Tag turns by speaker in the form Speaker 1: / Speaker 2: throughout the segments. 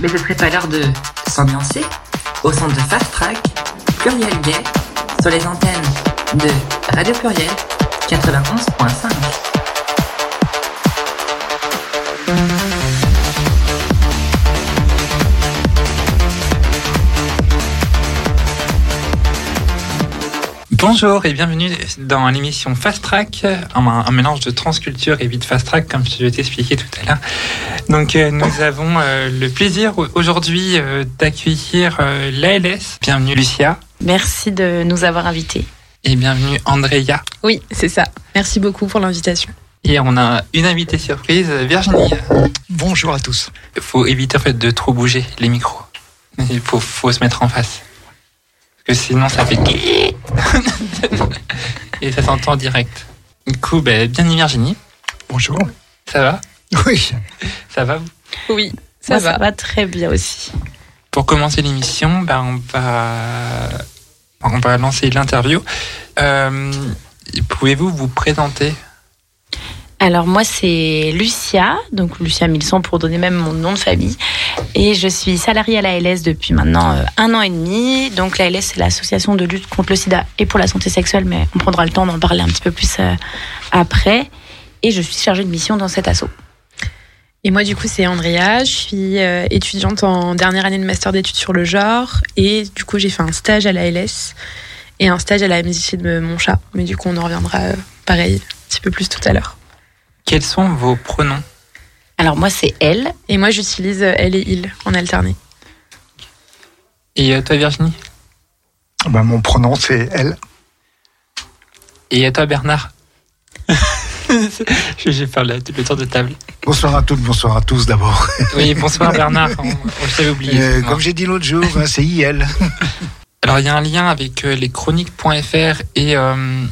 Speaker 1: Mais ce serait pas l'heure de s'ambiancer au centre de Fast Track, Pluriel Gay, sur les antennes de Radio Pluriel 91.5.
Speaker 2: Bonjour et bienvenue dans l'émission Fast Track, un, mélange de transculture et vite fast track comme je vais t'expliquer tout à l'heure. Donc euh, nous avons euh, le plaisir aujourd'hui euh, d'accueillir euh, l'ALS. Bienvenue Lucia
Speaker 3: Merci de nous avoir invités.
Speaker 2: et bienvenue Andrea.
Speaker 4: Oui, c'est ça. Merci beaucoup pour l'invitation.
Speaker 2: Et on a une invitée surprise, Virginie.
Speaker 5: Bonjour à tous.
Speaker 2: Il faut éviter en fait de trop bouger les micros. Il faut, faut se mettre en face. Parce que sinon ça fait... et ça s'entend en direct. Du coup, ben, bienvenue Virginie.
Speaker 5: Bonjour.
Speaker 2: Ça va?
Speaker 5: Oui.
Speaker 2: Ça va vous?
Speaker 4: Oui, ça
Speaker 3: Moi,
Speaker 4: va.
Speaker 3: ça va très bien aussi.
Speaker 2: Pour commencer l'émission, ben, on, va... on va lancer l'interview. Euh, Pouvez-vous vous présenter?
Speaker 3: Alors moi c'est Lucia, donc Lucia Milson pour donner même mon nom de famille. Et je suis salariée à l'ALS depuis maintenant euh, un an et demi. Donc l'ALS c'est l'association de lutte contre le sida et pour la santé sexuelle, mais on prendra le temps d'en parler un petit peu plus euh, après. Et je suis chargée de mission dans cet assaut.
Speaker 4: Et moi, du coup, c'est Andrea. Je suis euh, étudiante en dernière année de master d'études sur le genre. Et du coup, j'ai fait un stage à la LS et un stage à la MJC de mon chat. Mais du coup, on en reviendra euh, pareil un petit peu plus tout à l'heure.
Speaker 2: Quels sont vos pronoms
Speaker 3: Alors moi c'est elle.
Speaker 4: Et moi, j'utilise euh, elle et il en alterné.
Speaker 2: Et toi Virginie
Speaker 5: Bah, mon pronom, c'est elle.
Speaker 2: Et toi Bernard Je vais faire le, le tour de table.
Speaker 5: Bonsoir à toutes, bonsoir à tous d'abord.
Speaker 2: Oui, bonsoir Bernard. On, on s'avait oublié.
Speaker 5: Euh, comme j'ai dit l'autre jour, hein, c'est IL.
Speaker 2: Alors, il y a un lien avec euh, les chroniques.fr et, euh,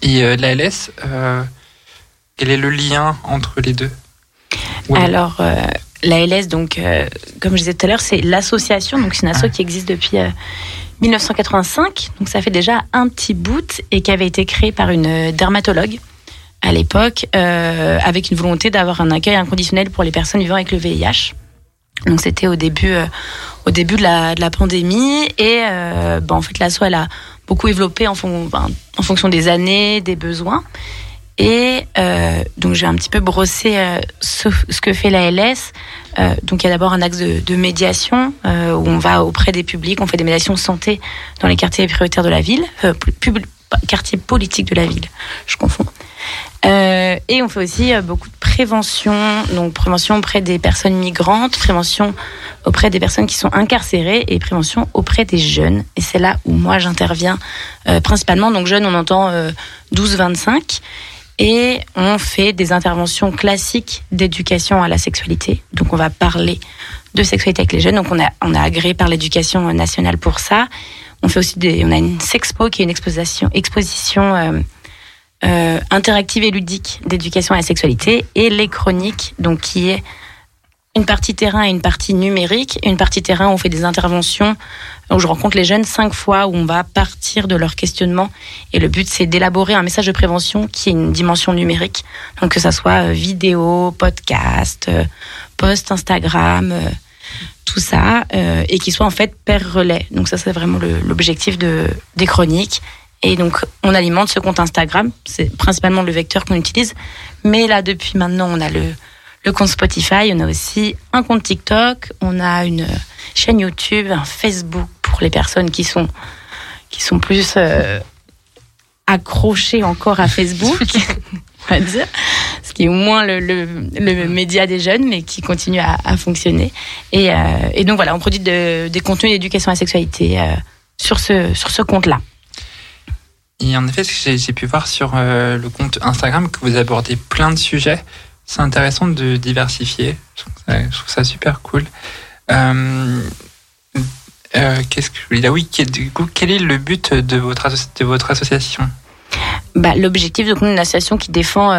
Speaker 2: et euh, l'ALS. Euh, quel est le lien entre les deux? Oui.
Speaker 3: Alors, euh, l'ALS, donc, euh, comme je disais tout à l'heure, c'est l'association. Donc, c'est une asso qui existe depuis euh, 1985. Donc, ça fait déjà un petit bout et qui avait été créée par une dermatologue à l'époque, euh, avec une volonté d'avoir un accueil inconditionnel pour les personnes vivant avec le VIH. Donc, c'était au début, euh, au début de la, de la pandémie. Et euh, ben, en fait, l'asso, elle a beaucoup développé en, fon- ben, en fonction des années, des besoins. Et euh, donc j'ai un petit peu brossé euh, ce, ce que fait la LS. Euh, donc il y a d'abord un axe de, de médiation euh, où on va auprès des publics, on fait des médiations santé dans les quartiers prioritaires de la ville, euh, quartiers politiques de la ville, je confonds. Euh, et on fait aussi euh, beaucoup de prévention, donc prévention auprès des personnes migrantes, prévention auprès des personnes qui sont incarcérées et prévention auprès des jeunes. Et c'est là où moi j'interviens euh, principalement. Donc jeunes, on entend euh, 12-25. Et on fait des interventions classiques d'éducation à la sexualité. Donc on va parler de sexualité avec les jeunes. Donc on a, on a agréé par l'éducation nationale pour ça. On fait aussi des, on a une sexpo qui est une exposition, exposition euh, interactive et ludique d'éducation à la sexualité et les chroniques, donc qui est une partie terrain et une partie numérique. Une partie terrain, où on fait des interventions où je rencontre les jeunes cinq fois, où on va partir de leur questionnement. Et le but, c'est d'élaborer un message de prévention qui ait une dimension numérique. Donc que ça soit euh, vidéo, podcast, euh, post Instagram, tout ça, et qui soit en fait père relais. Donc ça, c'est vraiment l'objectif de, des chroniques. Et donc, on alimente ce compte Instagram. C'est principalement le vecteur qu'on utilise. Mais là, depuis maintenant, on a le, le compte Spotify. On a aussi un compte TikTok. On a une chaîne YouTube, un Facebook pour les personnes qui sont, qui sont plus euh, accrochées encore à Facebook, on va dire. Ce qui est moins le, le, le média des jeunes, mais qui continue à, à fonctionner. Et, euh, et donc, voilà, on produit de- des contenus d'éducation à la sexualité euh, sur ce, sur ce compte-là.
Speaker 2: Et en effet, j'ai- pu voir sur euh, le compte Instagram que vous abordez plein de sujets. C'est intéressant de diversifier. Je trouve ça, super cool. Euh, euh, Qu'est-ce que je dire? Oui, du coup, quel est le but de votre, asso- de votre association?
Speaker 3: Bah, L'objectif, est une association qui défend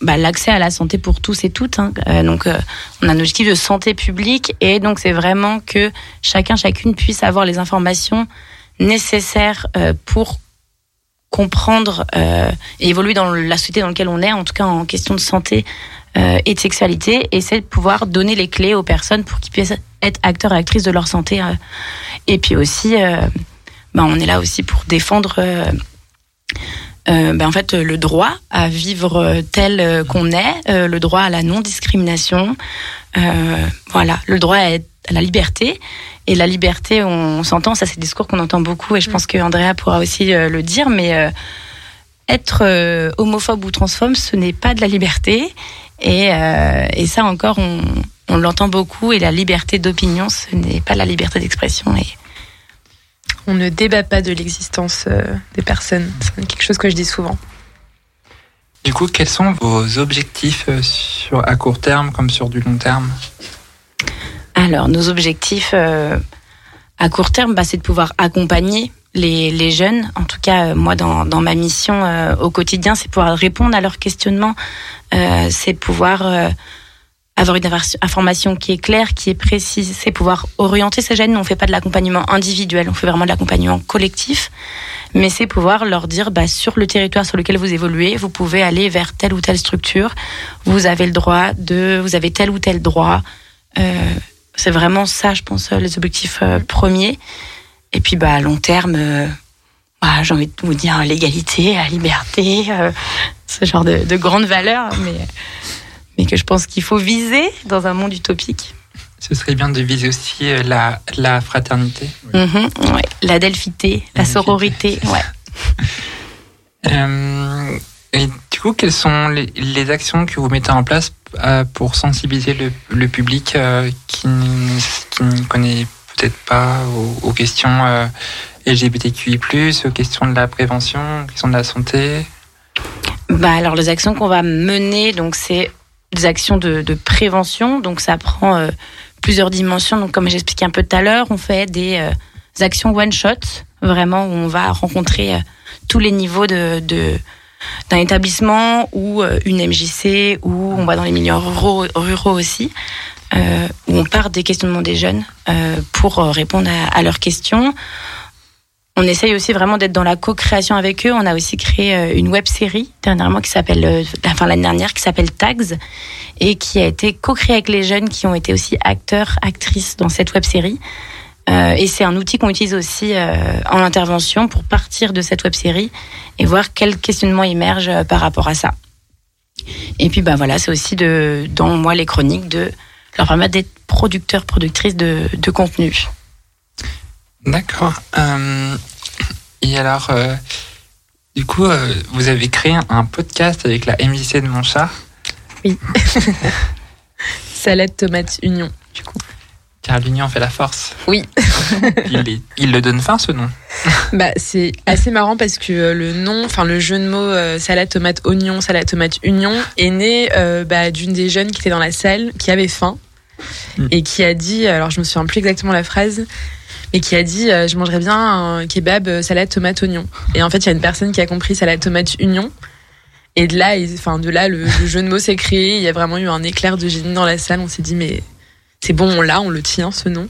Speaker 3: bah, l'accès à la santé pour tous et toutes. hein. Donc, on a un objectif de santé publique et donc c'est vraiment que chacun, chacune puisse avoir les informations nécessaires euh, pour comprendre euh, et évoluer dans la société dans laquelle on est, en tout cas en question de santé euh, et de sexualité, et c'est de pouvoir donner les clés aux personnes pour qu'ils puissent être acteurs et actrices de leur santé. euh. Et puis aussi, ben, on est là aussi pour défendre. ben, en fait, le droit à vivre tel qu'on est, le droit à la non-discrimination, voilà, le droit à la liberté. Et la liberté, on, s'entend, ça c'est des discours qu'on entend beaucoup, et je pense que Andrea pourra aussi euh, le dire, mais euh, être euh, homophobe ou transphobe, ce n'est pas de la liberté. Et, euh, et ça encore, on, on l'entend beaucoup, et la liberté d'opinion, ce n'est pas la liberté d'expression. Et
Speaker 4: On ne débat pas de l'existence euh, des personnes. C'est quelque chose que je dis souvent.
Speaker 2: Du coup, quels sont vos objectifs sur, à court terme comme sur du long terme?
Speaker 3: Alors, nos objectifs euh, à court terme, bah, c'est de pouvoir accompagner les, les jeunes. En tout cas, euh, moi, dans, dans ma mission euh, au quotidien, c'est pouvoir répondre à leurs questionnements. Euh, c'est pouvoir euh, avoir une information qui est claire, qui est précise. C'est pouvoir orienter ces jeunes. On fait pas de l'accompagnement individuel, on fait vraiment de l'accompagnement collectif. Mais c'est pouvoir leur dire, bah, sur le territoire sur lequel vous évoluez, vous pouvez aller vers telle ou telle structure. Vous avez le droit de, vous avez tel ou tel droit. C'est vraiment ça, je pense, euh, les objectifs euh, premiers. Et puis, bah, à long terme, euh, bah, j'ai envie de vous dire l'égalité, la liberté, euh, ce genre de, de grandes valeurs, mais, mais que je pense qu'il faut viser dans un monde utopique.
Speaker 2: Ce serait bien de viser aussi la, la fraternité.
Speaker 3: Mhm, ouais. La delphité, la sororité, ouais.
Speaker 2: Et du coup, quelles sont les, les actions que vous mettez en place pour sensibiliser le, public euh, qui, ne- connaît peut-être pas aux, questions euh, LGBTQI+, aux questions de la prévention, aux questions de la santé
Speaker 3: Bah alors les actions qu'on va mener, c'est des actions de, prévention, donc ça prend euh, plusieurs dimensions. Donc comme j'expliquais un peu tout à l'heure, on fait des actions one shot, vraiment où on va rencontrer tous les niveaux de d'un établissement ou euh, une MJC ou on va dans les milieux ruraux, aussi, euh, où on part des questionnements des jeunes euh, pour répondre à, leurs questions. On essaye aussi vraiment d'être dans la co-création avec eux. On a aussi créé une web série dernièrement qui s'appelle, enfin l'année dernière, qui s'appelle Tags et qui a été co-créée avec les jeunes qui ont été aussi acteurs, actrices dans cette web série. Euh, et c'est un outil qu'on utilise aussi euh, en intervention pour partir de cette web série et voir quels questionnements émergent euh, par rapport à ça. Et puis bah voilà, c'est aussi de, dans moi les chroniques de leur permettre d'être producteurs, productrices de, de contenu.
Speaker 2: D'accord. Euh, et alors, euh, du coup, euh, vous avez créé un, podcast avec la MJC de mon chat,
Speaker 4: Salade, tomate, union. Du coup.
Speaker 2: Car l'union fait la force.
Speaker 4: Oui.
Speaker 2: il, est- il le donne fin, ce nom.
Speaker 4: Bah, c'est assez marrant parce que euh, le nom, enfin le jeu de mots euh, salade tomate oignon, salade tomate union est né euh, bah, d'une des jeunes qui était dans la salle, qui avait faim
Speaker 2: Mm.
Speaker 4: et qui a dit, alors je me souviens plus exactement la phrase, mais qui a dit euh, je mangerais bien un kebab salade tomate oignon. Et en fait, il y a une personne qui a compris salade tomate union. Et de là, enfin de là, le, le jeu de mots s'est créé. Il y a vraiment eu un éclair de génie dans la salle. On s'est dit mais c'est bon, on l'a, on le tient ce nom.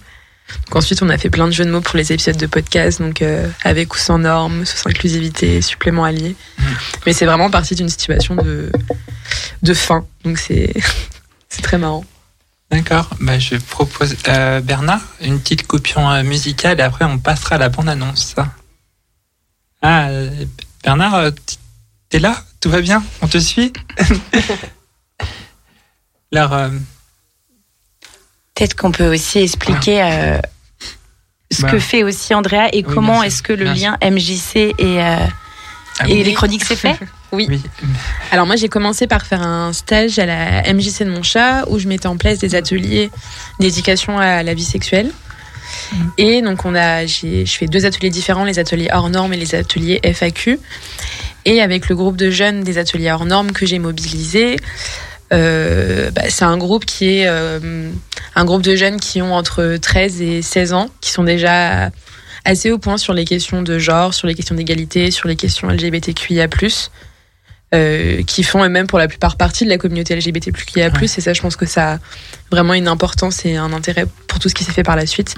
Speaker 4: Donc ensuite, on a fait plein de jeux de mots pour les épisodes de podcast, donc euh, avec ou sans normes, sous inclusivité, supplément allié. Mais c'est vraiment parti d'une situation de, de faim, donc c'est c'est très marrant.
Speaker 2: D'accord. Bah, je propose, euh, Bernard, une petite coupure euh, musicale et après on passera à la bande-annonce. Ah, Bernard, euh, t'es là? Tout va bien? On te suit? Alors, euh,
Speaker 3: Peut-être qu'on peut aussi expliquer euh, ce
Speaker 2: Bah.
Speaker 3: que fait aussi Andrea et
Speaker 2: Oui,
Speaker 3: comment est-ce que le
Speaker 2: bien
Speaker 3: lien MJC et, euh,
Speaker 2: ah
Speaker 3: et
Speaker 2: oui,
Speaker 3: les chroniques s'est fait.
Speaker 4: Oui.
Speaker 2: oui.
Speaker 4: Alors moi, j'ai commencé par faire un stage à la MJC de mon chat où je mettais en place des ateliers d'éducation à la vie sexuelle. Et donc on a, j'ai, je fais deux ateliers différents, les ateliers hors normes et les ateliers FAQ. Et avec le groupe de jeunes des ateliers hors normes que j'ai mobilisé, euh, bah, c'est un groupe qui est euh, un groupe de jeunes qui ont entre 13 et 16 ans, qui sont déjà assez au point sur les questions de genre, sur les questions d'égalité, sur les questions LGBTQIA+, euh, qui font eux-mêmes pour la plupart partie de la communauté LGBTQIA+,
Speaker 2: Ouais.
Speaker 4: et ça je pense que ça a vraiment une importance et un intérêt pour tout ce qui s'est fait par la suite.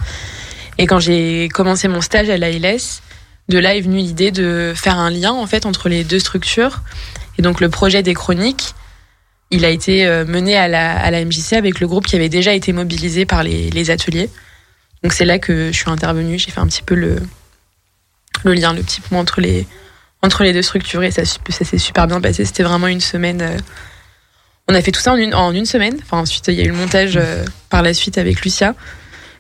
Speaker 4: Et quand j'ai commencé mon stage à l'ALS, de là est venue l'idée de faire un lien en fait entre les deux structures. Et donc le projet des chroniques, il a été euh, mené à la, à la MJC avec le groupe qui avait déjà été mobilisé par les, les ateliers. Donc c'est là que je suis intervenue, j'ai fait un petit peu le, le lien, le petit point entre les, entre les deux structures et ça, ça s'est super bien passé. C'était vraiment une semaine. euh, on a fait tout ça en une, en une semaine. Enfin, ensuite, il y a eu le montage euh, par la suite avec Lucia.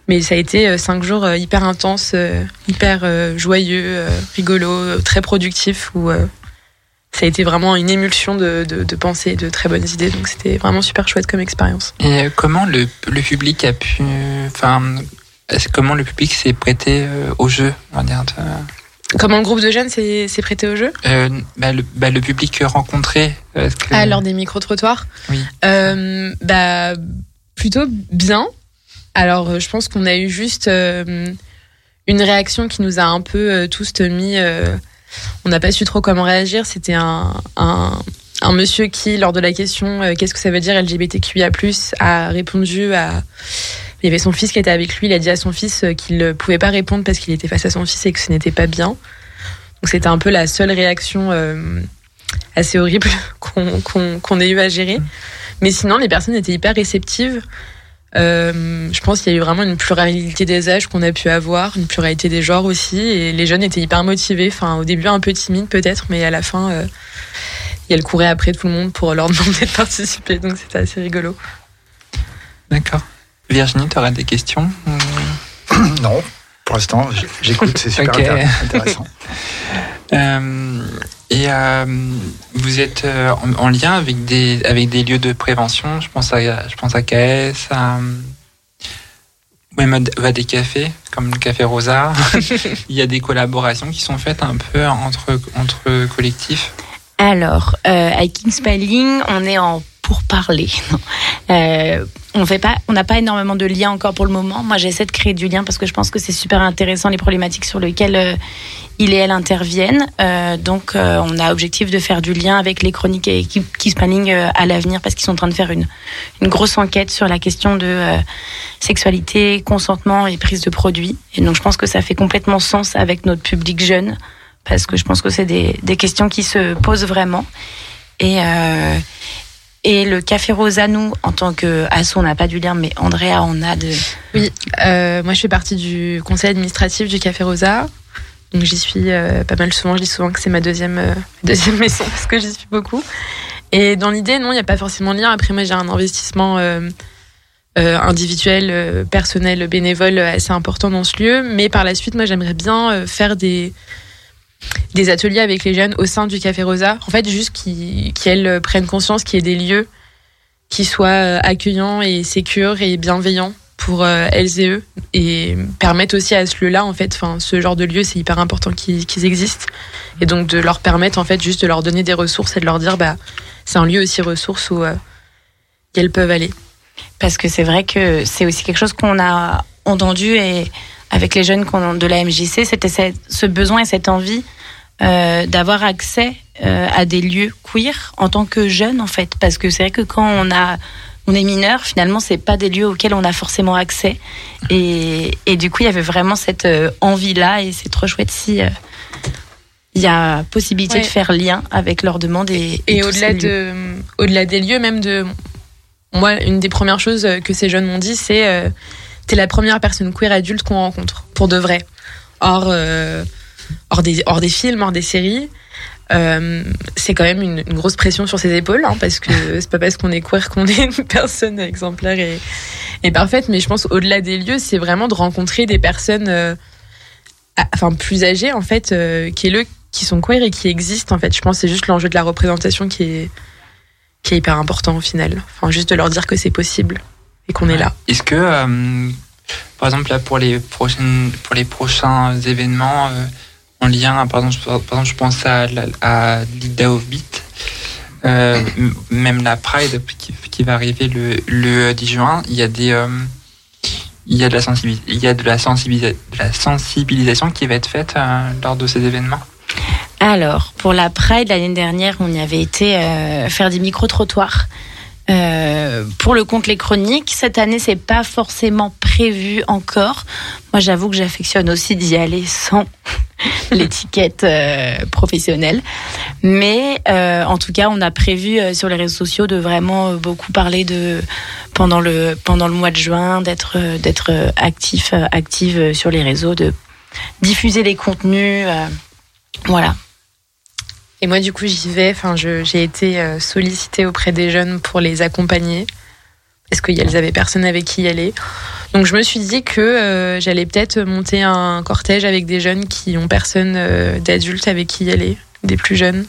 Speaker 4: Mais ça a été cinq jours hyper intenses, hyper joyeux, rigolo, très productif ça a été vraiment une émulsion de, de, de pensées et de très bonnes idées. Donc c'était vraiment super chouette comme expérience.
Speaker 2: Et euh, comment le, le public a pu. Enfin, comment le public s'est prêté euh, au jeu, on va dire de-
Speaker 4: Comment le groupe de jeunes s'est prêté au jeu?
Speaker 2: Euh, bah, le, bah, le public rencontré. que-
Speaker 4: Ah, lors des micro-trottoirs?
Speaker 2: Oui.
Speaker 4: Euh, bah, plutôt bien. Alors, je pense qu'on a eu juste euh, une réaction qui nous a un peu euh, tous mis. euh, on n'a pas su trop comment réagir. C'était un, monsieur qui, lors de la question euh, qu'est-ce que ça veut dire LGBTQIA, a répondu à. Il y avait son fils qui était avec lui. Il a dit à son fils euh, qu'il ne pouvait pas répondre parce qu'il était face à son fils et que ce n'était pas bien. Donc, c'était un peu la seule réaction euh, assez horrible qu'on ait eu à gérer. Mais sinon, les personnes étaient hyper réceptives. Euh, je pense qu'il y a eu vraiment une pluralité des âges qu'on a pu avoir, une pluralité des genres aussi, et les jeunes étaient hyper motivés. Enfin, au début un peu timides peut-être, mais à la fin, euh, elle courait après tout le monde pour leur demander de participer, donc c'était assez rigolo.
Speaker 2: D'accord. Virginie, tu auras des questions?
Speaker 5: Non, pour l'instant, j'écoute, c'est super
Speaker 2: Ok.
Speaker 5: intér- intéressant.
Speaker 2: Euh, et euh, vous êtes euh, en, en lien avec des, avec des lieux de prévention, je pense à, je pense à KS, à, même à, des cafés, comme le Café Rosa. Il y a des collaborations qui sont faites un peu entre, entre collectifs.
Speaker 3: Alors, euh, à King Smiling, on est en pourparler. Non. Euh, on fait pas, on n'a pas énormément de liens encore pour le moment. Moi, j'essaie de créer du lien parce que je pense que c'est super intéressant les problématiques sur lesquelles euh, il et elle interviennent. Euh, donc, euh, on a objectif de faire du lien avec les chroniques et King Smiling euh, à l'avenir parce qu'ils sont en train de faire une, une grosse enquête sur la question de sexualité, consentement et prise de produits. Et donc, je pense que ça fait complètement sens avec notre public jeune parce que je pense que c'est des, des questions qui se posent vraiment. Et, et le Café Rosa, nous, en tant que asso, on n'a pas du lien, mais Andrea en a de.
Speaker 4: Oui, moi je fais partie du conseil administratif du Café Rosa. Donc j'y suis euh, pas mal souvent, je dis souvent que c'est ma deuxième, euh, deuxième maison parce que j'y suis beaucoup. Et dans l'idée, non, il n'y a pas forcément de lien. Après, moi j'ai un investissement euh, euh, individuel, personnel, bénévole assez important dans ce lieu. Mais par la suite, moi j'aimerais bien faire des, des ateliers avec les jeunes au sein du Café Rosa. En fait, juste qu'ils qu'elles prennent conscience qu'il y ait des lieux qui soient accueillants et sécures et bienveillants pour euh, elles et eux et permettre aussi à ce lieu-là en fait enfin ce genre de lieu c'est hyper important qu'ils existent et donc de leur permettre en fait juste de leur donner des ressources et de leur dire bah c'est un lieu aussi ressource où euh, elles peuvent aller
Speaker 3: Parce que c'est vrai que c'est aussi quelque chose qu'on a entendu et avec les jeunes de la MJC, c'était ce besoin et cette envie euh, d'avoir accès euh, à des lieux queer en tant que jeune en fait. Parce que c'est vrai que quand on a on est mineur, finalement, c'est pas des lieux auxquels on a forcément accès. Et, et du coup, il y avait vraiment cette euh, envie-là, et c'est trop chouette si euh, il y a possibilité
Speaker 4: Ouais.
Speaker 3: de faire lien avec leurs demandes et,
Speaker 4: au-delà de au-delà des lieux même de moi une des premières choses que ces jeunes m'ont dit c'est euh, t'es la première personne queer adulte qu'on rencontre pour de vrai hors euh, hors des hors des films hors des séries Euh, c'est quand même une, une grosse pression sur ses épaules hein, parce que c'est pas parce qu'on est queer qu'on est une personne exemplaire et, et parfaite mais je pense au-delà des lieux c'est vraiment de rencontrer des personnes euh, à- enfin plus âgées en fait euh, qui est le qui sont queer et qui existent en fait. Je pense que c'est juste l'enjeu de la représentation qui est qui est hyper important au final. Enfin juste de leur dire que c'est possible et qu'on est là.
Speaker 2: Est-ce que, par exemple, là, pour les, prochaines, pour les prochains événements en lien, par exemple, je- par exemple, je pense à, à l'Ida of Beat, euh, même la Pride qui, va arriver le, le 10 juin, il y a des. euh, il y a de la sensibilisation, qui va être faite euh, lors de ces événements.
Speaker 3: Alors, pour la Pride, l'année dernière, on y avait été faire des micro-trottoirs. Pour le compte Les Chroniques, cette année, c'est pas forcément prévu encore. Moi, j'avoue que j'affectionne aussi d'y aller sans l'étiquette euh, professionnelle. Mais euh, en tout cas, on a prévu euh, sur les réseaux sociaux de vraiment beaucoup parler de pendant le pendant le mois de juin, d'être d'être actif active sur les réseaux, de diffuser les contenus. voilà.
Speaker 4: Et moi, du coup, j'y vais. Enfin, j'ai été sollicitée auprès des jeunes pour les accompagner. Parce qu'ils avaient personne avec qui y aller? Donc, je me suis dit que euh, j'allais peut-être monter un cortège avec des jeunes qui ont personne euh, d'adulte avec qui y aller, des plus jeunes.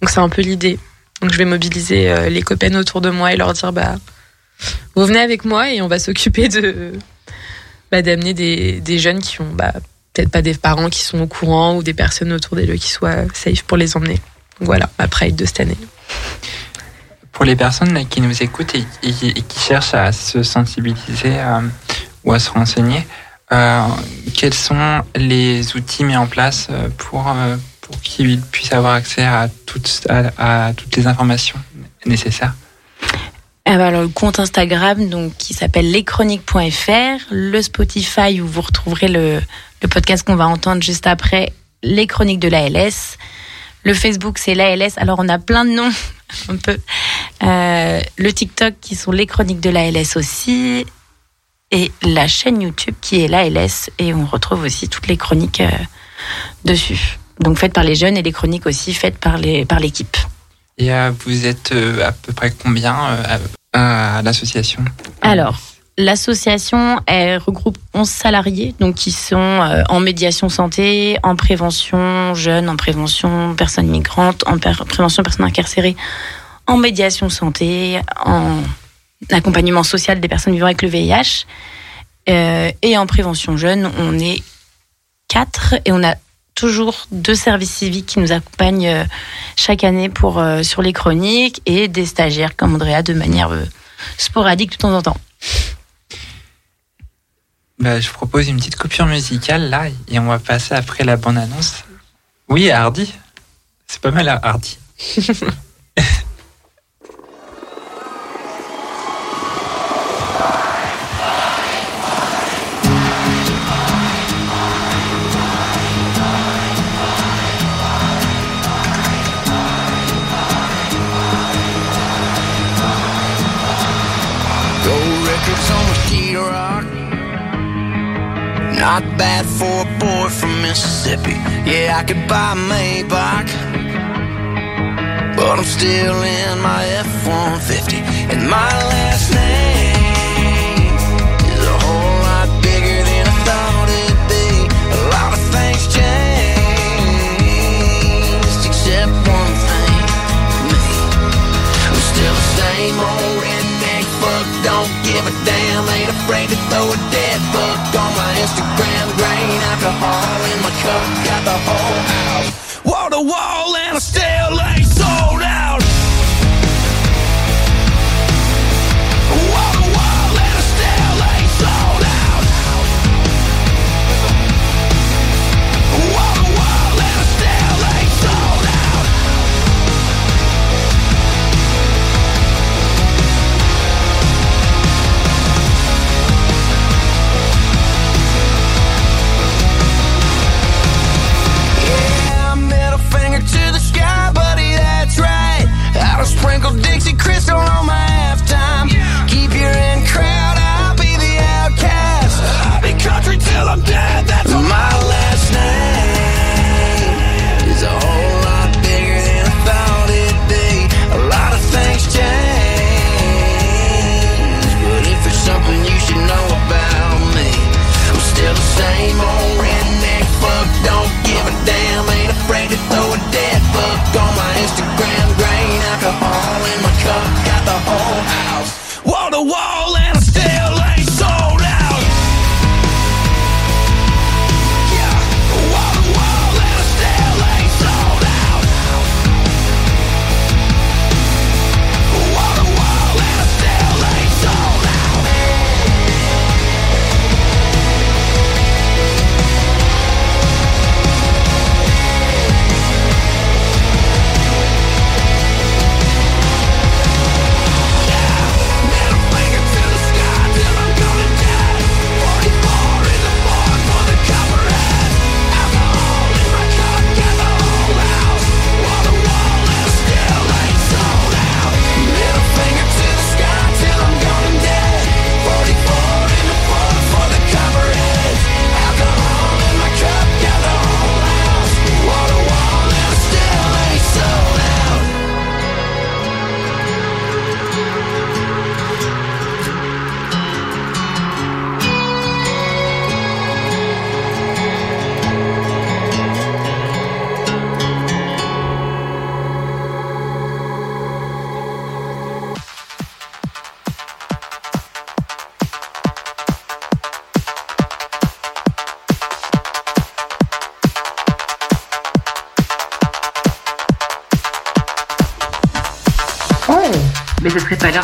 Speaker 4: Donc, c'est un peu l'idée. Donc, je vais mobiliser euh, les copains autour de moi et leur dire bah, vous venez avec moi et on va s'occuper de bah, d'amener des, des jeunes qui ont bah, peut-être pas des parents qui sont au courant ou des personnes autour d'eux qui soient safe pour les emmener. Donc voilà, ma Pride de cette année.
Speaker 2: Pour les personnes qui nous écoutent et, qui cherchent à se sensibiliser euh, ou à se renseigner, euh, quels sont les outils mis en place euh, pour, pour qu'ils puissent avoir accès à toutes, à, toutes les informations nécessaires?
Speaker 3: Ah bah alors, le compte Instagram donc qui s'appelle leschroniques.fr, le Spotify où vous retrouverez le, podcast qu'on va entendre juste après, les chroniques de l'ALS. Le Facebook c'est l'ALS. Alors on a plein de noms un peu. Euh, le TikTok qui sont les chroniques de l'ALS aussi et la chaîne YouTube qui est l'ALS et on retrouve aussi toutes les chroniques euh, dessus. Donc faites par les jeunes et les chroniques aussi faites par les par l'équipe.
Speaker 2: Et euh, vous êtes à peu près combien à, à l'association?
Speaker 3: Alors, l'association regroupe 11 salariés donc qui sont euh, en médiation santé, en prévention jeunes, en prévention personnes migrantes, en prévention personnes incarcérées, en médiation santé, en accompagnement social des personnes vivant avec le VIH euh, et en prévention jeune, on est quatre et on a toujours deux services civiques qui nous accompagnent euh, chaque année pour sur les chroniques et des stagiaires comme Andrea de manière sporadique de temps en temps.
Speaker 2: Bah, je propose une petite coupure musicale là et on va passer après la bande-annonce. Oui, Hardy. C'est pas mal, Hardy.
Speaker 6: Not bad for a boy from Mississippi. Yeah, I could buy a Maybach. But I'm still in my F-150. And my last name is a whole lot bigger than I thought it'd be. A lot of things changed, except one thing. Me. I'm still the same old redneck fuck, don't give a damn, ain't afraid to throw a dead Instagram, grain alcohol in my cup, got the whole house. Wall to wall, and I still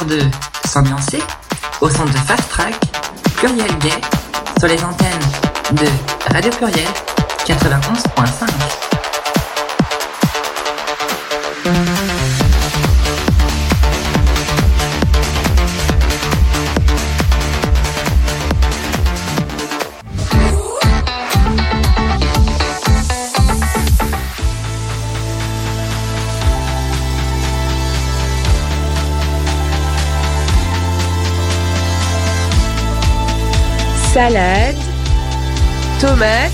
Speaker 1: de s'ambiancer au son de Fast Track, Pluriel Gay, sur les antennes de Radio Pluriel 91.5.
Speaker 4: Salade, tomate,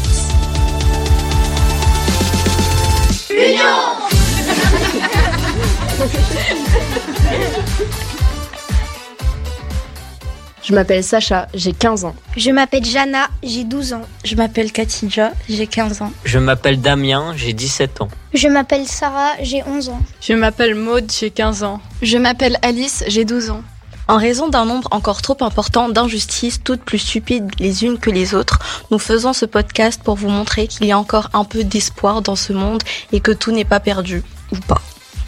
Speaker 7: Je m'appelle Sacha, j'ai 15 ans.
Speaker 8: Je m'appelle Jana, j'ai 12 ans.
Speaker 9: Je m'appelle Katidja, j'ai 15 ans.
Speaker 10: Je m'appelle Damien, j'ai 17 ans.
Speaker 8: Je m'appelle Sarah, j'ai 11 ans.
Speaker 11: Je m'appelle Maude, j'ai 15 ans.
Speaker 12: Je m'appelle Alice, j'ai 12 ans.
Speaker 13: En raison d'un nombre encore trop important d'injustices, toutes plus stupides les unes que les autres, nous faisons ce podcast pour vous montrer qu'il y a encore un peu d'espoir dans ce monde et que tout n'est pas perdu, ou pas.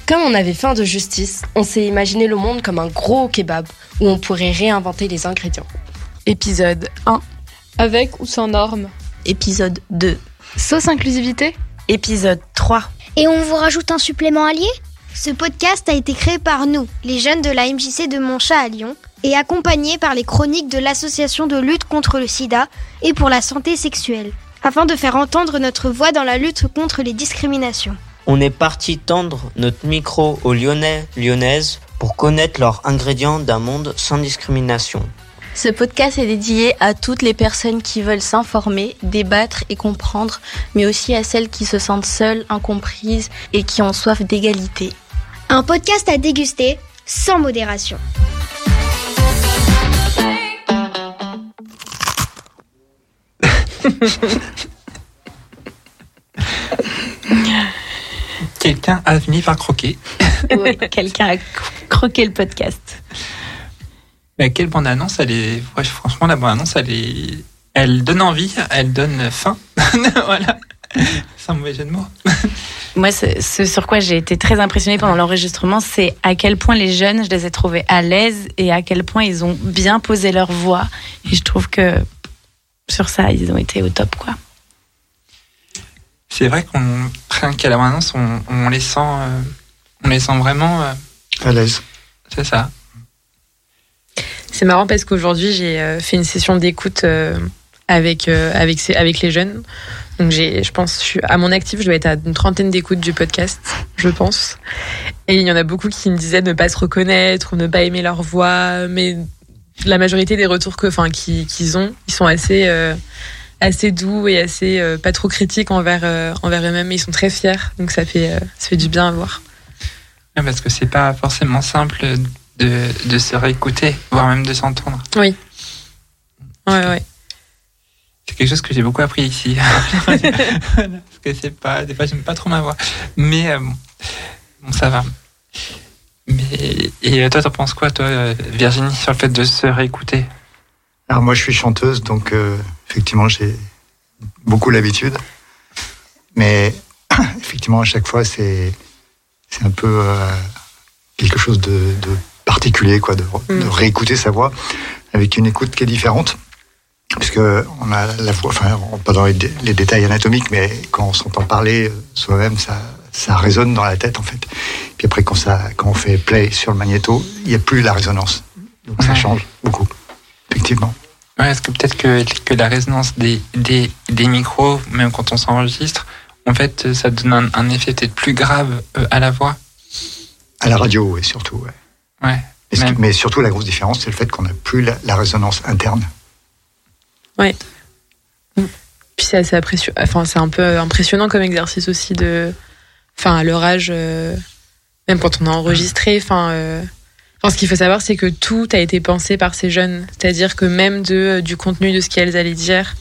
Speaker 7: Comme on avait faim de justice, on s'est imaginé le monde comme un gros kebab où on pourrait réinventer les ingrédients.
Speaker 11: Épisode 1. Avec ou sans normes
Speaker 13: Épisode 2.
Speaker 12: Sauce inclusivité
Speaker 13: Épisode 3.
Speaker 8: Et on vous rajoute un supplément allié? Ce podcast a été créé par nous, les jeunes de la MJC de Montchat à Lyon, et accompagné par les chroniques de l'association de lutte contre le sida et pour la santé sexuelle, afin de faire entendre notre voix dans la lutte contre les discriminations.
Speaker 10: On est parti tendre notre micro aux Lyonnais, Lyonnaises pour connaître leurs ingrédients d'un monde sans discrimination.
Speaker 13: Ce podcast est dédié à toutes les personnes qui veulent s'informer, débattre et comprendre, mais aussi à celles qui se sentent seules, incomprises et qui ont soif d'égalité.
Speaker 8: Un podcast à déguster sans modération.
Speaker 2: Quelqu'un a fini par croquer.
Speaker 3: Oui, quelqu'un a croqué le podcast.
Speaker 2: Mais quelle bande-annonce, elle est. ouais, franchement, la bande-annonce, elle est. Elle donne envie, elle donne faim. voilà. Sans mauvais jeu de mots.
Speaker 3: Moi, ce, ce sur quoi j'ai été très impressionnée pendant l'enregistrement, c'est à quel point les jeunes, je les ai trouvés à l'aise et à quel point ils ont bien posé leur voix. Et je trouve que sur ça, ils ont été au top, quoi.
Speaker 2: C'est vrai qu'on. Rien qu'à la bande-annonce, on, on les sent. euh, on les sent vraiment. euh,
Speaker 5: À l'aise.
Speaker 2: c'est ça.
Speaker 4: C'est marrant parce qu'aujourd'hui, j'ai euh, fait une session d'écoute euh, avec, euh, avec les jeunes. Donc, j'ai, je pense, je suis, à mon actif, je dois être à une trentaine d'écoutes du podcast, je pense. Et il y en a beaucoup qui me disaient ne pas se reconnaître ou ne pas aimer leur voix. Mais la majorité des retours que, enfin, qu'ils qu'ils ont, ils sont assez, euh, assez doux et assez euh, pas trop critiques envers, euh, envers eux-mêmes. Ils sont très fiers. Donc, ça fait, ça fait du bien à voir.
Speaker 2: Ouais, Parce que c'est pas forcément simple de, de se réécouter, voire même de s'entendre.
Speaker 4: Ouais, ouais.
Speaker 2: C'est quelque chose que j'ai beaucoup appris ici. Parce que c'est pas, des fois, j'aime pas trop ma voix. Mais euh, bon, bon, ça va. Mais, et toi, t'en penses quoi, toi, euh, Virginie, sur le fait de se réécouter?
Speaker 5: Alors moi, je suis chanteuse, donc euh, effectivement, j'ai beaucoup l'habitude. Mais effectivement, à chaque fois, c'est c'est un peu euh, quelque chose de, de particulier, quoi, de, de
Speaker 4: Mm.
Speaker 5: réécouter sa voix avec une écoute qui est différente. Puisque on a la voix, enfin, pas dans les, dé- les détails anatomiques, mais quand on s'entend parler euh, soi-même, ça, ça résonne dans la tête, en fait. Puis après, quand, ça, quand on fait play sur le magnéto, il n'y a plus la résonance. Donc ça change beaucoup, effectivement.
Speaker 2: Ouais, est-ce que peut-être que, que la résonance des, des, des micros, même quand on s'enregistre, en fait, ça donne un, un effet peut-être plus grave euh, à la voix?
Speaker 5: À la radio, oui, surtout. Ouais.
Speaker 2: Ouais.
Speaker 5: Mais, qui- surtout, la grosse différence, c'est le fait qu'on n'a plus la, la résonance interne.
Speaker 4: Puis c'est assez un peu impressionnant comme exercice aussi de. Enfin, à leur âge, euh, même quand on a enregistré, enfin. euh, Enfin, ce qu'il faut savoir, c'est que tout a été pensé par ces jeunes. C'est-à-dire que même de, euh, du contenu de ce qu'elles allaient dire,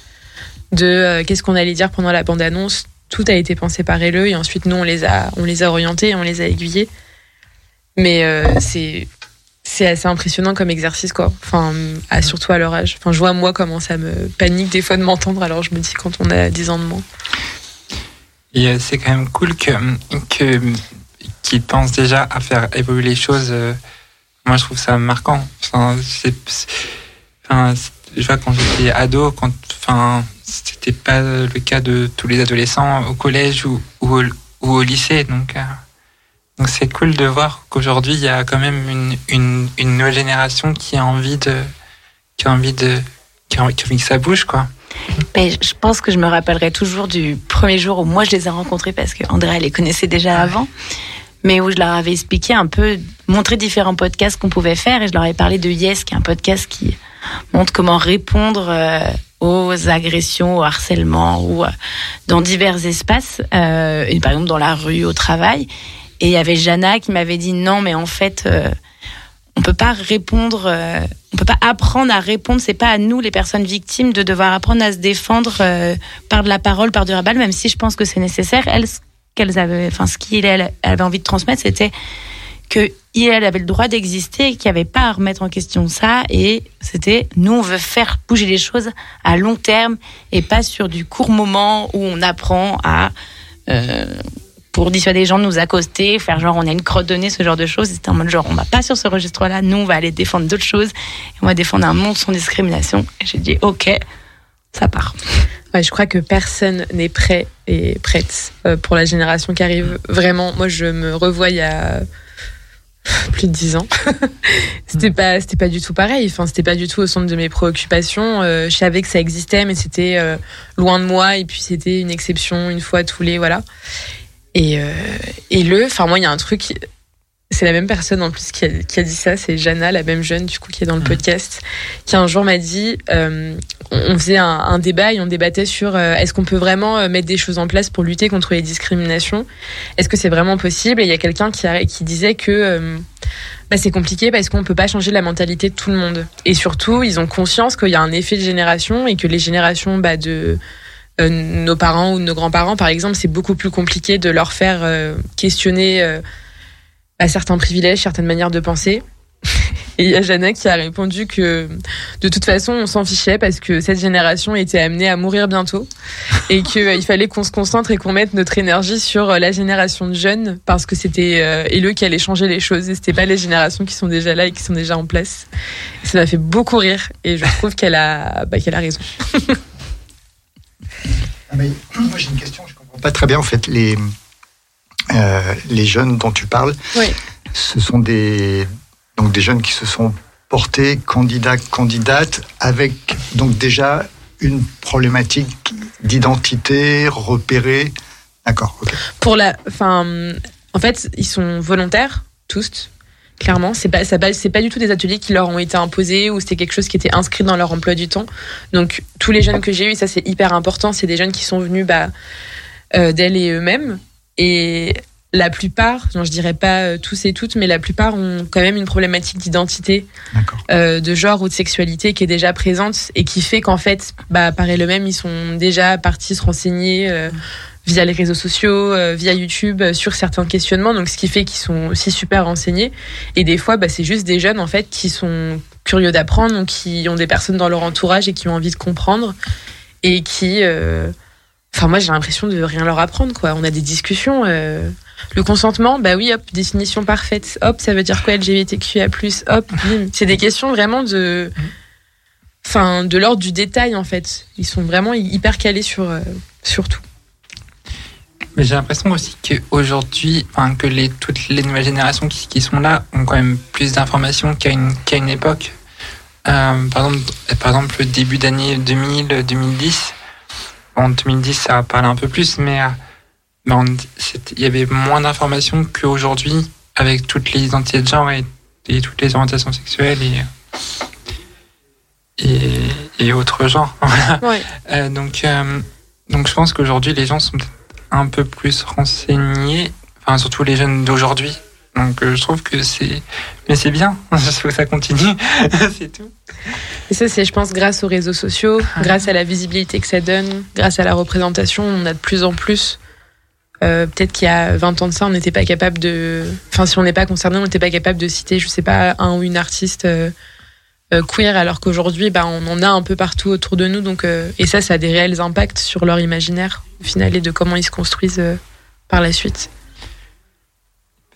Speaker 4: de qu'est-ce qu'on allait dire pendant la bande-annonce, tout a été pensé par eux. Et ensuite, nous, on les a, on les a orientés, on les a aiguillés. Mais c'est, c'est assez impressionnant comme exercice, quoi. Enfin, à- surtout à leur âge. Enfin, je vois moi comment ça me panique des fois de m'entendre. Alors je me dis quand on a 10 ans de moins.
Speaker 2: Et euh, c'est quand même cool que que qu'ils pensent déjà à faire évoluer les choses euh, moi, je trouve ça marquant. Enfin, c'est, enfin, je vois quand j'étais ado, quand, enfin, c'était pas le cas de tous les adolescents au collège ou, ou, au, lycée. Donc, euh, donc c'est cool de voir qu'aujourd'hui, il y a quand même une, une, une, nouvelle génération qui a envie de, qui a envie de, qui a envie, que ça bouge, quoi.
Speaker 3: Mais je pense que je me rappellerai toujours du premier jour où moi je les ai rencontrés parce que Andrea les connaissait déjà avant, mais où je leur avais expliqué un peu, montré différents podcasts qu'on pouvait faire et je leur avais parlé de Yes, qui est un podcast qui montre comment répondre euh, aux agressions, au harcèlement ou euh, dans divers espaces, euh, et par exemple dans la rue, au travail. Et il y avait Jana qui m'avait dit non, mais en fait, euh, on peut pas répondre, euh, on peut pas apprendre à répondre. C'est pas à nous, les personnes victimes, de devoir apprendre à se défendre euh, par de la parole, par du rabal, même si je pense que c'est nécessaire. Elles, qu'elles avaient, enfin, ce qu'il avait envie de transmettre, c'était que il elle avait le droit d'exister et qu'il n'y avait pas à remettre en question ça. Et c'était, nous, on veut faire bouger les choses à long terme et pas sur du court moment où on apprend à, euh, pour dissuader les gens de nous accoster, faire genre on a une crotte de ce genre de choses. C'était en mode genre on va pas sur ce registre-là, nous on va aller défendre d'autres choses. On va défendre un monde sans discrimination. Et j'ai dit ok, ça part.
Speaker 4: Je crois que personne n'est prêt et prête euh, pour la génération qui arrive. Vraiment, moi je me revois il y a plus de dix ans. c'était pas, c'était pas du tout pareil. Enfin, c'était pas du tout au centre de mes préoccupations. Euh, je savais que ça existait, mais c'était euh, loin de moi. Et puis c'était une exception une fois tous les voilà. Et euh, et le, enfin moi il y a un truc. C'est la même personne en plus qui a, qui a dit ça, c'est Jana, la même jeune du coup qui est dans le podcast, qui un jour m'a dit, euh, on faisait un, un, débat et on débattait sur euh, est-ce qu'on peut vraiment mettre des choses en place pour lutter contre les discriminations? Est-ce que c'est vraiment possible? Et il y a quelqu'un qui, qui disait que bah, c'est compliqué parce qu'on peut pas changer la mentalité de tout le monde. Et surtout, ils ont conscience qu'il y a un effet de génération et que les générations bah, de euh, nos parents ou nos grands-parents, par exemple, c'est beaucoup plus compliqué de leur faire euh, questionner euh, à certains privilèges, certaines manières de penser. Et il y a Jeannette qui a répondu que de toute façon, on s'en fichait parce que cette génération était amenée à mourir bientôt et qu'il fallait qu'on se concentre et qu'on mette notre énergie sur la génération de jeunes parce que c'était euh, qui allait changer les choses et c'était pas les générations qui sont déjà là et qui sont déjà en place. Et ça m'a fait beaucoup rire et je trouve qu'elle a, bah, qu'elle a raison.
Speaker 5: Ah, moi j'ai une question, je comprends pas très bien en fait les euh, les jeunes dont tu parles.
Speaker 4: Oui.
Speaker 5: Ce sont des donc des jeunes qui se sont portés candidats candidates avec donc déjà une problématique d'identité repérée. D'accord.
Speaker 4: Pour la, enfin, en fait, ils sont volontaires tous clairement. C'est pas, ça, c'est pas du tout des ateliers qui leur ont été imposés ou c'était quelque chose qui était inscrit dans leur emploi du temps. Donc tous les jeunes que j'ai eus, ça c'est hyper important, c'est des jeunes qui sont venus bah, euh, d'elles et eux-mêmes. Et la plupart, non, je dirais pas euh, tous et toutes, mais la plupart ont quand même une problématique d'identité, euh, de genre ou de sexualité qui est déjà présente et qui fait qu'en fait, bah, par eux-mêmes, ils sont déjà partis se renseigner. Euh, via les réseaux sociaux, euh, via YouTube, euh, sur certains questionnements. Donc, ce qui fait qu'ils sont aussi super renseignés. Et des fois, bah, c'est juste des jeunes en fait qui sont curieux d'apprendre, donc qui ont des personnes dans leur entourage et qui ont envie de comprendre et qui. Euh, enfin, moi, j'ai l'impression de rien leur apprendre. Quoi. On a des discussions. Le consentement, bah oui, hop, définition parfaite. Hop, ça veut dire quoi LGBTQIA+. Hop, c'est des questions vraiment de, enfin, de l'ordre du détail en fait. Ils sont vraiment hyper calés sur sur tout.
Speaker 2: Mais j'ai l'impression aussi qu'aujourd'hui, enfin, que les, toutes les nouvelles générations qui, qui sont là ont quand même plus d'informations qu'à une, qu'à une époque. Euh, par, exemple, par exemple, le début d'année 2000, 2010. En 2010, ça parle un peu plus, mais euh, il y avait moins d'informations qu'aujourd'hui avec toutes les identités de genre et, et toutes les orientations sexuelles et, et, et autres genres.
Speaker 4: Ouais.
Speaker 2: Euh, donc, euh, donc, je pense qu'aujourd'hui, les gens sont peut-être un peu plus renseignés, enfin surtout les jeunes d'aujourd'hui. Donc euh, je trouve que c'est, mais c'est bien, que ça continue, c'est tout.
Speaker 4: Et ça c'est, je pense, grâce aux réseaux sociaux, grâce à la visibilité que ça donne, grâce à la représentation, on a de plus en plus. Euh, peut-être qu'il y a 20 ans de ça, on n'était pas capable de. Enfin, si on n'est pas concerné, on n'était pas capable de citer, je sais pas, un ou une artiste euh, queer, alors qu'aujourd'hui, bah, on en a un peu partout autour de nous. Donc, et ça, ça a des réels impacts sur leur imaginaire final et de comment ils se construisent euh, par la suite.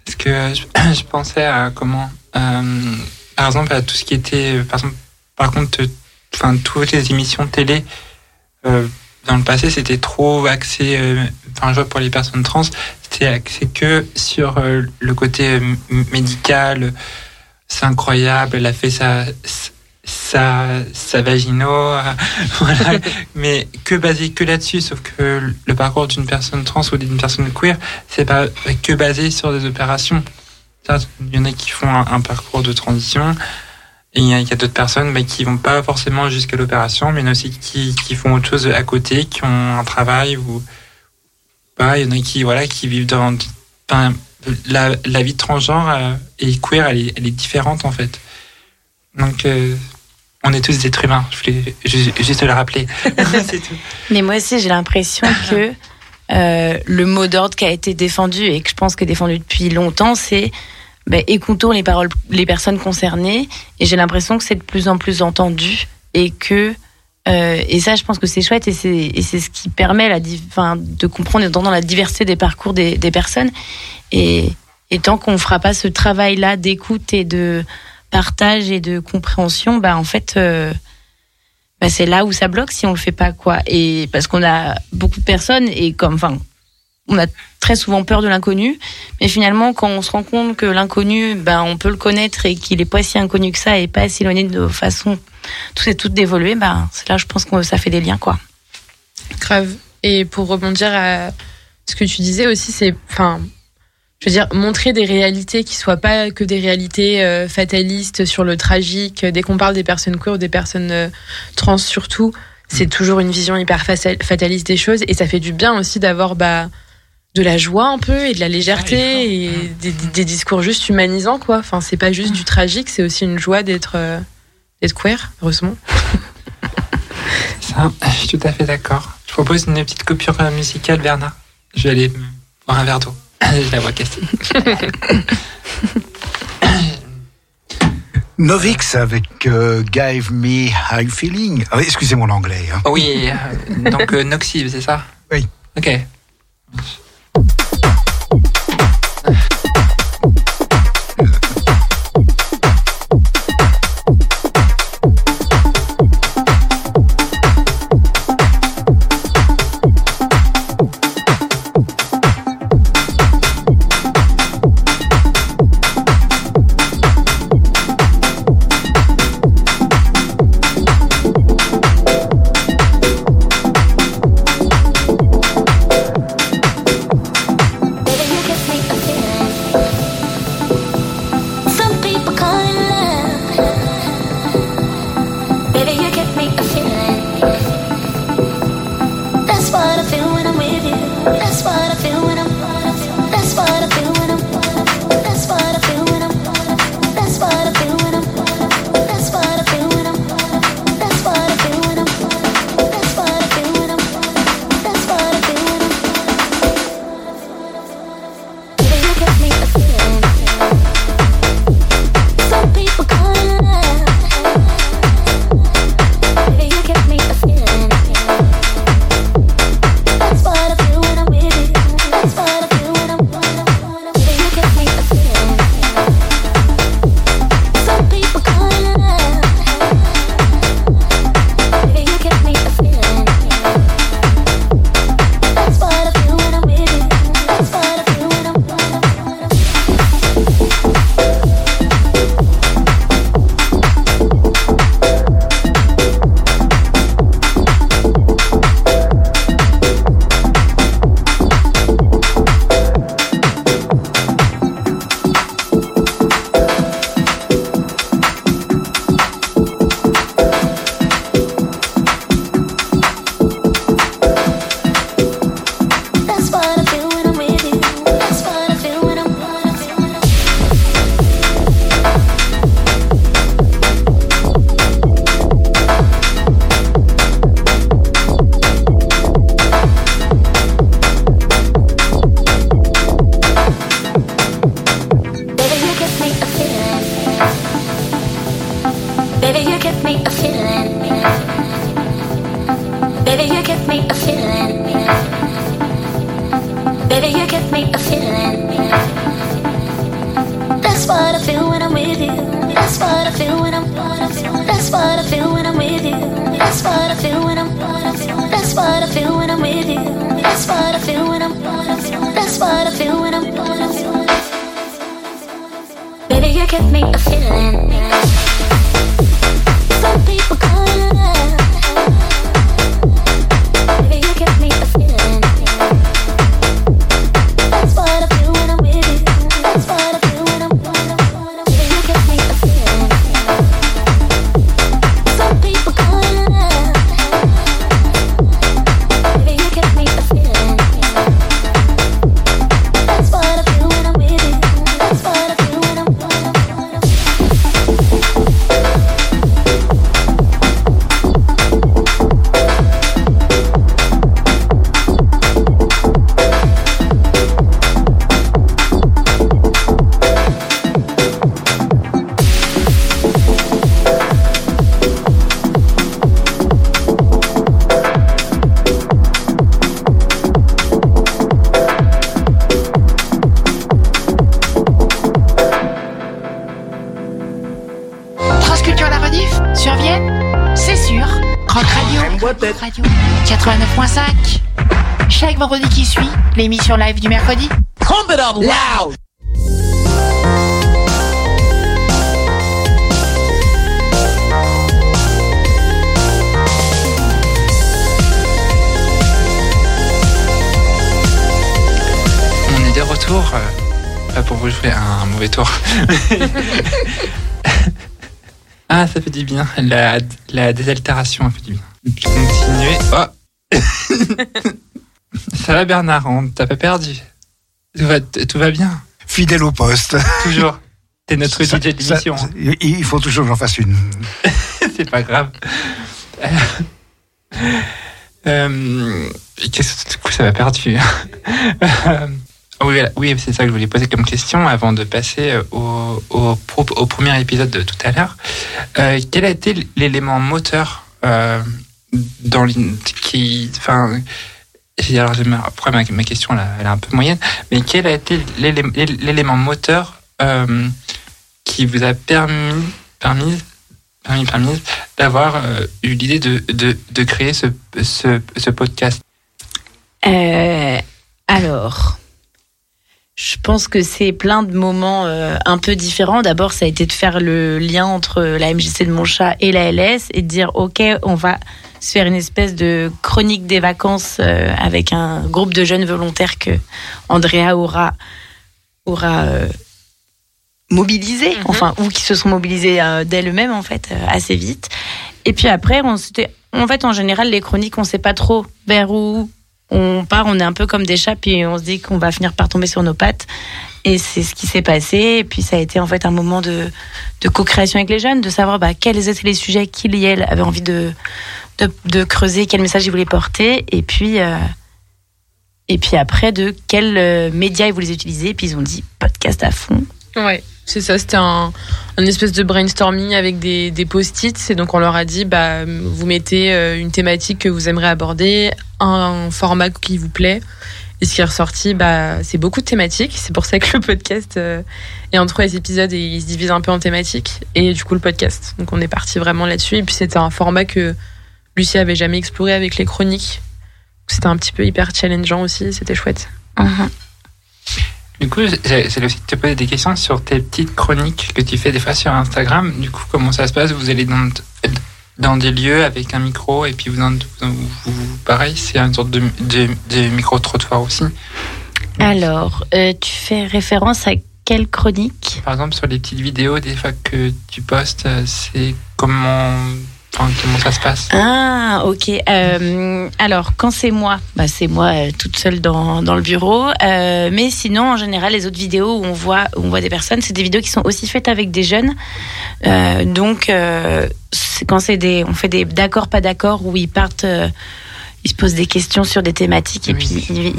Speaker 2: Parce que je, pensais à comment, euh, par exemple, à tout ce qui était, euh, par exemple, par contre, enfin, toutes les émissions télé, dans le passé, c'était trop axé, enfin, je vois pour les personnes trans, c'était axé que sur le côté médical. C'est incroyable, elle a fait sa, sa, sa vagino, mais que basé que là-dessus, sauf que le parcours d'une personne trans ou d'une personne queer, c'est pas que basé sur des opérations. Il y en a qui font un, parcours de transition, et il y a, d'autres personnes bah, qui vont pas forcément jusqu'à l'opération, mais il y en a aussi qui, font autre chose à côté, qui ont un travail ou pas. Il y en a qui voilà qui vivent dans la, vie transgenre euh, et queer, elle est, elle est différente en fait. Donc euh, on est tous des êtres humains. Je voulais ju- juste le rappeler. C'est tout.
Speaker 3: Mais moi aussi, j'ai l'impression que euh, le mot d'ordre qui a été défendu et que je pense que défendu depuis longtemps, c'est ben, écoutons les paroles, les personnes concernées. Et j'ai l'impression que c'est de plus en plus entendu et que euh, et ça, je pense que c'est chouette et c'est et c'est ce qui permet la, di- enfin, de comprendre et d'entendre la diversité des parcours des, des personnes. Et, et tant qu'on fera pas ce travail-là d'écoute et de partage et de compréhension, bah en fait. euh, bah, c'est là où ça bloque si on le fait pas quoi et parce qu'on a beaucoup de personnes et comme enfin on a très souvent peur de l'inconnu mais finalement quand on se rend compte que l'inconnu ben on peut le connaître et qu'il est pas si inconnu que ça et pas si éloigné de nos façons toutes et toutes d'évoluer ben c'est là je pense que ça fait des liens quoi
Speaker 4: Grave. Et pour rebondir à ce que tu disais aussi, c'est, enfin, je veux dire, montrer des réalités qui soient pas que des réalités euh, fatalistes sur le tragique. Dès qu'on parle des personnes queer ou des personnes euh, trans surtout, c'est toujours une vision hyper fatal- fataliste des choses. Et ça fait du bien aussi d'avoir bah, de la joie un peu et de la légèreté et des, des- des discours juste humanisants quoi. Enfin, c'est pas juste du tragique, c'est aussi une joie d'être euh, d'être queer, heureusement.
Speaker 2: Ça, je suis tout à fait d'accord. Je propose une petite coupure euh, musicale, Bernard. Je vais aller boire un verre d'eau. Je la vois casser.
Speaker 14: Novix avec euh, Give Me How You Feeling. Ah, excusez mon anglais. hein.
Speaker 2: Oui, euh, donc euh, Noxive, c'est ça?
Speaker 14: Oui.
Speaker 2: Ok.
Speaker 15: L'émission live du mercredi. Pump it up loud.
Speaker 2: On est de retour. euh, pas pour vous jouer un mauvais tour. ah, ça fait du bien. La, la désaltération, ça fait du bien. Continuer. Oh Ça va Bernard, on t'a pas perdu. Tout va, tout va bien.
Speaker 14: Fidèle au poste.
Speaker 2: Toujours. T'es notre
Speaker 14: Ça-
Speaker 2: DJ de l'émission.
Speaker 14: ça- Il faut toujours que j'en fasse une.
Speaker 2: C'est pas grave. Euh, qu'est-ce que ça m'a perdu. Euh, oui, oui c'est ça que je voulais poser comme question avant de passer euh, au, au, pro- au premier épisode de tout à l'heure. Euh, quel a été l'élément moteur euh, dans qui, enfin, alors après ma, question elle, est un peu moyenne, mais quel a été l'élé- l'élément moteur euh, qui vous a permis, permis permis, permis d'avoir euh, eu l'idée de, de, créer ce, ce, podcast?
Speaker 3: Euh, alors, je pense que c'est plein de moments un peu différents. D'abord, ça a été de faire le lien entre la MJC de mon chat et la LS et de dire ok, on va se faire une espèce de chronique des vacances euh, avec un groupe de jeunes volontaires que Andrea aura aura euh, mobilisé, enfin ou qui se sont mobilisés euh, d'elles-mêmes en fait euh, assez vite. Et puis après, on s'était, en fait, en général, les chroniques, on sait pas trop vers où on part. On est un peu comme des chats, puis on se dit qu'on va finir par tomber sur nos pattes. Et c'est ce qui s'est passé. Et puis ça a été en fait un moment de, de co-création avec les jeunes, de savoir bah, quels étaient les sujets qu'ils et elles avaient envie de, de, creuser, quel message ils voulaient porter. Et puis, euh, et puis après, de quels euh, médias ils voulaient utiliser. Et puis ils ont dit podcast à fond.
Speaker 4: Ouais, c'est ça. C'était un, espèce de brainstorming avec des, des post-it. Et donc, on leur a dit bah, vous mettez euh, une thématique que vous aimeriez aborder, un format qui vous plaît. Et ce qui est ressorti, bah, c'est beaucoup de thématiques. C'est pour ça que le podcast euh, est en trois épisodes et il se divise un peu en thématiques. Et du coup, le podcast. Donc, on est parti vraiment là-dessus. Et puis, c'était un format que Lucie avait jamais exploré avec les chroniques. C'était un petit peu hyper challengeant aussi. C'était chouette.
Speaker 2: Du coup, j'ai aussi te poser des questions sur tes petites chroniques que tu fais des fois sur Instagram. Du coup, comment ça se passe? Vous allez dans, dans des lieux avec un micro et puis vous, en- vous, vous- pareil, c'est une sorte de, de, de micro-trottoir aussi.
Speaker 3: Alors, euh, tu fais référence à quelle chronique?
Speaker 2: Par exemple, sur les petites vidéos, des fois que tu postes, euh, c'est comment, enfin, comment ça se passe
Speaker 3: Ah, ok. Euh, alors, quand c'est moi, bah, c'est moi euh, toute seule dans, dans le bureau. Euh, mais sinon, en général, les autres vidéos où on voit, où on voit des personnes, c'est des vidéos qui sont aussi faites avec des jeunes. Donc, quand c'est des, on fait des d'accord, pas d'accord, où ils partent, ils se posent des questions sur des thématiques et puis ils, ils-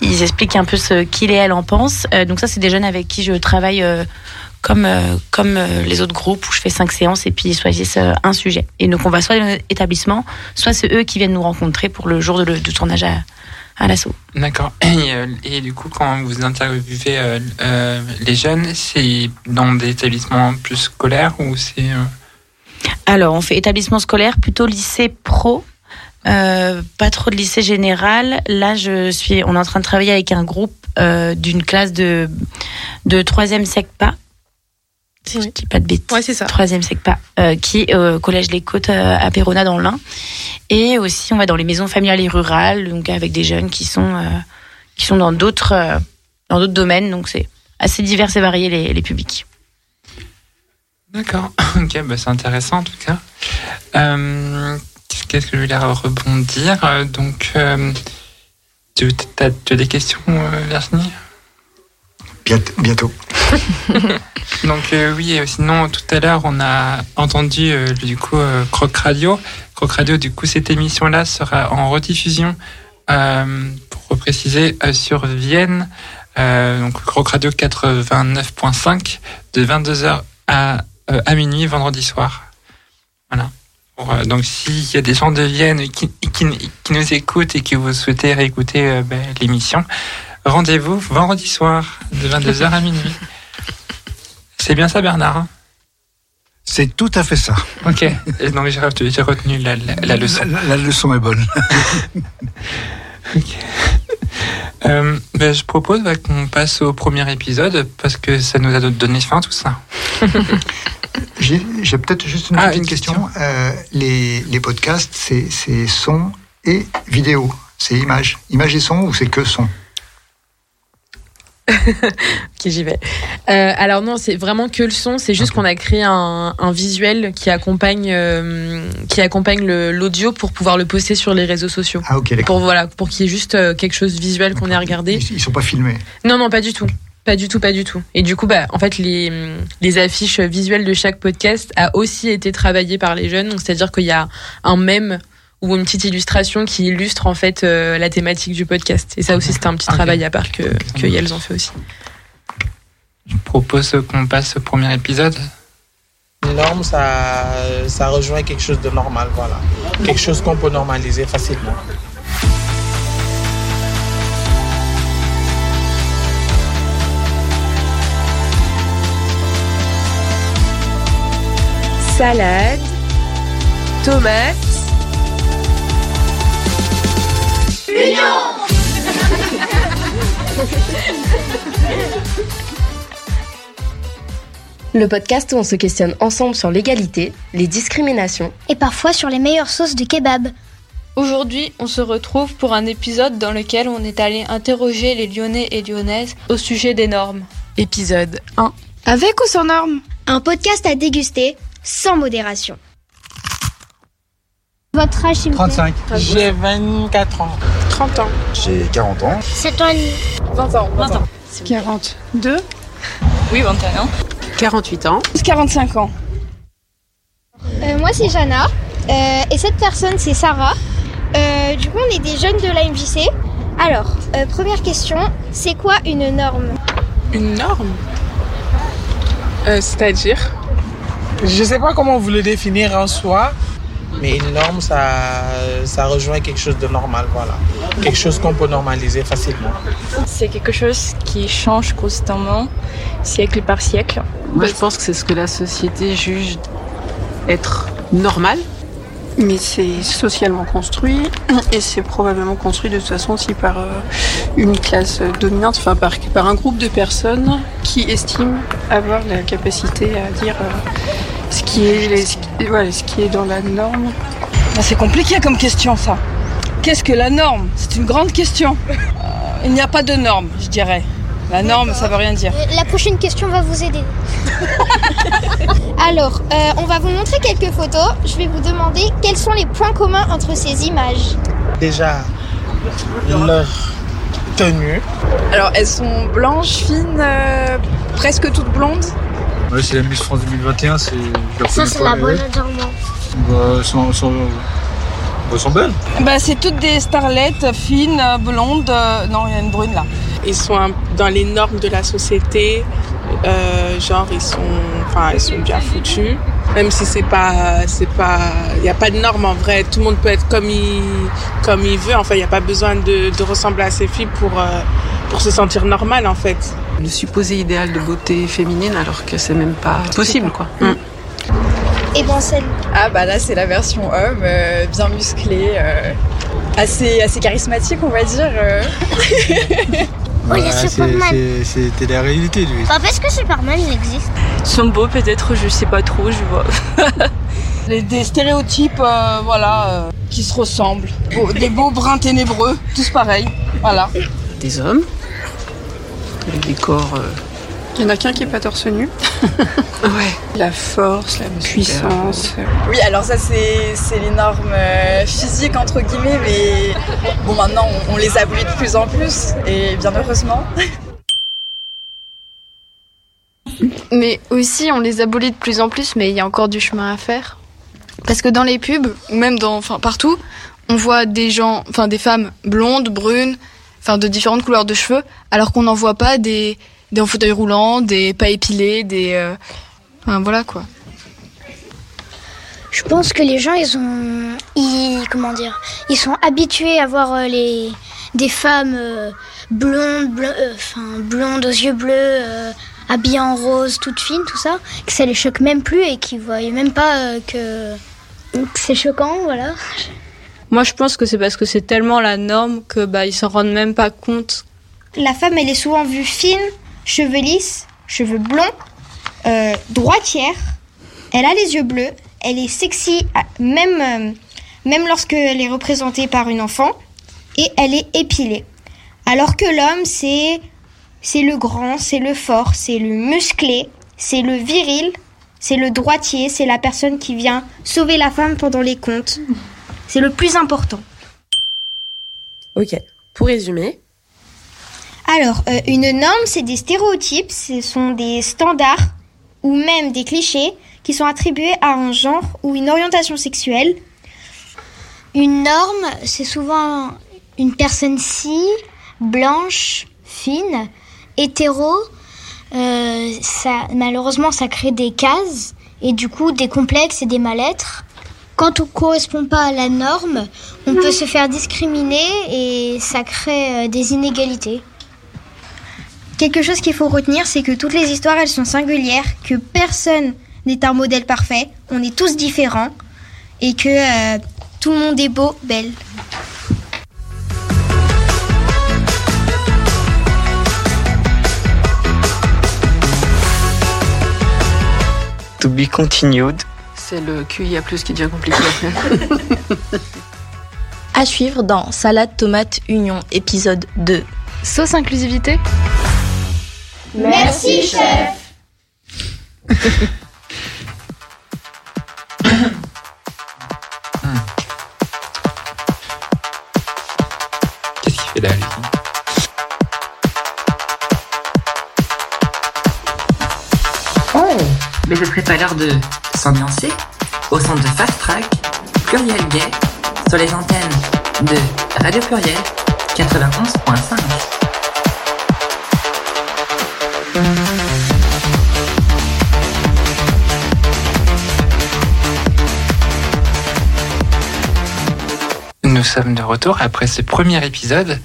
Speaker 3: ils expliquent un peu ce qu'il et elle en pensent. Donc ça, c'est des jeunes avec qui je travaille. Comme, euh, comme euh, les autres groupes où je fais cinq séances et puis ils choisissent euh, un sujet. Et donc on va soit dans l'établissement, soit c'est eux qui viennent nous rencontrer pour le jour de, le- du tournage à, à l'assaut.
Speaker 2: D'accord. Et, et du coup, quand vous interviewez les jeunes, c'est dans des établissements plus scolaires ou c'est...
Speaker 3: Alors, on fait établissement scolaire, plutôt lycée pro, pas trop de lycée général. Là, je suis, on est en train de travailler avec un groupe d'une classe de de troisième SECPA. Si je dis pas de bêtises.
Speaker 4: Ouais, c'est ça.
Speaker 3: Troisième SECPA, euh, qui est au collège Les Côtes euh, à Péronat dans l'Ain. Et aussi, on va dans les maisons familiales et rurales, donc avec des jeunes qui sont euh, qui sont dans d'autres euh, dans d'autres domaines. Donc c'est assez divers et varié les, les publics.
Speaker 2: D'accord. Ok, bah c'est intéressant en tout cas. Euh, Qu'est-ce que je voulais rebondir? Euh, Donc, euh, tu as, tu as des questions, euh, Virginie?
Speaker 5: Bientôt.
Speaker 2: Donc euh, oui, euh, sinon tout à l'heure on a entendu euh, du coup Croc Radio. Croc Radio, du coup cette émission-là sera en rediffusion, pour préciser, sur Vienne, donc Croc Radio 89.5 de 22h à, à minuit vendredi soir. Voilà. Donc s'il y a des gens de Vienne qui, nous écoutent et que vous souhaitez réécouter ben, l'émission, rendez-vous vendredi soir de 22h à minuit. C'est bien ça, Bernard hein?
Speaker 16: C'est tout à fait ça.
Speaker 2: Ok. Et donc j'ai retenu, la, la- la leçon.
Speaker 16: La, la leçon est bonne.
Speaker 2: Euh, ben, je propose bah, qu'on passe au premier épisode parce que ça nous a donné faim tout ça.
Speaker 5: J'ai peut-être juste une
Speaker 2: Ah,
Speaker 5: petite
Speaker 2: une
Speaker 5: question. Euh, les, les podcasts, c'est son et vidéo. C'est image. Image et son ou c'est que son?
Speaker 4: Ok, j'y vais. Euh, alors non, c'est vraiment que le son. C'est juste qu'on a créé un, un visuel qui accompagne, euh, qui accompagne l'audio pour pouvoir le poster sur les réseaux sociaux.
Speaker 5: Ah ok.
Speaker 4: Pour voilà, pour qu'il y ait juste euh, quelque chose de visuel qu'on ait regardé.
Speaker 5: Ils, ils sont pas filmés.
Speaker 4: Non, non, pas du tout. Pas du tout, pas du tout. Et du coup, bah, en fait, les, les affiches visuelles de chaque podcast a aussi été travaillées par les jeunes. Donc, c'est-à-dire qu'il y a un mème ou une petite illustration qui illustre en fait euh, la thématique du podcast. Et ça aussi, c'était un petit travail à part que, que Yels ont fait aussi.
Speaker 2: Je propose qu'on passe au premier épisode.
Speaker 17: Une norme, ça, ça rejoint quelque chose de normal, voilà. Quelque chose qu'on peut normaliser facilement.
Speaker 18: salade, tomate.
Speaker 19: Le podcast où on se questionne ensemble sur l'égalité, les discriminations
Speaker 8: Et parfois sur les meilleures sauces de kebab.
Speaker 12: Aujourd'hui, on se retrouve pour un épisode dans lequel on est allé interroger les Lyonnais et Lyonnaises au sujet des normes.
Speaker 4: Épisode 1.
Speaker 8: Avec ou sans normes? Un podcast à déguster sans modération. Votre âge, s'il vous plaît
Speaker 17: 35. J'ai 24 ans.
Speaker 18: 30 ans.
Speaker 16: J'ai 40 ans.
Speaker 8: 7 ans et demi.
Speaker 18: 20 ans. 20 ans.
Speaker 11: 42
Speaker 18: Oui, 21
Speaker 11: 48 ans.
Speaker 18: 45 ans.
Speaker 8: Euh, moi, c'est Jana. Euh, et cette personne, c'est Sarah. Euh, du coup, on est des jeunes de la MJC. Alors, euh, première question, c'est quoi une norme?
Speaker 11: Une norme? Euh, C'est-à-dire?
Speaker 17: Je sais pas comment vous le définir en soi, mais une norme, ça, ça rejoint quelque chose de normal, voilà. Quelque chose qu'on peut normaliser facilement.
Speaker 18: C'est quelque chose qui change constamment, siècle par siècle.
Speaker 11: Moi, je pense que c'est ce que la société juge être normal.
Speaker 20: Mais c'est socialement construit et c'est probablement construit de toute façon aussi par euh, une classe dominante, enfin par, par un groupe de personnes qui estiment avoir la capacité à dire euh, ce, qui est, ce, qui, voilà, ce qui est dans la norme.
Speaker 21: Ah, C'est compliqué comme question ça. Qu'est-ce que la norme? C'est une grande question. Euh, Il n'y a pas de norme, je dirais. La norme, ça veut rien dire.
Speaker 8: Euh, La prochaine question va vous aider. Alors, euh, on va vous montrer quelques photos. Je vais vous demander quels sont les points communs entre ces images.
Speaker 17: Déjà, leur tenue.
Speaker 22: Alors, elles sont blanches, fines, euh, presque toutes blondes.
Speaker 23: Ouais, c'est la Miss France 2021, c'est.
Speaker 8: Ça, c'est la bonne adorement.
Speaker 23: Bah, elles sont, sont, elles sont belles.
Speaker 21: Bah, c'est toutes des starlettes fines, blondes. euh, non, il y a une brune là.
Speaker 20: Ils sont un- dans les normes de la société, euh, genre ils sont, enfin, ils sont bien foutus.
Speaker 24: Même si c'est pas, c'est pas, il n'y a pas de normes en vrai. Tout le monde peut être comme il, comme il veut. Enfin, il n'y a pas besoin de, de ressembler à ses filles pour, euh, pour se sentir normal en fait.
Speaker 11: Le supposé idéal de beauté féminine alors que c'est même pas possible quoi. Mm.
Speaker 8: Et ben celle.
Speaker 22: Ah bah là c'est la version homme, euh, bien musclé, euh, assez, assez charismatique on va dire. euh.
Speaker 8: Oh, il y a Superman.
Speaker 23: C'était la réalité, lui.
Speaker 8: Enfin, est-ce que Superman il existe
Speaker 25: Sont beaux peut-être, je sais pas trop, je vois.
Speaker 21: Les- des stéréotypes, euh, voilà, euh, qui se ressemblent. Beau- des beaux bruns ténébreux, tous pareils. Voilà.
Speaker 11: Des hommes, des corps. euh,
Speaker 20: Il y en a qu'un qui est pas torse nu.
Speaker 11: Ouais.
Speaker 20: La force, la puissance.
Speaker 22: Oui, alors ça c'est c'est les normes euh, physiques entre guillemets, mais bon maintenant on, on les abolit de plus en plus et bien heureusement.
Speaker 26: Mais aussi, on les abolit de plus en plus, mais il y a encore du chemin à faire. Parce que dans les pubs, ou même dans, enfin, partout, on voit des gens, enfin, des femmes blondes, brunes, enfin, de différentes couleurs de cheveux, alors qu'on n'en voit pas des, des en fauteuil roulant, des pas épilés, des, euh, enfin, voilà, quoi.
Speaker 8: Je pense que les gens, ils ont, ils, comment dire, ils sont habitués à voir euh, les des femmes euh, blondes, bleu- euh, enfin blondes aux yeux bleus, habillées en rose, toutes fines, tout ça, que ça les choque même plus et qu'ils voient même pas que c'est choquant, voilà.
Speaker 12: Moi, je pense que c'est parce que c'est tellement la norme que bah ils s'en rendent même pas compte.
Speaker 8: La femme, elle est souvent vue fine, cheveux lisses, cheveux blonds, euh, droitière. Elle a les yeux bleus. Elle est sexy, même, euh, même lorsqu'elle est représentée par une enfant. Et elle est épilée. Alors que l'homme, c'est, c'est le grand, c'est le fort, c'est le musclé, c'est le viril, c'est le droitier, c'est la personne qui vient sauver la femme pendant les comptes. C'est le plus important.
Speaker 4: Ok. Pour résumer,
Speaker 8: Alors, euh, une norme, c'est des stéréotypes, ce sont des standards ou même des clichés qui sont attribués à un genre ou une orientation sexuelle. Une norme, c'est souvent une personne si blanche, fine, hétéro. Euh, ça, malheureusement, ça crée des cases et du coup des complexes et des mal-être. Quand on ne correspond pas à la norme, on peut se faire discriminer et ça crée euh, des inégalités. Quelque chose qu'il faut retenir, c'est que toutes les histoires, elles sont singulières, que personne n'est un modèle parfait, on est tous différents et que euh, tout le monde est beau, belle.
Speaker 10: To be continued.
Speaker 11: C'est le QIA+, qui devient compliqué après.
Speaker 13: À suivre dans Salade Tomate Union, épisode 2.
Speaker 26: Sauce inclusivité
Speaker 8: Merci, chef.
Speaker 2: Qu'est-ce qu'il fait là, lui?
Speaker 1: Oh Mais ce serait pas l'heure de s'ambiancer au centre de Fast Track, Pluriel Gay, sur les antennes de Radio Pluriel 91.5.
Speaker 2: Nous sommes de retour après ce premier épisode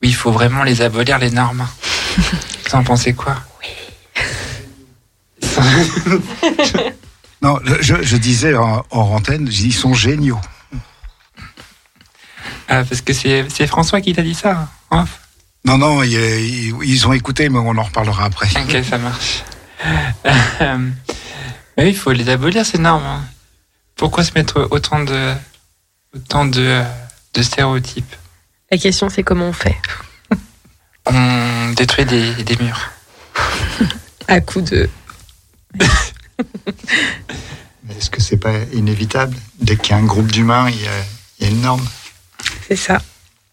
Speaker 2: où il faut vraiment les abolir, les normes. Vous en pensez quoi?
Speaker 16: Non, je, je disais en, en antenne, ils sont géniaux.
Speaker 2: Ah, parce que c'est c'est François qui t'a dit ça. hein
Speaker 16: Non, non, ils, ont écouté, mais on en reparlera après.
Speaker 2: Ok, ça marche. Euh, mais oui, il faut les abolir, ces normes. hein. Pourquoi se mettre autant de, autant de, de stéréotypes
Speaker 4: la question c'est comment on fait
Speaker 2: On détruit des, des murs.
Speaker 4: À coup de.
Speaker 5: Est-ce que c'est pas inévitable? Dès qu'il y a un groupe d'humains, il y a, il y a une norme.
Speaker 4: C'est ça.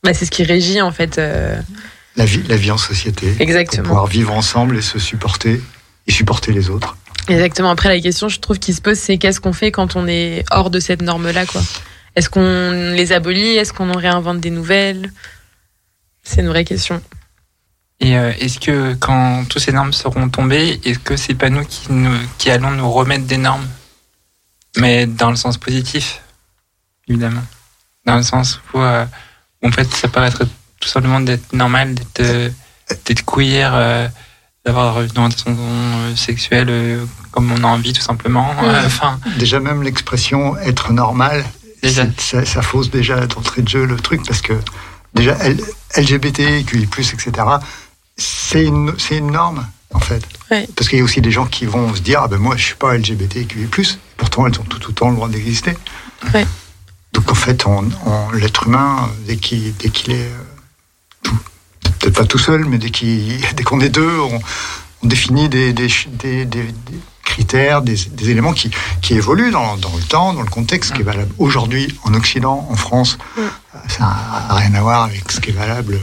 Speaker 4: Bah, c'est ce qui régit en fait. euh,
Speaker 5: La vie, la vie en société.
Speaker 4: Exactement.
Speaker 5: Pour pouvoir vivre ensemble et se supporter et supporter les autres.
Speaker 4: Exactement. Après, la question, je trouve, qui se pose, c'est qu'est-ce qu'on fait quand on est hors de cette norme-là, quoi? Est-ce qu'on les abolit? Est-ce qu'on en réinvente des nouvelles? C'est une vraie question.
Speaker 2: Et euh, est-ce que quand toutes ces normes seront tombées, est-ce que c'est pas nous qui, nous qui allons nous remettre des normes? Mais dans le sens positif, évidemment. Dans le sens où, euh, en fait, ça paraîtrait tout simplement d'être normal, d'être, euh, d'être queer, euh, d'avoir une orientation euh, sexuelle euh, comme on a envie, tout simplement. Euh, Enfin,
Speaker 5: Déjà même l'expression être normal,
Speaker 2: Déjà.
Speaker 5: ça, ça fausse déjà d'entrée de jeu le truc parce que déjà L- LGBT, QI+, etc. C'est une, norme en fait. Parce qu'il y a aussi des gens qui vont se dire ah ben moi je suis pas LGBT, QI+, pourtant elles ont tout autant le droit d'exister. Donc en fait, on, on- l'être humain, dès qu'il est euh, tout- peut-être pas tout seul, mais dès qu'on est deux, on, on définit des, des, ch- des- des- des critères, des, des éléments qui, qui évoluent dans, dans le temps, dans le contexte, qui est valable aujourd'hui en Occident, en France. Euh, Ça n'a rien à voir avec ce qui est valable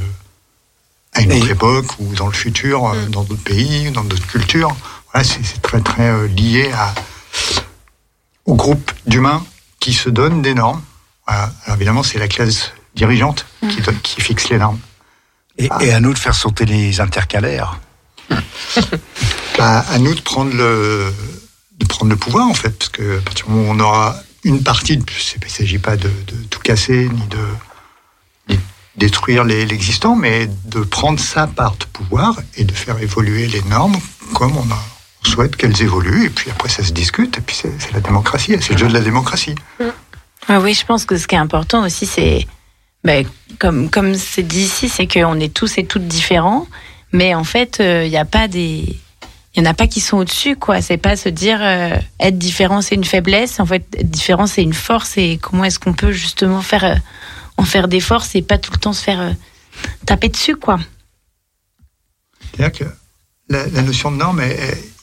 Speaker 5: à une autre époque ou dans le futur, euh, dans d'autres pays, dans d'autres cultures. Voilà, c'est très très euh, lié à, au groupe d'humains qui se donnent des normes. Voilà. Alors évidemment, c'est la classe dirigeante qui, donne- qui fixe les normes.
Speaker 14: Et, et à nous de faire sauter les intercalaires.
Speaker 5: Bah, à nous de prendre le de prendre le pouvoir en fait, parce que à partir du moment où on aura une partie, il ne s'agit pas de, de tout casser ni de ni de détruire l'existant, mais de prendre sa part de pouvoir et de faire évoluer les normes comme on, souhaite qu'elles évoluent, et puis après ça se discute, et puis c'est la démocratie, c'est le jeu de la démocratie.
Speaker 3: Ah oui, je pense que ce qui est important aussi, c'est, ben, comme comme c'est dit ici, c'est qu'on est tous et toutes différents, mais en fait, il n'y a pas des, il y en a pas qui sont au-dessus, quoi. C'est pas se dire euh, être différent c'est une faiblesse. En fait, être différent c'est une force. Et comment est-ce qu'on peut justement faire euh, en faire des forces et pas tout le temps se faire euh, taper dessus, quoi.
Speaker 5: C'est-à-dire que la, notion de norme,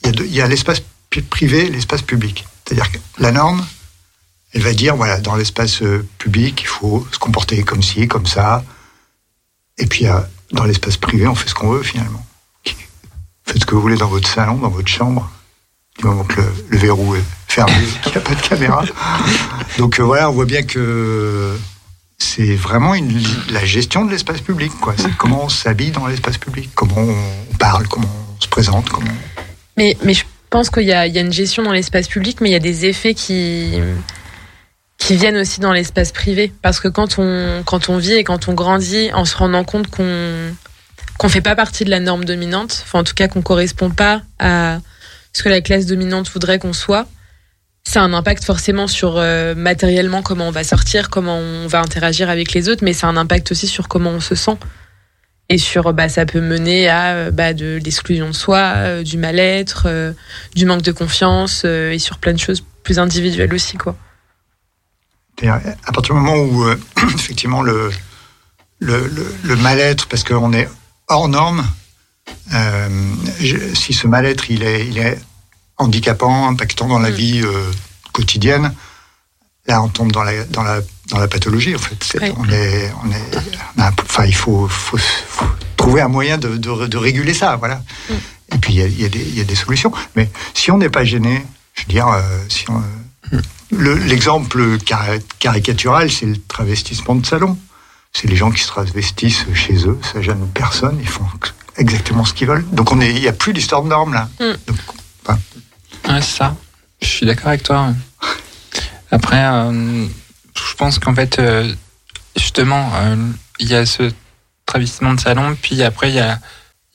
Speaker 5: il y a l'espace privé et l'espace public. C'est-à-dire que la norme, elle va dire, voilà, dans l'espace euh, public, il faut se comporter comme ci, comme ça. Et puis, euh, dans l'espace privé, on fait ce qu'on veut, finalement. Faites ce que vous voulez dans votre salon, dans votre chambre, du moment que le, verrou est fermé, qu'il n'y a pas de caméra. Donc voilà, on voit bien que c'est vraiment la gestion de l'espace public. Quoi. C'est comment on s'habille dans l'espace public, comment on parle, comment on se présente, comment.
Speaker 27: Mais, je pense qu'il y a, une gestion dans l'espace public, mais il y a des effets qui, viennent aussi dans l'espace privé. Parce que quand on, vit et quand on grandit en se rendant compte qu'on qu'on fait pas partie de la norme dominante, enfin en tout cas qu'on correspond pas à ce que la classe dominante voudrait qu'on soit, ça a un impact forcément sur euh, matériellement comment on va sortir, comment on va interagir avec les autres, mais ça a un impact aussi sur comment on se sent. Et sur, bah, ça peut mener à euh, bah, de l'exclusion de soi, euh, du mal-être, du manque de confiance, et sur plein de choses plus individuelles aussi, quoi.
Speaker 5: À partir du moment où, effectivement, le, le, mal-être, parce qu'on est hors norme, si ce mal-être, il est, il est handicapant, impactant dans la vie euh, quotidienne, là, on tombe dans la, dans la, dans la pathologie, en fait. On est, on est, on a- enfin, il faut, faut, faut trouver un moyen de, de, de réguler ça, voilà. Et puis, il y y a des- il y a des solutions. Mais si on n'est pas gêné, je veux dire, euh, si le- L'exemple cari- caricatural, c'est le travestissement de salon. C'est les gens qui se travestissent chez eux, ça gêne personne, ils font exactement ce qu'ils veulent. Donc on est, il n'y a plus d'histoire de normes là.
Speaker 2: Ouais, c'est ça. Je suis d'accord avec toi. Après, euh, je pense qu'en fait, euh, justement, euh, il y a ce travestissement de salon, puis après, il y a,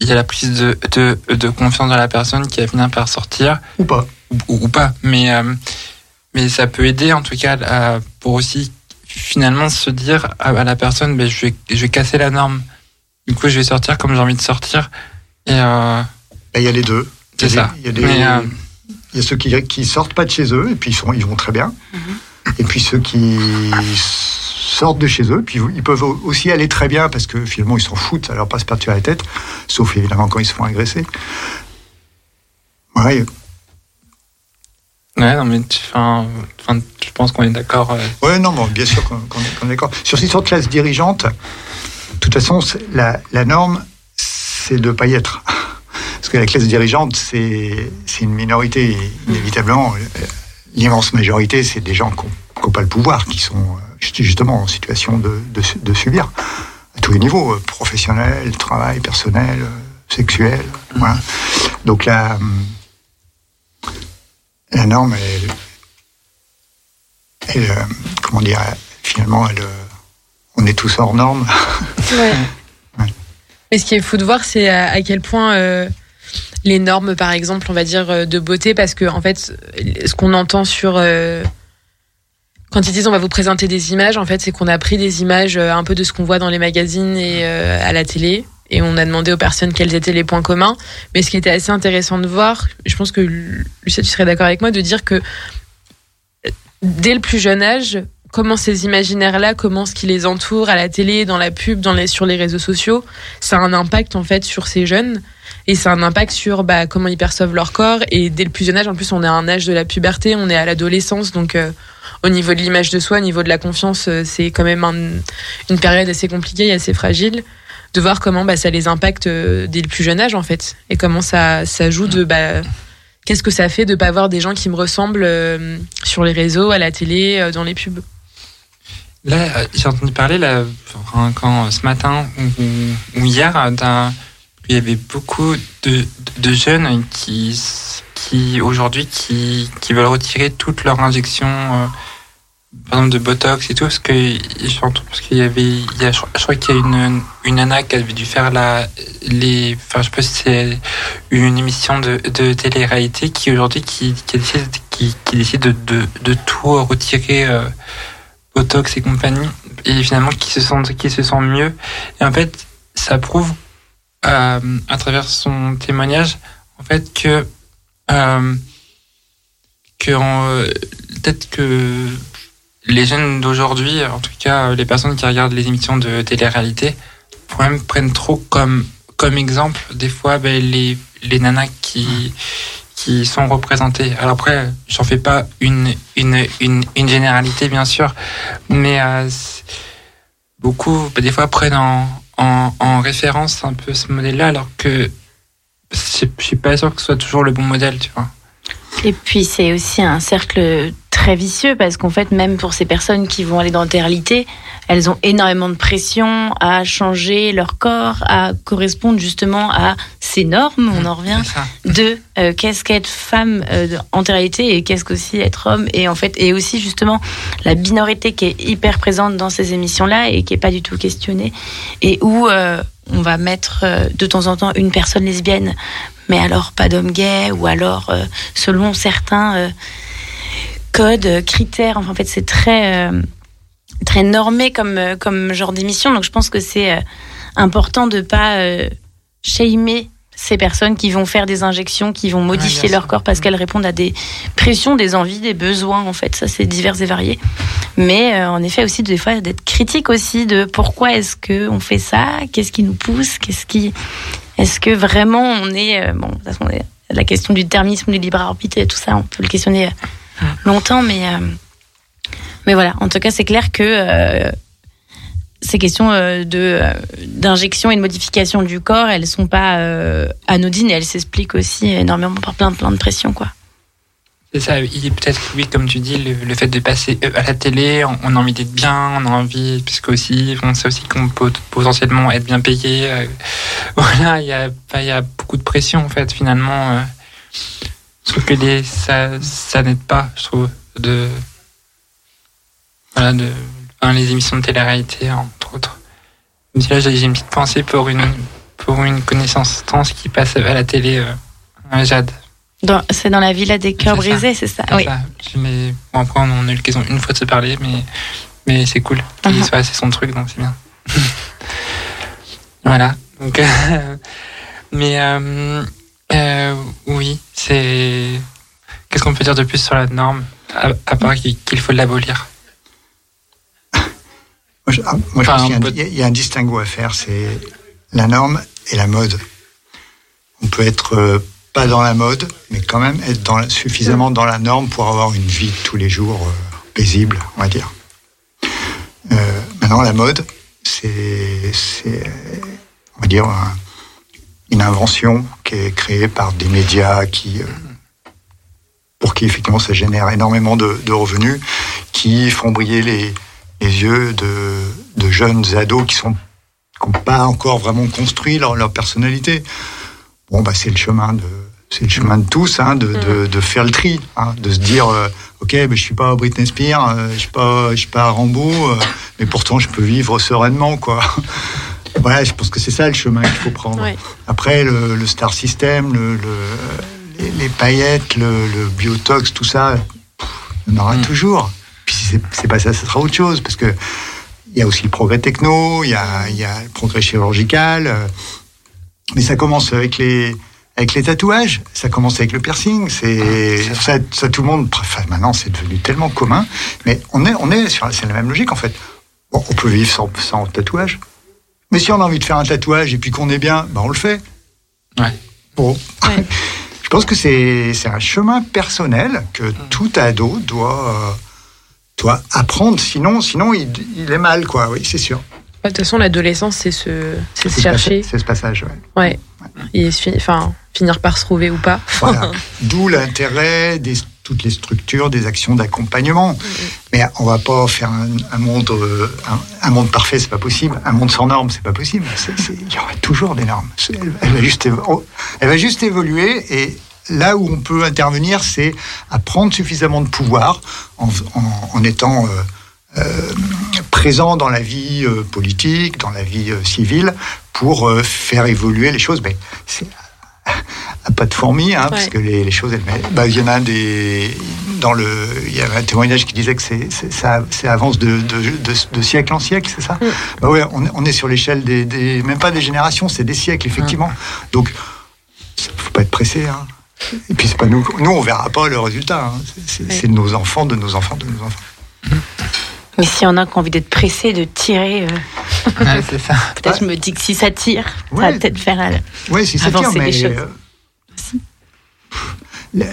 Speaker 2: y a la prise de, de, de confiance dans la personne qui va finir par sortir.
Speaker 5: Ou pas.
Speaker 2: Ou, ou pas. Mais, mais ça peut aider, en tout cas, à- pour aussi finalement se dire à, à la personne, ben, je, vais, je vais casser la norme. Du coup, je vais sortir comme j'ai envie de sortir. Et
Speaker 5: Il y a les deux.
Speaker 2: C'est ça.
Speaker 5: des- Il y a, des-
Speaker 2: Mais,
Speaker 5: il y a ceux qui, qui sortent pas de chez eux et puis ils, sont, ils vont très bien. Et puis ceux qui sortent de chez eux, puis ils peuvent aussi aller très bien parce que finalement ils s'en foutent, ça leur passe par-dessus la tête, sauf évidemment quand ils se font agresser. Ouais,
Speaker 2: Ouais, non, mais tu- enfin, enfin, je pense qu'on est d'accord. euh,
Speaker 5: Ouais, non, bon, bien sûr qu'on est, d'accord. Sur cette sorte de classe dirigeante, de toute façon, la, la norme, c'est de ne pas y être. Parce que la classe dirigeante, c'est une minorité, inévitablement. L'immense majorité, c'est des gens qui n'ont pas le pouvoir, qui sont euh, justement en situation de, de, su- de subir à tous les niveaux, euh, professionnel, travail, personnel, euh, sexuel. Voilà. Donc la, la norme, elle, elle, comment dire, finalement, elle, on est tous hors normes.
Speaker 4: Mais ce qui est fou de voir, c'est à, à quel point euh, les normes, par exemple, on va dire, euh, de beauté, parce que, en fait, ce qu'on entend sur. euh, quand ils disent on va vous présenter des images, en fait, c'est qu'on a pris des images euh, un peu de ce qu'on voit dans les magazines et à la télé. Et on a demandé aux personnes quels étaient les points communs. Mais ce qui était assez intéressant de voir, je pense que Lucia, tu serais d'accord avec moi, de dire que dès le plus jeune âge, comment ces imaginaires-là, comment ce qui les entoure à la télé, dans la pub, dans les, sur les réseaux sociaux, ça a un impact en fait sur ces jeunes et ça a un impact sur bah, comment ils perçoivent leur corps. Et dès le plus jeune âge, en plus, on est à un âge de la puberté, on est à l'adolescence, donc euh, au niveau de l'image de soi, au niveau de la confiance, euh, c'est quand même un- une période assez compliquée et assez fragile. De voir comment bah, ça les impacte euh, dès le plus jeune âge en fait, et comment ça, joue de bah, qu'est-ce que ça fait de pas avoir des gens qui me ressemblent sur les réseaux, à la télé, dans les pubs.
Speaker 2: Là, j'ai entendu parler là, quand, ce matin ou, hier d'un il y avait beaucoup de, de jeunes qui, qui aujourd'hui qui, qui veulent retirer toutes leurs injections, euh, par exemple de Botox et tout, parce que parce qu'il y avait, il y a, je, crois qu'il y a une, une nana qui avait dû faire la, les, enfin je sais pas si c'est une émission de, de télé-réalité qui aujourd'hui qui, qui décide, qui, qui décide de, de, tout retirer. euh, Botox et compagnie, et finalement qui se sentent, qui se sent mieux. Et en fait, ça prouve euh, à travers son témoignage, en fait que euh, que euh, peut-être que les jeunes d'aujourd'hui, en tout cas les personnes qui regardent les émissions de télé-réalité, même prennent trop comme comme exemple des fois ben, les les nanas qui qui sont représentées. Alors après, j'en fais pas une, une, une, une généralité, bien sûr, mais euh, beaucoup, bah, des fois, prennent en, en, en référence un peu ce modèle-là, alors que je je suis pas sûr que ce soit toujours le bon modèle, tu vois.
Speaker 3: Et puis c'est aussi un cercle très vicieux parce qu'en fait même pour ces personnes qui vont aller dans réalité, elles ont énormément de pression à changer leur corps, à correspondre justement à ces normes, on en revient, de euh, qu'est-ce qu'être femme euh, en réalité et qu'est-ce qu'aussi être homme et en fait et aussi justement la minorité qui est hyper présente dans ces émissions là et qui est pas du tout questionnée et où euh, on va mettre euh, de temps en temps une personne lesbienne. Mais alors pas d'homme gay ou alors selon certains codes, euh, critères. Enfin, en fait, c'est très euh, très normé comme euh, comme genre d'émission. Donc, je pense que c'est euh, important de pas euh, shamer ces personnes qui vont faire des injections, qui vont modifier leur corps parce qu'elles répondent à des pressions, des envies, des besoins. En fait, ça c'est divers et varié. Mais euh, en effet aussi des fois d'être critique aussi de pourquoi est-ce que on fait ça, qu'est-ce qui nous pousse, qu'est-ce qui, est-ce que vraiment on est euh, bon, de toute façon, la question du déterminisme, du libre arbitre et tout ça, on peut le questionner euh, longtemps, mais euh, mais voilà. En tout cas, c'est clair que euh, ces questions euh, de d'injection et de modification du corps, elles sont pas anodines et elles s'expliquent aussi énormément par plein plein de pressions, quoi.
Speaker 2: C'est ça, il est peut-être, oui, comme tu dis, le, fait de passer à la télé, on, a envie d'être bien, on a envie, puisque aussi, on sait aussi qu'on peut potentiellement être bien payé. voilà, il y a, il y a beaucoup de pression, en fait, finalement. Je trouve que les, ça, ça n'aide pas, je trouve, de. Voilà, de. enfin, les émissions de télé-réalité, entre autres. Même si là, j'ai une petite pensée pour une, pour une connaissance trans qui passe à la télé, euh, à Jade.
Speaker 3: C'est dans la villa des cœurs brisés, c'est ça. Oui.
Speaker 2: ça. L'ai- bon, après, on a eu l'occasion une fois de se parler, mais, mais c'est cool.
Speaker 3: Mhm.
Speaker 2: Il soit c'est son truc, donc c'est bien. voilà. Donc, euh, mais euh, euh, oui, c'est. Qu'est-ce qu'on peut dire de plus sur la norme, à, à part qu'il faut l'abolir?
Speaker 5: Moi, je, ah, moi, je
Speaker 2: Enfin,
Speaker 5: pense qu'il y a un-
Speaker 2: peut-
Speaker 5: y, a- distinguo à faire, c'est la norme et la mode. On peut être euh, pas dans la mode, mais quand même être dans, suffisamment dans la norme pour avoir une vie de tous les jours euh, paisible, on va dire. Euh, maintenant, la mode, c'est, on va dire, un- une invention qui est créée par des médias qui, euh, pour qui effectivement ça génère énormément de, de revenus, qui font briller les, les yeux de, de jeunes ados qui sont qui n'ont pas encore vraiment construit leur, leur personnalité. Bon, bah, c'est le chemin de c'est le chemin de tous, hein, de, de, de faire le tri, hein, de se dire, euh, ok, ben, je suis pas Britney Spears, euh, je suis pas, je suis pas Rambo, euh, mais pourtant je peux vivre sereinement, quoi. Voilà, je pense que c'est ça le chemin qu'il faut prendre.
Speaker 27: Ouais.
Speaker 5: Après, le, le star system, le, le- les, les paillettes, le, le biotox, tout ça, pff, il y en aura toujours. Puis si c'est pas ça, ce sera autre chose, parce que il y a aussi le progrès techno, il y a, il y a le progrès chirurgical, euh, mais ça commence avec les avec les tatouages, ça commence avec le piercing, c'est ça, ça tout le monde. Enfin, maintenant, c'est devenu tellement commun, mais on est on est sur c'est la même logique en fait. Bon, on peut vivre sans, sans tatouage, mais si on a envie de faire un tatouage et puis qu'on est bien, ben on le fait.
Speaker 2: Ouais.
Speaker 5: Bon. Je pense que c'est c'est un chemin personnel que tout ado doit euh, doit apprendre. Sinon, sinon il, il est mal, quoi. Oui, c'est sûr.
Speaker 27: De toute façon, l'adolescence, c'est se,
Speaker 5: ce
Speaker 27: chercher.
Speaker 5: C'est ce passage, ouais.
Speaker 27: Ouais. Et se fi- enfin, finir par se trouver ou pas.
Speaker 5: Voilà. D'où l'intérêt des toutes les structures, des actions d'accompagnement. Mais on va pas faire un, un monde euh, un, un monde parfait, c'est pas possible. Un monde sans normes, c'est pas possible. Il y aura toujours des normes. Elle, elle va juste évo- elle va juste évoluer et là où on peut intervenir, c'est à prendre suffisamment de pouvoir en, en- en étant euh, euh, présent dans la vie euh, politique, dans la vie civile, pour faire évoluer les choses. Mais c'est à pas de fourmi, hein, parce
Speaker 27: Ouais.
Speaker 5: que les, les choses, elles, bah, il y en a des dans le, il y avait un témoignage qui disait que c'est, ça, ça avance de, de, de, de siècle en siècle, c'est ça? Bah ouais, on, est- on est sur l'échelle des, des, même pas des générations, c'est des siècles effectivement. Donc, faut pas être pressé. Hein. Et puis c'est pas nous, nous on verra pas le résultat. hein. C'est, de nos enfants, de nos enfants, de nos enfants.
Speaker 3: Mais s'il y en a qui ont envie d'être pressés, de tirer, euh,
Speaker 2: c'est ça.
Speaker 3: peut-être je me dis que si ça tire, ça
Speaker 5: Ouais.
Speaker 3: va peut-être faire euh,
Speaker 5: Oui, si ça tire,
Speaker 3: avancer
Speaker 5: mais euh,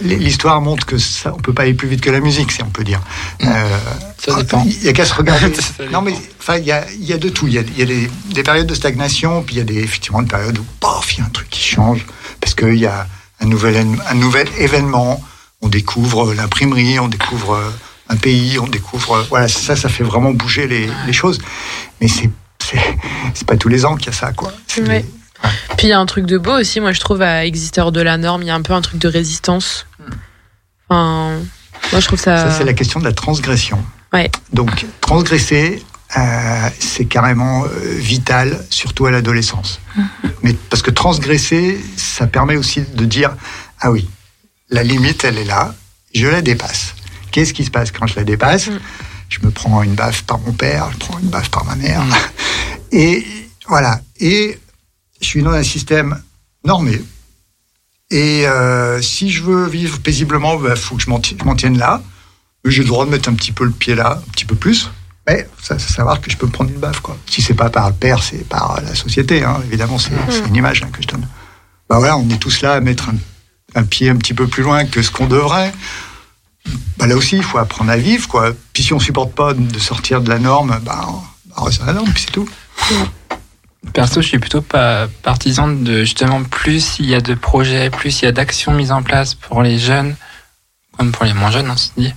Speaker 5: l'histoire montre que ça, on peut pas aller plus vite que la musique, si on peut dire. Euh,
Speaker 2: Ça dépend.
Speaker 5: Il y a qu'à se regarder. Non, mais enfin, il y a, il y a de tout. Il y a, il y a des, des périodes de stagnation, puis il y a des, effectivement des périodes où, paf, il y a un truc qui change, parce qu'il y a un nouvel, un nouvel événement. On découvre l'imprimerie, on découvre euh, un pays, on découvre. Voilà, ça, ça fait vraiment bouger les, les choses. Mais c'est, c'est, c'est pas tous les ans qu'il y a ça, quoi.
Speaker 27: Ouais. Puis il y a un truc de beau aussi, moi je trouve, à exister hors de la norme, il y a un peu un truc de résistance. Enfin, moi je trouve ça.
Speaker 5: Ça, c'est la question de la transgression.
Speaker 27: Ouais.
Speaker 5: Donc, transgresser, euh, c'est carrément euh, vital, surtout à l'adolescence. Mais parce que transgresser, ça permet aussi de dire ah oui, la limite, elle est là, je la dépasse. Qu'est-ce qui se passe quand je la dépasse Je me prends une baffe par mon père, je prends une baffe par ma mère. Et voilà. Et je suis dans un système normé. Et euh, si je veux vivre paisiblement, il faut que je m'en tienne là. J'ai le droit de mettre un petit peu le pied là, un petit peu plus. Mais ça, ça savoir que je peux me prendre une baffe. Quoi. Si c'est pas par le père, c'est par la société. Hein. Évidemment, c'est c'est une image hein, que je donne. Bah voilà, on est tous là à mettre un, un pied un petit peu plus loin que ce qu'on devrait. Bah là aussi, il faut apprendre à vivre. Quoi. Puis si on supporte pas de sortir de la norme, bah, on reste à la norme, puis c'est tout.
Speaker 2: Perso, je suis plutôt pas partisan de justement plus il y a de projets, plus il y a d'actions mises en place pour les jeunes, comme pour les moins jeunes, on se dit.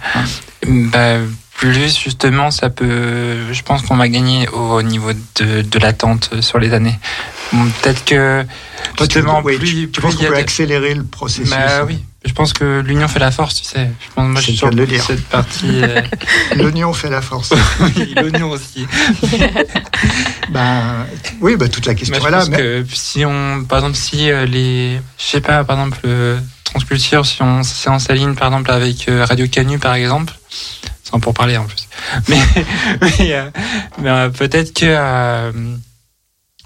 Speaker 2: Bah, plus justement, ça peut. Je pense qu'on va gagner au niveau de, de l'attente sur les années. Bon, Peut-être que
Speaker 5: Toi, tu,
Speaker 2: justement,
Speaker 5: oui,
Speaker 2: plus,
Speaker 5: tu, tu
Speaker 2: plus
Speaker 5: penses qu'on peut
Speaker 2: de-
Speaker 5: accélérer le processus?
Speaker 2: Bah oui, je pense que l'union fait la force, tu sais. Je pense, moi, je suis sur
Speaker 5: le
Speaker 2: cette partie. euh,
Speaker 5: L'oignon fait la force.
Speaker 2: oui, l'oignon aussi.
Speaker 5: bah, oui, bah, toute la question est
Speaker 2: je
Speaker 5: là.
Speaker 2: pense
Speaker 5: mais-
Speaker 2: que si on, par exemple, si euh, les, je sais pas, par exemple, euh, Transculture, si on, si on s'aligne, par exemple, avec euh, Radio Canu, par exemple, sans pour parler en plus, mais, mais, euh, mais, euh, peut-être que,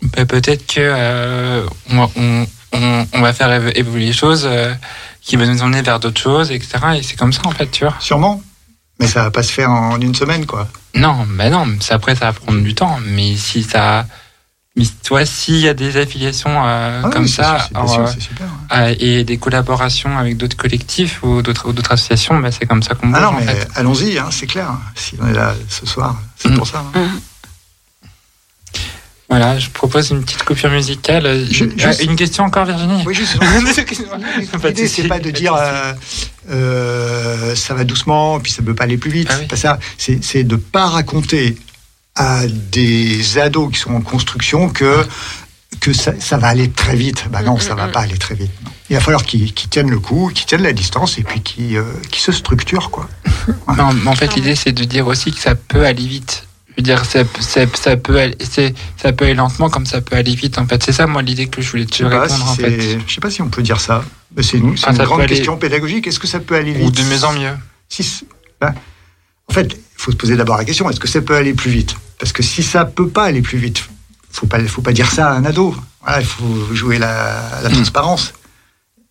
Speaker 2: bah, peut-être que on, on, on, on va faire évo- évoluer les choses, qui va nous emmener vers d'autres choses, etc. Et c'est comme ça, en fait, tu vois.
Speaker 5: Sûrement. Mais ça va pas se faire en une semaine, quoi.
Speaker 2: Non, mais non, ça, après ça va prendre du temps. Mais si ça, mais toi, s'il y a des affiliations euh,
Speaker 5: Ah oui,
Speaker 2: comme ça,
Speaker 5: sûr, c'est bien sûr,
Speaker 2: euh,
Speaker 5: super,
Speaker 2: euh, et des collaborations avec d'autres collectifs ou d'autres associations, bah, c'est comme ça qu'on bouge
Speaker 5: Ah non,
Speaker 2: en
Speaker 5: mais
Speaker 2: fait.
Speaker 5: allons-y, hein, c'est clair. Si on est là ce soir, c'est pour ça. hein.
Speaker 2: Voilà, je propose une petite coupure musicale. Euh, euh, une question encore, Virginie
Speaker 5: Oui, juste. L'idée, c'est pas de dire euh, euh, ça va doucement, puis ça peut pas aller plus
Speaker 2: Ah
Speaker 5: vite. C'est pas ça. C'est de pas raconter à des ados qui sont en construction que que ça, ça va aller très vite. Bah non, ça va pas aller très vite. non. Il va falloir qu'ils tiennent le coup, qu'ils tiennent la distance et puis qu'ils euh, se structurent, quoi.
Speaker 2: Non, mais en fait, l'idée, c'est de dire aussi que ça peut aller vite. Je veux dire, ça, ça, ça peut aller, c'est- ça peut aller lentement comme ça peut aller vite. En fait, c'est ça, moi, l'idée que je voulais te
Speaker 5: pas
Speaker 2: répondre.
Speaker 5: si
Speaker 2: en fait.
Speaker 5: je sais pas si on peut dire ça. Mais C'est une, c'est
Speaker 2: Ah,
Speaker 5: une grande
Speaker 2: aller-
Speaker 5: question pédagogique. Est-ce que ça peut aller vite?
Speaker 2: Ou de mieux en mieux.
Speaker 5: Si, ben, en fait, il faut se poser d'abord la question est-ce que ça peut aller plus vite? Parce que si ça peut pas aller plus vite, faut pas, faut pas dire ça à un ado. Voilà, il faut jouer la,
Speaker 2: Hmm.
Speaker 5: la transparence.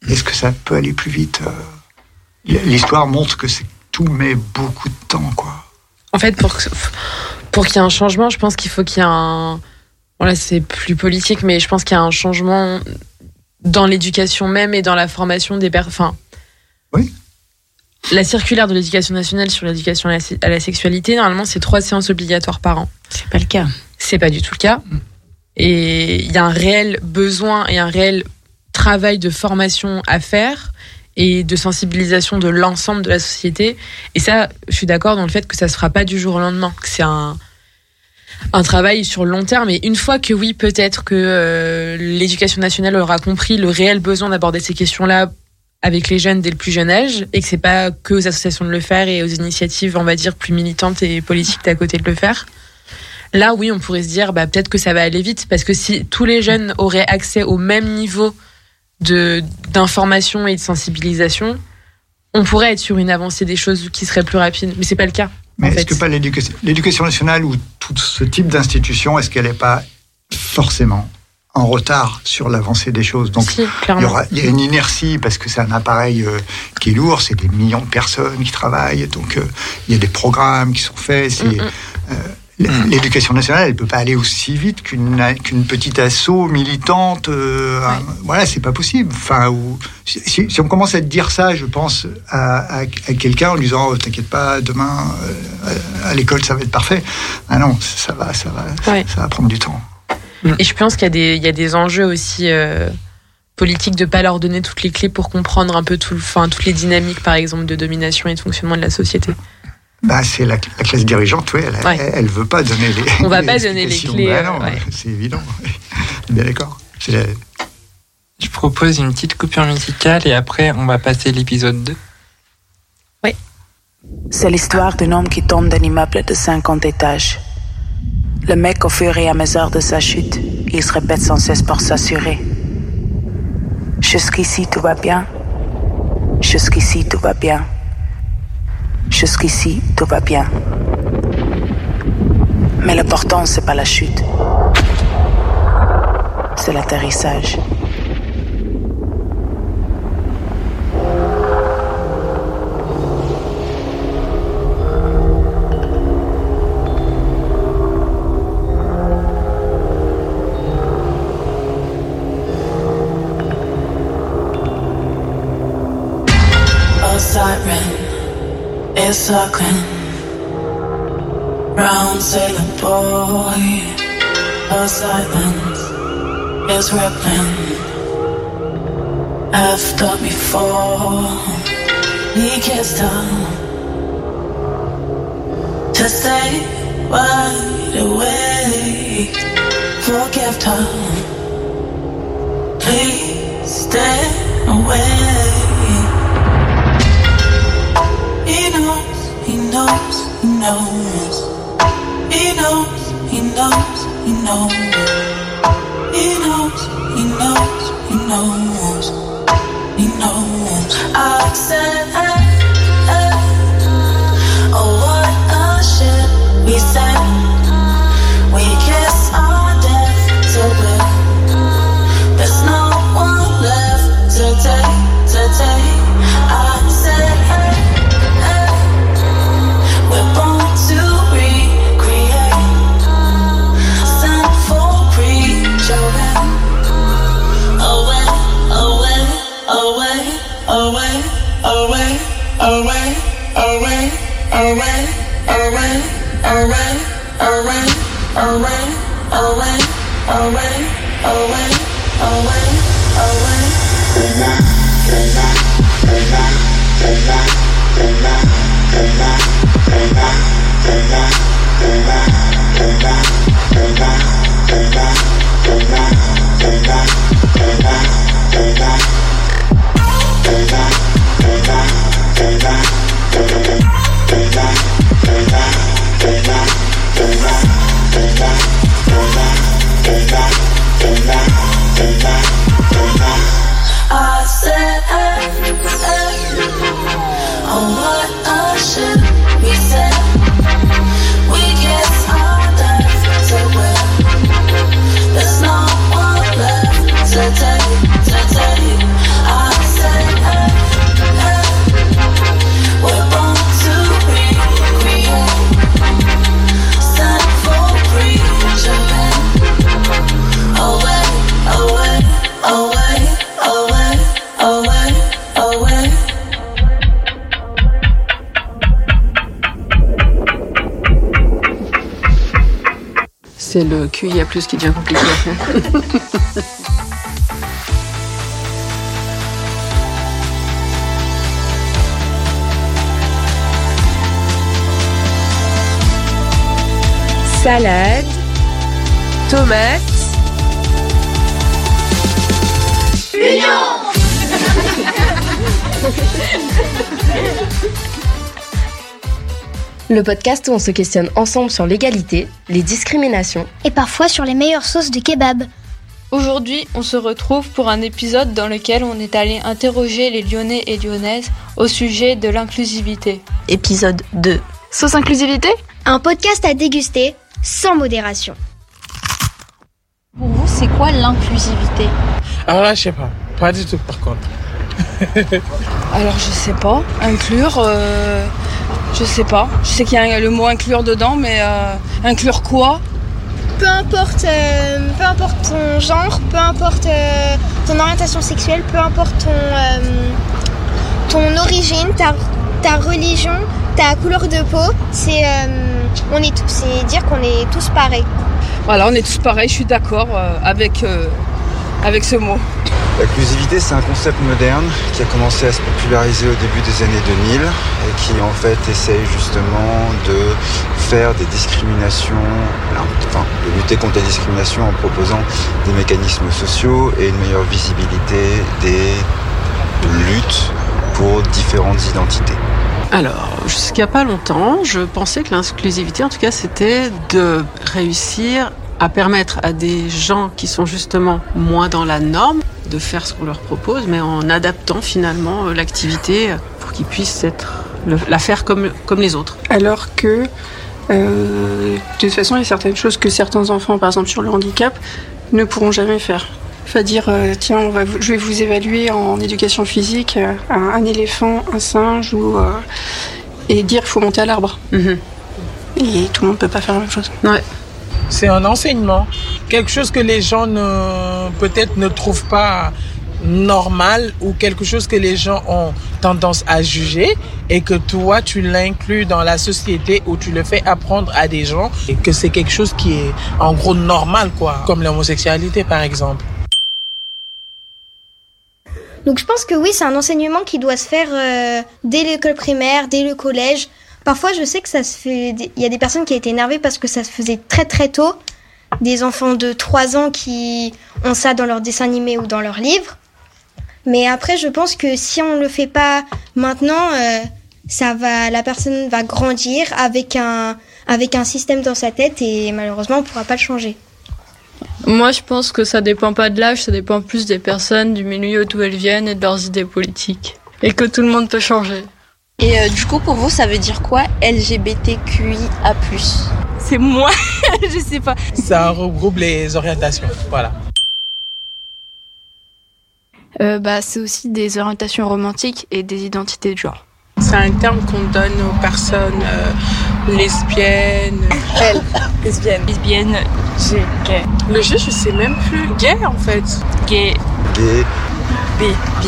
Speaker 5: Est-ce que ça peut aller plus vite Euh, L'histoire montre que c'est tout met beaucoup de temps, quoi.
Speaker 4: En fait, pour, que- pour qu'il y ait un changement, je pense qu'il faut qu'il y ait un. Voilà, c'est plus politique, mais je pense qu'il y a un changement dans l'éducation même et dans la formation des personnes. Enfin,
Speaker 5: oui.
Speaker 4: La circulaire de l'éducation nationale sur l'éducation à, la sé- à la sexualité, normalement, c'est trois séances obligatoires par an.
Speaker 3: C'est pas le cas.
Speaker 4: C'est pas du tout le cas. Et il y a un réel besoin et un réel travail de formation à faire et de sensibilisation de l'ensemble de la société. Et ça, je suis d'accord dans le fait que ça se fera pas du jour au lendemain, que c'est un, un travail sur le long terme. Et une fois que oui, peut-être que euh, l'éducation nationale aura compris le réel besoin d'aborder ces questions-là avec les jeunes dès le plus jeune âge, et que c'est pas que aux associations de le faire et aux initiatives, on va dire, plus militantes et politiques d'à côté de le faire. Là, oui, on pourrait se dire, bah, peut-être que ça va aller vite, parce que si tous les jeunes auraient accès au même niveau de d'information et de sensibilisation, on pourrait être sur une avancée des choses qui serait plus rapide. Mais c'est pas le cas.
Speaker 5: Mais est-ce que pas l'éducation nationale ou tout ce type d'institution, est-ce qu'elle n'est pas forcément en retard sur l'avancée des choses? Donc,
Speaker 4: Si,
Speaker 5: il, y
Speaker 4: clairement.
Speaker 5: aura, il y a une inertie parce que c'est un appareil euh, qui est lourd, c'est des millions de personnes qui travaillent, donc euh, il y a des programmes qui sont faits. c'est-
Speaker 4: Mm,
Speaker 5: euh, L'éducation nationale, elle peut pas aller aussi vite qu'une qu'une petite asso militante. euh, voilà, c'est pas possible. Enfin, ou, si, on commence à te dire ça, je pense à, à- à quelqu'un en lui disant oh, "T'inquiète pas, demain euh, à l'école ça va être parfait." Ah non, ça va, ça va, ça va prendre du temps.
Speaker 4: Et je pense qu'il y a des, il y a des enjeux aussi euh, politiques de pas leur donner toutes les clés pour comprendre un peu tout, enfin, toutes les dynamiques, par exemple, de domination et de fonctionnement de la société.
Speaker 5: Bah, c'est la, la classe dirigeante, oui, elle,
Speaker 4: Ouais.
Speaker 5: elle, elle veut pas donner les.
Speaker 4: On va
Speaker 5: les
Speaker 4: pas donner les clés,
Speaker 5: Bah
Speaker 4: euh,
Speaker 5: non,
Speaker 4: ouais.
Speaker 5: c'est évident. Bien d'accord. La-
Speaker 2: Je propose une petite coupure musicale et après, on va passer l'épisode 2.
Speaker 28: C'est l'histoire d'un homme qui tombe d'un immeuble de 50 étages. Le mec, au fur et à mesure de sa chute, il se répète sans cesse pour s'assurer. Jusqu'ici, tout va bien. Jusqu'ici, tout va bien. Jusqu'ici, tout va bien. Mais l'important, c'est pas la chute. C'est l'atterrissage.
Speaker 29: Is circling round sailor boy. A silence is rippling after before he kissed her to stay wide awake. Forgive her, please stay away. He knows, he knows, he knows. He knows, he knows, he knows. He knows, he knows, he knows. He knows. I said. Oh, what a shit we said.
Speaker 11: C'est le QIA+, qui devient compliqué.
Speaker 18: Salade, tomate,
Speaker 19: Le podcast où on se questionne ensemble sur l'égalité, les discriminations
Speaker 8: Et parfois sur les meilleures sauces de kebab.
Speaker 12: Aujourd'hui, on se retrouve pour un épisode dans lequel on est allé interroger les Lyonnais et Lyonnaises au sujet de l'inclusivité.
Speaker 22: Épisode 2.
Speaker 26: Sauce inclusivité?
Speaker 8: Un podcast à déguster sans modération.
Speaker 22: Pour vous, c'est quoi l'inclusivité?
Speaker 24: Alors là, je sais pas. Pas du tout, par contre.
Speaker 21: Alors je sais pas, inclure, euh, je sais pas. Je sais qu'il y a le mot inclure dedans, mais euh, inclure quoi?
Speaker 8: Peu importe, euh, peu importe ton genre, peu importe euh, ton orientation sexuelle, peu importe ton, euh, ton origine, ta, ta religion, ta couleur de peau, c'est on est tous- c'est dire qu'on est tous pareils.
Speaker 21: Voilà, on est tous pareils, je suis d'accord avec, avec ce mot.
Speaker 30: L'inclusivité, c'est un concept moderne qui a commencé à se populariser au début des années 2000 et qui en fait essaye justement de faire des discriminations, enfin de lutter contre les discriminations en proposant des mécanismes sociaux et une meilleure visibilité des luttes pour différentes identités.
Speaker 11: Alors, jusqu'à pas longtemps, je pensais que l'inclusivité, en tout cas, c'était de réussir à permettre à des gens qui sont justement moins dans la norme de faire ce qu'on leur propose, mais en adaptant finalement euh, l'activité pour qu'ils puissent être, la faire comme, comme les autres.
Speaker 20: Alors que, euh, de toute façon, il y a certaines choses que certains enfants, par exemple sur le handicap, ne pourront jamais faire. Enfin, dire, euh, tiens, on va, je vais vous évaluer en éducation physique, euh, un, un éléphant, un singe, ou, et dire qu'il faut monter à l'arbre. Et tout le monde ne peut pas faire la même chose.
Speaker 11: Ouais.
Speaker 17: C'est un enseignement. Quelque chose que les gens ne, peut-être ne trouvent pas normal ou quelque chose que les gens ont tendance à juger et que toi tu l'inclus dans la société ou tu le fais apprendre à des gens et que c'est quelque chose qui est en gros normal quoi comme l'homosexualité par exemple
Speaker 8: Donc je pense que oui, c'est un enseignement qui doit se faire euh, dès l'école primaire, dès le collège. Parfois, je sais que ça se fait. Il y a des personnes qui étaient énervées parce que ça se faisait très très tôt. Des enfants de 3 ans qui ont ça dans leurs dessins animés ou dans leurs livres. Mais après, je pense que si on le fait pas maintenant, euh, ça va, la personne va grandir avec un avec un système dans sa tête et malheureusement, on pourra pas le changer.
Speaker 12: Moi, je pense que ça dépend pas de l'âge, ça dépend plus des personnes, du milieu d'où elles viennent et de leurs idées politiques. Et que tout le monde peut changer.
Speaker 22: Et euh, du coup, pour vous, ça veut dire quoi LGBTQIA+. C'est moi, je sais pas.
Speaker 17: ça regroupe les orientations voilà
Speaker 26: Euh, bah, c'est aussi des orientations romantiques et des identités de genre.
Speaker 24: C'est un terme qu'on donne aux personnes euh, lesbiennes.
Speaker 31: Elle, lesbienne.
Speaker 22: Lesbienne, G, gay.
Speaker 24: Le G, je sais même plus. Gay, en fait.
Speaker 22: Gay.
Speaker 30: Gay,
Speaker 22: B, bi.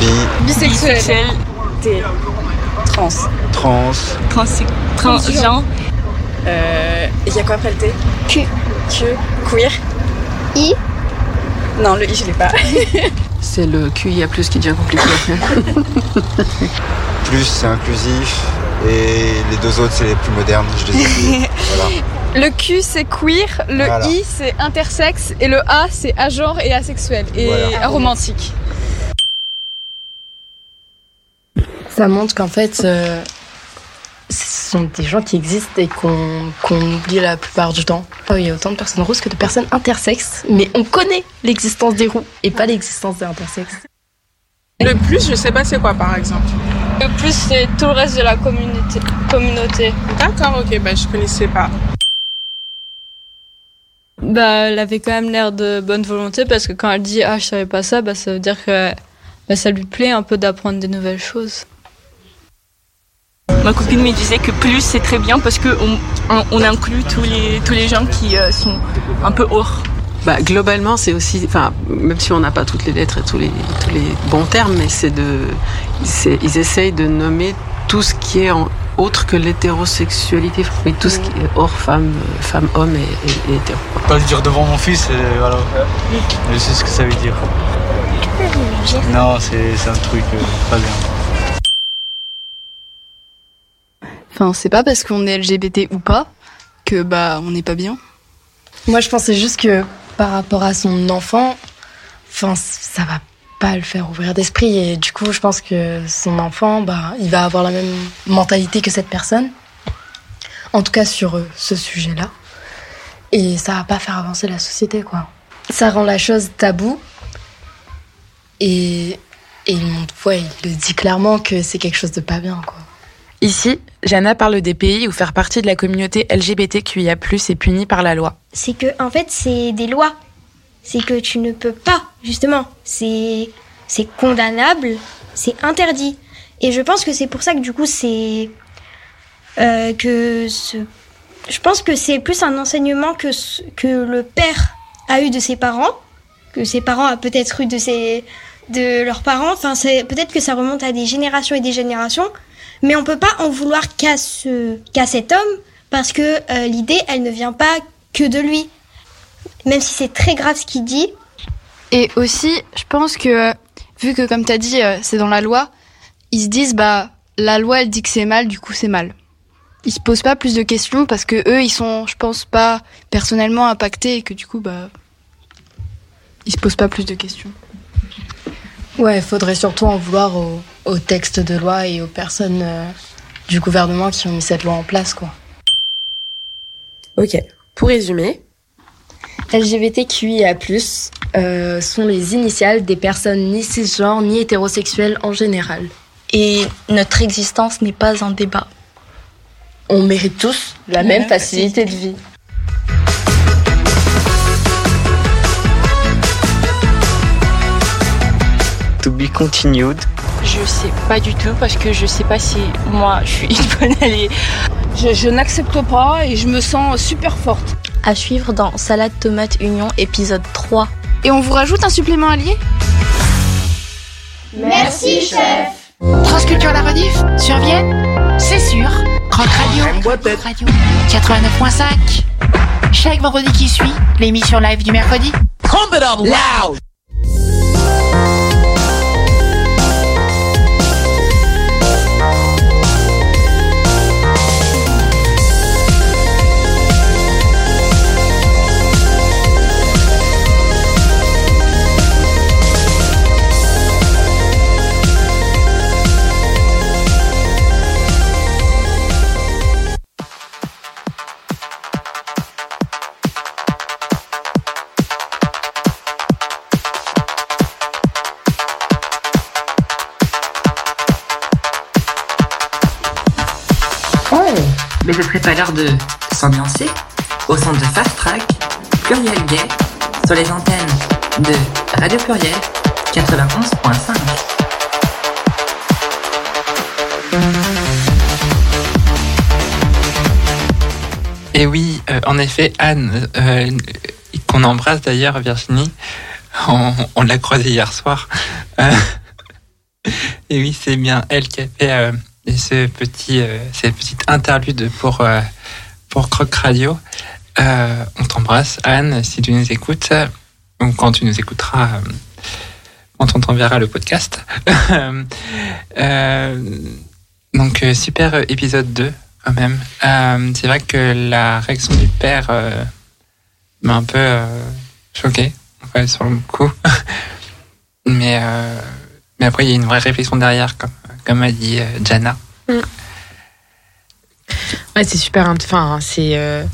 Speaker 30: bi,
Speaker 22: Bisexuel. T. Trans.
Speaker 30: trans,
Speaker 22: Trans. Transgenre.
Speaker 31: Euh, Il y a quoi après le T?
Speaker 8: Q.
Speaker 31: Q. Queer.
Speaker 8: I.
Speaker 31: Non, le I, je l'ai pas.
Speaker 11: C'est le QIA+, qui devient compliqué.
Speaker 30: plus c'est inclusif et les deux autres c'est les plus modernes, je les ai. Voilà.
Speaker 32: Le Q c'est queer, le
Speaker 30: Voilà.
Speaker 32: I c'est intersexe et le A c'est agenre et asexuel et
Speaker 30: Voilà.
Speaker 32: aromantique.
Speaker 19: Ça montre qu'en fait, euh, ce sont des gens qui existent et qu'on qu'on oublie la plupart du temps. Il y a autant de personnes roses que de personnes intersexes, mais on connaît l'existence des roux et pas l'existence des intersexes.
Speaker 24: Le plus, je sais pas c'est quoi, par exemple.
Speaker 12: Le plus, c'est tout le reste de la communauté. communauté.
Speaker 24: D'accord, ok, bah je connaissais pas.
Speaker 12: Bah, elle avait quand même l'air de bonne volonté parce que quand elle dit ah je savais pas ça, bah ça veut dire que bah, ça lui plaît un peu d'apprendre des nouvelles choses.
Speaker 33: Ma copine me disait que plus c'est très bien parce que on, inclut tous les, tous les gens qui euh, sont un peu hors.
Speaker 11: Bah, globalement, c'est aussi, enfin, même si on n'a pas toutes les lettres et tous les, tous les bons termes, mais c'est de, c'est, ils essayent de nommer tout ce qui est en, autre que l'hétérosexualité, oui, tout ce qui est hors femme, femme, homme et, et- et hétéro.
Speaker 34: Pas le dire devant mon fils, et voilà. Je sais ce que ça veut dire. Non, c'est c'est un truc euh, pas bien.
Speaker 26: Enfin, c'est pas parce qu'on est LGBT ou pas que bah on n'est pas bien.
Speaker 19: Moi, je pensais juste que par rapport à son enfant, enfin, ça va pas le faire ouvrir d'esprit. Et du coup, je pense que son enfant, bah, il va avoir la même mentalité que cette personne. En tout cas, sur euh, ce sujet-là. Et ça va pas faire avancer la société, quoi. Ça rend la chose taboue. Et, et ouais, il le dit clairement que c'est quelque chose de pas bien, quoi.
Speaker 4: Ici, Jana parle des pays où faire partie de la communauté LGBTQIA+ est puni par la loi.
Speaker 8: c'est que en fait c'est des lois. C'est que tu ne peux pas justement. C'est c'est condamnable, c'est interdit. Et je pense que c'est pour ça que du coup c'est euh, que je pense que c'est plus un enseignement que que le père a eu de ses parents, que ses parents a peut-être eu de ses de leurs parents. Enfin c'est peut-être que ça remonte à des générations et des générations. Mais on peut pas en vouloir qu'à ce qu'à cet homme parce que euh, l'idée elle ne vient pas que de lui. Même si c'est très grave ce qu'il dit.
Speaker 26: Et aussi, je pense que, vu que comme t'as dit, euh, c'est dans la loi, ils se disent, bah, la loi, elle dit que c'est mal, du coup, c'est mal. Ils se posent pas plus de questions parce que eux, ils sont, je pense, pas personnellement impactés et que du coup, bah, ils se posent pas plus de questions.
Speaker 19: Ouais, il faudrait surtout en vouloir au, au texte de loi et aux personnes euh, du gouvernement qui ont mis cette loi en place, quoi.
Speaker 35: Ok, pour résumer,
Speaker 19: LGBTQIA+, euh, sont les initiales des personnes ni cisgenres ni hétérosexuelles en général.
Speaker 13: Et notre existence n'est pas un débat.
Speaker 19: On mérite tous la même facilité de vie.
Speaker 10: To be continued.
Speaker 12: Je sais pas du tout parce que je sais pas si moi je suis une bonne alliée.
Speaker 21: Je, je n'accepte pas et je me sens super forte.
Speaker 13: À suivre dans Salade Tomate Union épisode 3.
Speaker 26: Et on vous rajoute un supplément allié?
Speaker 36: Merci, chef.
Speaker 37: Transculture la rediff sur Vienne C'est sûr. Croc Radio. Croc Radio. 89.5. Chaque vendredi qui suit, l'émission live du mercredi. Loud.
Speaker 1: Serait pas l'heure de s'ambiancer au centre de Fast Track, Pluriel Gay, sur les antennes de Radio Pluriel 91.5.
Speaker 2: Et oui, euh, en effet, Anne, euh, qu'on embrasse d'ailleurs, Virginie, on, l'a croisée hier soir. Euh, et oui, c'est bien elle qui a fait euh, ce petit, euh, cette petite interlude pour, euh, pour Croc Radio. Euh, on t'embrasse, Anne, si tu nous écoutes, ou quand tu nous écouteras, quand on t'enverra le podcast. Donc, super épisode 2 quand même. C'est vrai que la réaction du père m'a un peu choqué sur le coup. mais, mais après, il y a une vraie réflexion derrière, comme a dit euh, Jana.
Speaker 4: Ouais, c'est super. Enfin, c'est. euh,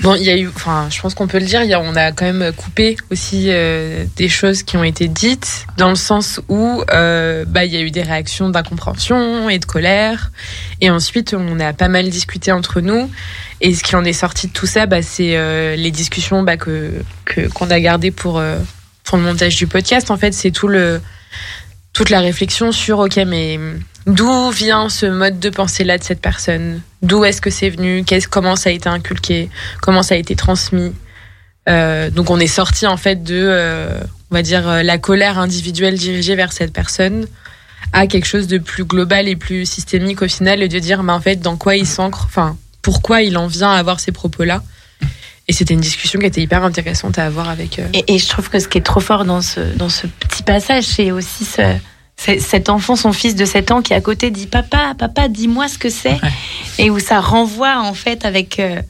Speaker 4: Bon, il y a eu. Enfin, je pense qu'on peut le dire. on a quand même coupé aussi euh, des choses qui ont été dites, dans le sens où bah, il y a eu des réactions d'incompréhension et de colère. Et ensuite, on a pas mal discuté entre nous. Et ce qui en est sorti de tout ça, bah, c'est les discussions bah, que qu'on a gardées pour pour le montage du podcast. En fait, c'est tout le toute la réflexion sur ok mais d'où vient ce mode de pensée là de cette personne? D'où est-ce que c'est venu? Comment ça a été inculqué? Comment ça a été transmis? Euh, donc on est sorti en fait de euh, on va dire euh, la colère individuelle dirigée vers cette personne à quelque chose de plus global et plus systémique au final et de dire mais en fait dans quoi il s'ancre? Enfin pourquoi il en vient à avoir ces propos là et c'était une discussion qui était hyper intéressante à avoir avec euh,
Speaker 3: Et, et je trouve que ce qui est trop fort dans ce, dans ce petit passage, c'est aussi ce, cet enfant, son fils de 7 ans qui à côté dit Papa, papa, dis-moi ce que c'est. Et où ça renvoie en fait avec. euh,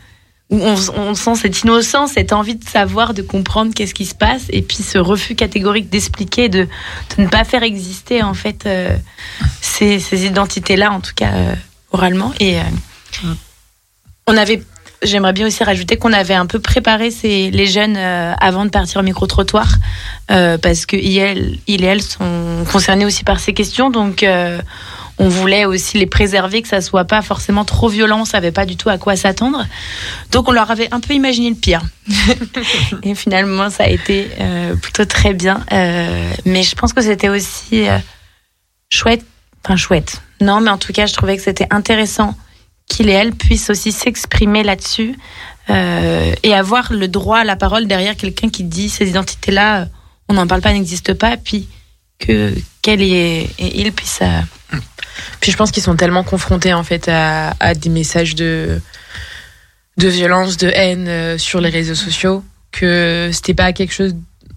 Speaker 3: où on, on sent cette innocence, cette envie de savoir, de comprendre qu'est-ce qui se passe, et puis ce refus catégorique d'expliquer, de, de ne pas faire exister en fait euh, ces, ces identités-là, en tout cas euh, oralement. Et euh, on avait, j'aimerais bien aussi rajouter qu'on avait un peu préparé ces, les jeunes euh, avant de partir au micro-trottoir, euh, parce que il, il et elles sont concernés aussi par ces questions, donc euh, on voulait aussi les préserver, que ça soit pas forcément trop violent, on savait pas du tout à quoi s'attendre. Donc on leur avait un peu imaginé le pire. et finalement, ça a été euh, plutôt très bien. Euh, mais je pense que c'était aussi euh, chouette, enfin chouette. Non, mais en tout cas, je trouvais que c'était intéressant qu'il et elle puissent aussi s'exprimer là-dessus euh, et avoir le droit à la parole derrière quelqu'un qui dit ces identités-là, euh, on n'en parle pas, n'existent pas, puis que qu'elle et, il puissent. euh,
Speaker 4: Puis je pense qu'ils sont tellement confrontés en fait à, à des messages de de violence, de haine sur les réseaux sociaux que c'était pas quelque chose.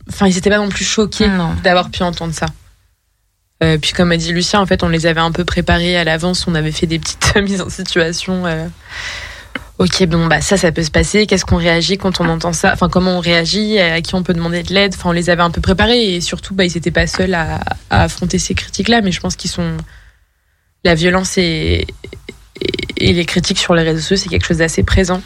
Speaker 4: Enfin, ils étaient pas non plus choqués d'avoir pu entendre ça. Euh, puis comme a dit Lucien, en fait, on les avait un peu préparés à l'avance. On avait fait des petites mises en situation. euh, Ok, bon, bah ça, ça peut se passer. Qu'est-ce qu'on réagit quand on entend ça? Enfin, comment on réagit? À qui on peut demander de l'aide? Enfin, on les avait un peu préparés et surtout, bah, ils n'étaient pas seuls à, affronter ces critiques-là. Mais je pense qu'ils sont la violence et, les critiques sur les réseaux sociaux, c'est quelque chose d'assez présent.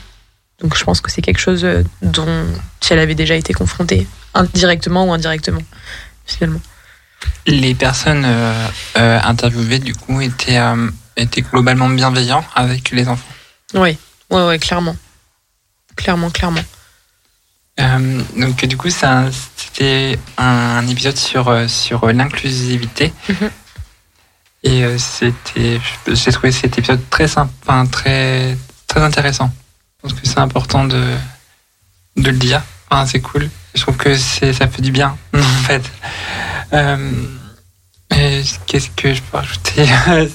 Speaker 4: Donc je pense que c'est quelque chose euh, dont elle avait déjà été confrontée, directement ou indirectement, finalement.
Speaker 2: Les personnes euh, euh, interviewées, du coup, étaient, euh, étaient globalement bienveillants avec les enfants.
Speaker 4: Oui, ouais, ouais, clairement. Clairement, clairement.
Speaker 2: Donc, du coup, c'était un épisode sur, sur l'inclusivité.
Speaker 4: Mhm.
Speaker 2: Et c'était, j'ai trouvé cet épisode très sympa, très, très intéressant. Je pense que c'est important de, de le dire. Enfin, c'est cool. Je trouve que ça fait du bien, en fait. Euh, qu'est-ce que je peux rajouter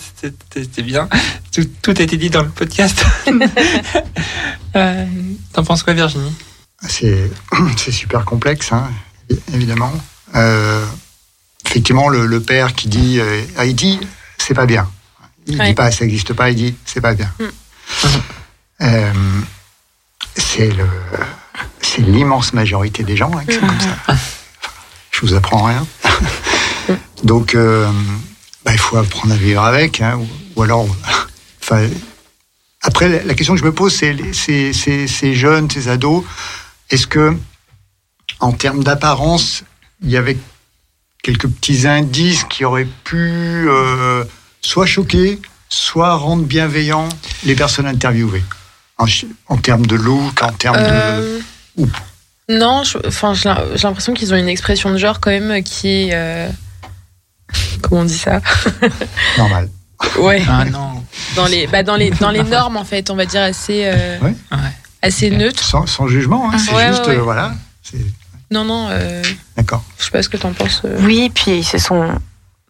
Speaker 2: C'était bien. Tout, tout a été dit dans le podcast. Euh, T'en penses quoi, Virginie?
Speaker 5: C'est super complexe, hein, évidemment. Euh, effectivement, le, le père qui dit, euh, ah, il dit, c'est pas bien. Il
Speaker 4: Ouais.
Speaker 5: dit pas, ça n'existe pas, il dit, c'est pas bien. Euh, c'est le, c'est l'immense majorité des gens hein, qui sont comme ça. Je vous apprends rien. Donc, euh, bah, il faut apprendre à vivre avec, hein, ou, ou alors, enfin, après, la- question que je me pose, c'est ces, ces- ces jeunes, ces ados, est-ce que, en termes d'apparence, il y avait quelques petits indices qui auraient pu euh, soit choquer, soit rendre bienveillants les personnes interviewées? En, termes de look, en termes
Speaker 4: Euh,
Speaker 5: de... Ou-
Speaker 4: Non, je- enfin, j'ai l'im- j'ai l'impression qu'ils ont une expression de genre quand même qui est. euh, Comment on dit ça?
Speaker 5: Normal.
Speaker 4: Ouais.
Speaker 2: Ah non.
Speaker 4: Dans les, bah, dans les, dans les normes en fait, on va dire assez, euh,
Speaker 5: Ouais.
Speaker 4: assez neutre.
Speaker 5: Sans, sans jugement, hein, c'est
Speaker 4: Ouais,
Speaker 5: juste,
Speaker 4: ouais, ouais.
Speaker 5: euh, voilà.
Speaker 4: Non, non. euh,
Speaker 5: D'accord.
Speaker 4: Je sais pas ce que t'en penses. euh.
Speaker 3: Oui, puis ils se sont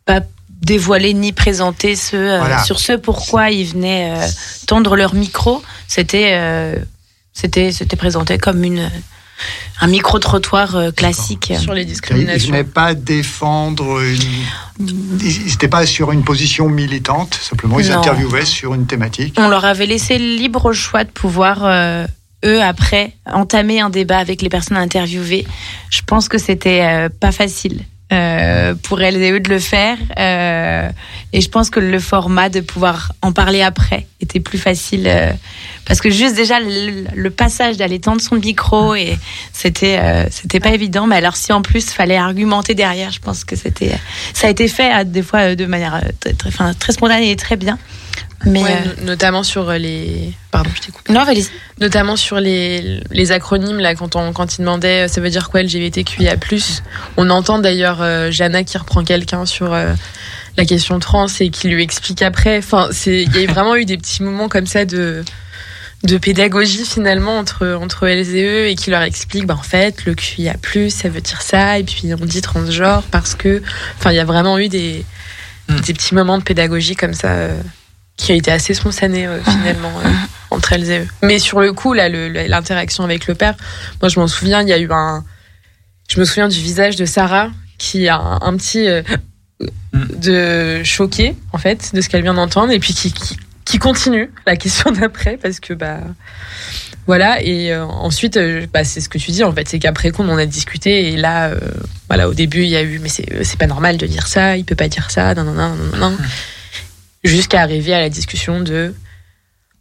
Speaker 3: pas dévoilés ni présentés ce, euh,
Speaker 4: Voilà.
Speaker 3: sur ce pourquoi ils venaient euh, tendre leur micro. C'était euh, c'était c'était présenté comme une un micro trottoir euh, classique
Speaker 4: Sur les
Speaker 5: Ils ne venaient pas défendre une... Ils n'étaient pas sur une position militante, simplement ils
Speaker 3: Non.
Speaker 5: interviewaient sur une thématique.
Speaker 3: On leur avait laissé le libre choix de pouvoir, euh, eux, après, entamer un débat avec les personnes interviewées. Je pense que c'était euh, pas facile euh, pour elles et eux de le faire. euh, et je pense que le format de pouvoir en parler après était plus facile. euh, parce que juste déjà le, le passage d'aller tendre son micro et c'était euh, c'était pas évident mais alors si en plus fallait argumenter derrière je pense que c'était ça a été fait euh, des fois euh, de manière très, très spontanée et très bien mais
Speaker 4: Ouais,
Speaker 3: euh,
Speaker 4: no- notamment sur euh, les. Pardon, je t'ai coupé.
Speaker 3: Non, vas-y.
Speaker 4: Notamment sur les, les acronymes, là, quand, on, quand ils demandaient euh, ça veut dire quoi LGBTQIA. On entend d'ailleurs euh, Jana qui reprend quelqu'un sur euh, la question trans et qui lui explique après. Enfin, c'est- il y a vraiment eu des petits moments comme ça de de pédagogie finalement entre entre elles et eux et qui leur explique bah en fait le QIA+ ça veut dire ça et puis on dit transgenre parce que enfin il y a vraiment eu des des petits moments de pédagogie comme ça euh, qui a été assez spontané euh, finalement euh, entre elles et eux. Mais sur le coup, là, l'interaction avec le père, moi je m'en souviens, il y a eu un. Je me souviens du visage de Sarah qui a un, un petit. euh, de choqué en fait de ce qu'elle vient d'entendre et puis qui, qui, qui continue la question d'après parce que bah voilà et euh, ensuite euh, bah, c'est ce que tu dis en fait c'est qu'après qu'on en a discuté et là euh, voilà au début il y a eu mais c'est c'est pas normal de dire ça il peut pas dire ça non non non non non jusqu'à arriver à la discussion de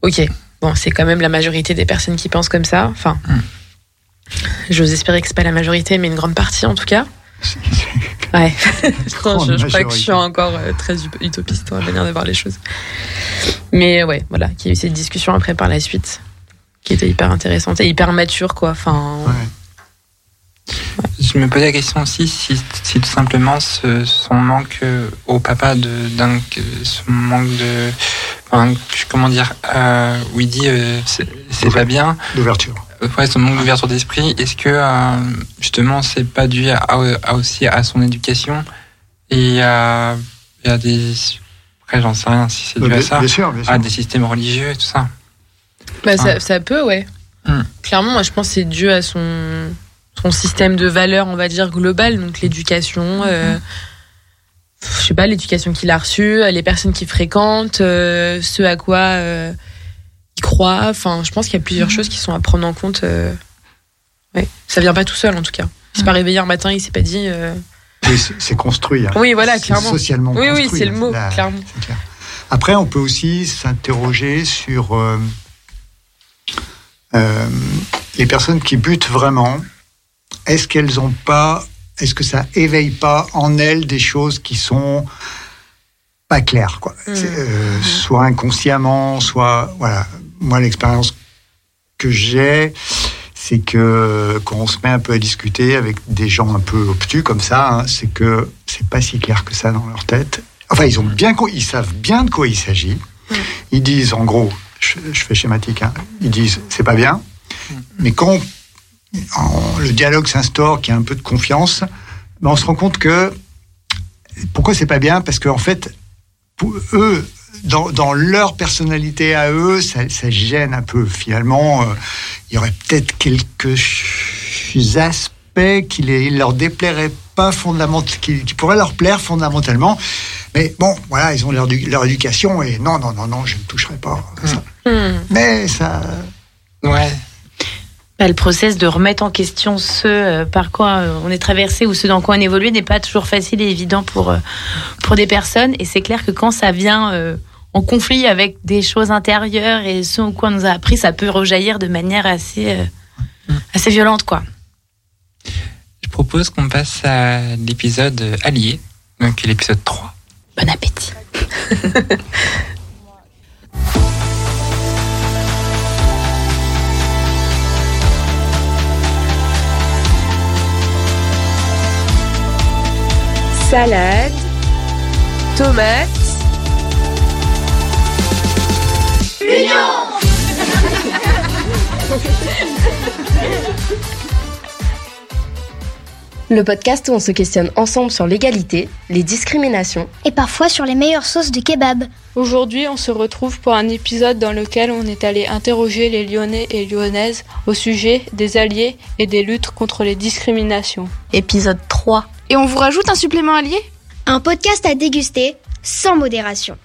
Speaker 4: ok bon c'est quand même la majorité des personnes qui pensent comme ça. Enfin j'ose espérer que c'est pas la majorité mais une grande partie en tout cas. Ouais. Non, je, je crois que je suis encore euh, très ut- utopiste dans la manière de voir les choses. Mais ouais voilà qu'il y a eu cette discussion après par la suite qui était hyper intéressante et hyper mature quoi. Enfin
Speaker 2: Je me posais la question aussi si, si tout simplement ce, son manque euh, au papa de d'un ce manque de enfin, comment dire euh, où il dit euh, c'est pas bien
Speaker 5: d'ouverture
Speaker 2: ouais son manque d'ouverture d'esprit est-ce que euh, justement c'est pas dû à, à- aussi à son éducation et à, et à des après j'en sais rien si c'est dû
Speaker 5: Bien-
Speaker 2: à ça
Speaker 5: bien sûr, bien sûr.
Speaker 2: à des systèmes religieux et tout ça
Speaker 4: Bah,
Speaker 2: Ah.
Speaker 4: ça, ça peut, ouais.
Speaker 2: Hmm.
Speaker 4: Clairement, moi, je pense que c'est dû à son, son système de valeurs, on va dire, global. Donc, l'éducation, euh, je sais pas, l'éducation qu'il a reçue, les personnes qu'il fréquente, euh, ce à quoi euh, il croit. Enfin, je pense qu'il y a plusieurs choses qui sont à prendre en compte. euh, ouais. Ça vient pas tout seul, en tout cas. Il s'est pas réveillé un matin, il s'est pas dit. euh,
Speaker 5: Oui, c'est- construit. hein.
Speaker 4: Oui, voilà,
Speaker 5: C'est
Speaker 4: clairement.
Speaker 5: Socialement
Speaker 4: Oui, oui,
Speaker 5: construit,
Speaker 4: c'est le
Speaker 5: hein.
Speaker 4: mot,
Speaker 5: Là,
Speaker 4: clairement.
Speaker 5: clair. Après, on peut aussi s'interroger sur euh, euh, les personnes qui butent vraiment. Est-ce qu'elles ont pas, est-ce que ça éveille pas en elles des choses qui sont pas claires, quoi?
Speaker 4: Mm.
Speaker 5: C'est, euh, Soit inconsciemment, soit voilà. Moi, l'expérience que j'ai, c'est que quand on se met un peu à discuter avec des gens un peu obtus comme ça, hein, c'est que c'est pas si clair que ça dans leur tête. Enfin, ils ont bien, ils savent bien de quoi il s'agit. Ils disent, en gros, je, je fais schématique, hein, ils disent, c'est pas bien. Mais quand en- le dialogue s'instaure, qu'il y a un peu de confiance, ben, on se rend compte que pourquoi c'est pas bien? Parce qu'en fait, pour eux, dans, dans leur personnalité à eux, ça, ça gêne un peu. Finalement, euh, il y aurait peut-être quelques aspects qui les, leur déplairaient pas fondamentalement, qui, qui pourraient leur plaire fondamentalement. Mais bon, voilà, ils ont leur, du- leur éducation et non, non, non, non, je ne toucherai pas à ça. Mais ça.
Speaker 2: Ouais.
Speaker 3: Bah, le process de remettre en question ce euh, par quoi euh, on est traversé ou ce dans quoi on évolue n'est pas toujours facile et évident pour, euh, pour des personnes. Et c'est clair que quand ça vient en conflit avec des choses intérieures et ce en quoi on nous a appris, ça peut rejaillir de manière assez, assez violente. quoi.
Speaker 2: je propose qu'on passe à l'épisode allié donc l'épisode 3
Speaker 3: Bon appétit.
Speaker 19: Salade, tomate, Le podcast où on se questionne ensemble sur l'égalité, les discriminations
Speaker 8: Et parfois sur les meilleures sauces de kebab.
Speaker 12: Aujourd'hui, on se retrouve pour un épisode dans lequel on est allé interroger les Lyonnais et Lyonnaises au sujet des alliés et des luttes contre les discriminations.
Speaker 13: Épisode 3.
Speaker 26: Et on vous rajoute un supplément allié?
Speaker 8: Un podcast à déguster sans modération.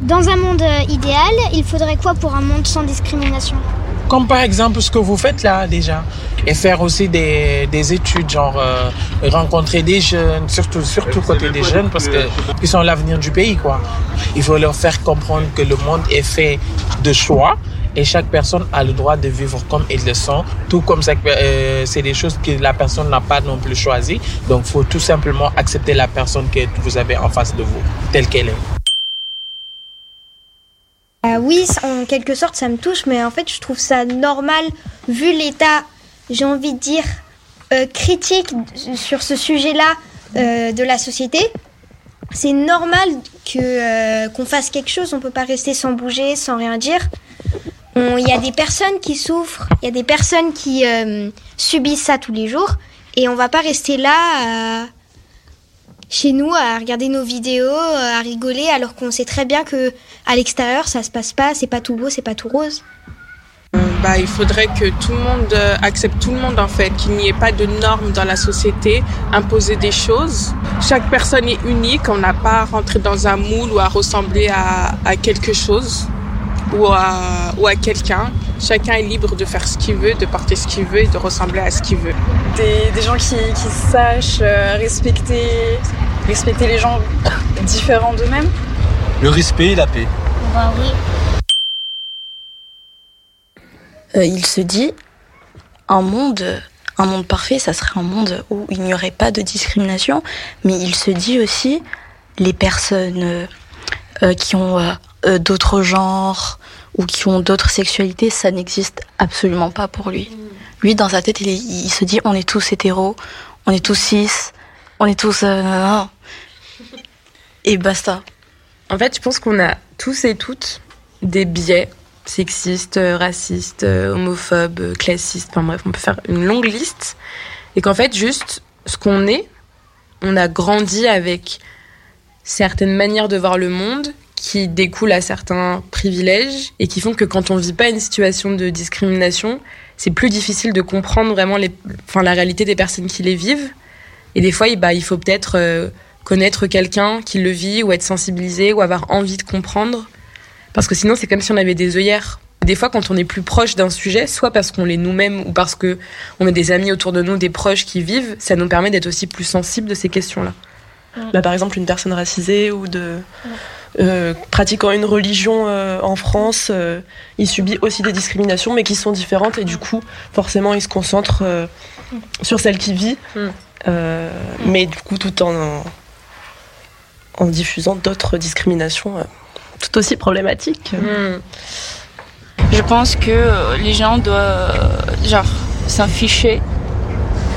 Speaker 8: Dans un monde euh, idéal, il faudrait quoi pour un monde sans discrimination?
Speaker 17: Comme par exemple ce que vous faites là déjà. Et faire aussi des, des études, genre euh, rencontrer des jeunes, surtout, surtout côté des jeunes, parce que ils sont l'avenir du pays, quoi. Il faut leur faire comprendre que le monde est fait de choix et chaque personne a le droit de vivre comme ils le sont, tout comme euh, c'est des choses que la personne n'a pas non plus choisies. Donc, faut tout simplement accepter la personne que vous avez en face de vous, telle qu'elle est.
Speaker 8: Euh, oui, en quelque sorte, ça me touche, mais en fait, je trouve ça normal, vu l'état, j'ai envie de dire, euh, critique sur ce sujet-là euh, de la société. C'est normal que qu'on fasse quelque chose. On peut pas rester sans bouger, sans rien dire. Il y a des personnes qui souffrent, il y a des personnes qui euh, subissent ça tous les jours, et on va pas rester là à, chez nous à regarder nos vidéos, à rigoler, alors qu'on sait très bien que à l'extérieur ça se passe pas, c'est pas tout beau, c'est pas tout rose.
Speaker 24: Bah, il faudrait que tout le monde euh, accepte tout le monde en fait, qu'il n'y ait pas de normes dans la société, imposer des choses. Chaque personne est unique, on n'a pas à rentrer dans un moule ou à ressembler à quelque chose ou à, ou à quelqu'un. Chacun est libre de faire ce qu'il veut, de porter ce qu'il veut et de ressembler à ce qu'il veut.
Speaker 22: Des, des gens qui, qui sachent euh, respecter, respecter les gens différents d'eux-mêmes.
Speaker 34: Le respect et la paix.
Speaker 8: Bah oui.
Speaker 13: Euh, il se dit un monde, un monde parfait, ça serait un monde où il n'y aurait pas de discrimination, mais il se dit aussi les personnes euh, euh, qui ont euh, euh, d'autres genres ou qui ont d'autres sexualités, ça n'existe absolument pas pour lui. Lui, dans sa tête, il, se dit on est tous hétéros, on est tous cis, on est tous euh, et basta.
Speaker 4: En fait, je pense qu'on a tous et toutes des biais sexistes, racistes, euh, homophobes, classistes, enfin bref, on peut faire une longue liste. Et qu'en fait, juste ce qu'on est, on a grandi avec certaines manières de voir le monde qui découlent à certains privilèges et qui font que quand on vit pas une situation de discrimination, c'est plus difficile de comprendre vraiment les, enfin, la réalité des personnes qui les vivent. Et des fois, il- bah, il faut peut-être euh, connaître quelqu'un qui le vit ou être sensibilisé ou avoir envie de comprendre. Parce que sinon, c'est comme si on avait des œillères. Des fois, quand on est plus proche d'un sujet, soit parce qu'on l'est nous-mêmes ou parce que on a des amis autour de nous, des proches qui vivent, ça nous permet d'être aussi plus sensibles de ces questions-là.
Speaker 35: Bah, par exemple, une personne racisée ou de euh, pratiquant une religion euh, en France, euh, il subit aussi des discriminations, mais qui sont différentes et du coup, forcément, il se concentre euh, sur celle qui vit, euh, mais du coup, tout en en diffusant d'autres discriminations euh, tout aussi problématiques.
Speaker 12: Je pense que les gens doivent genre s'en ficher.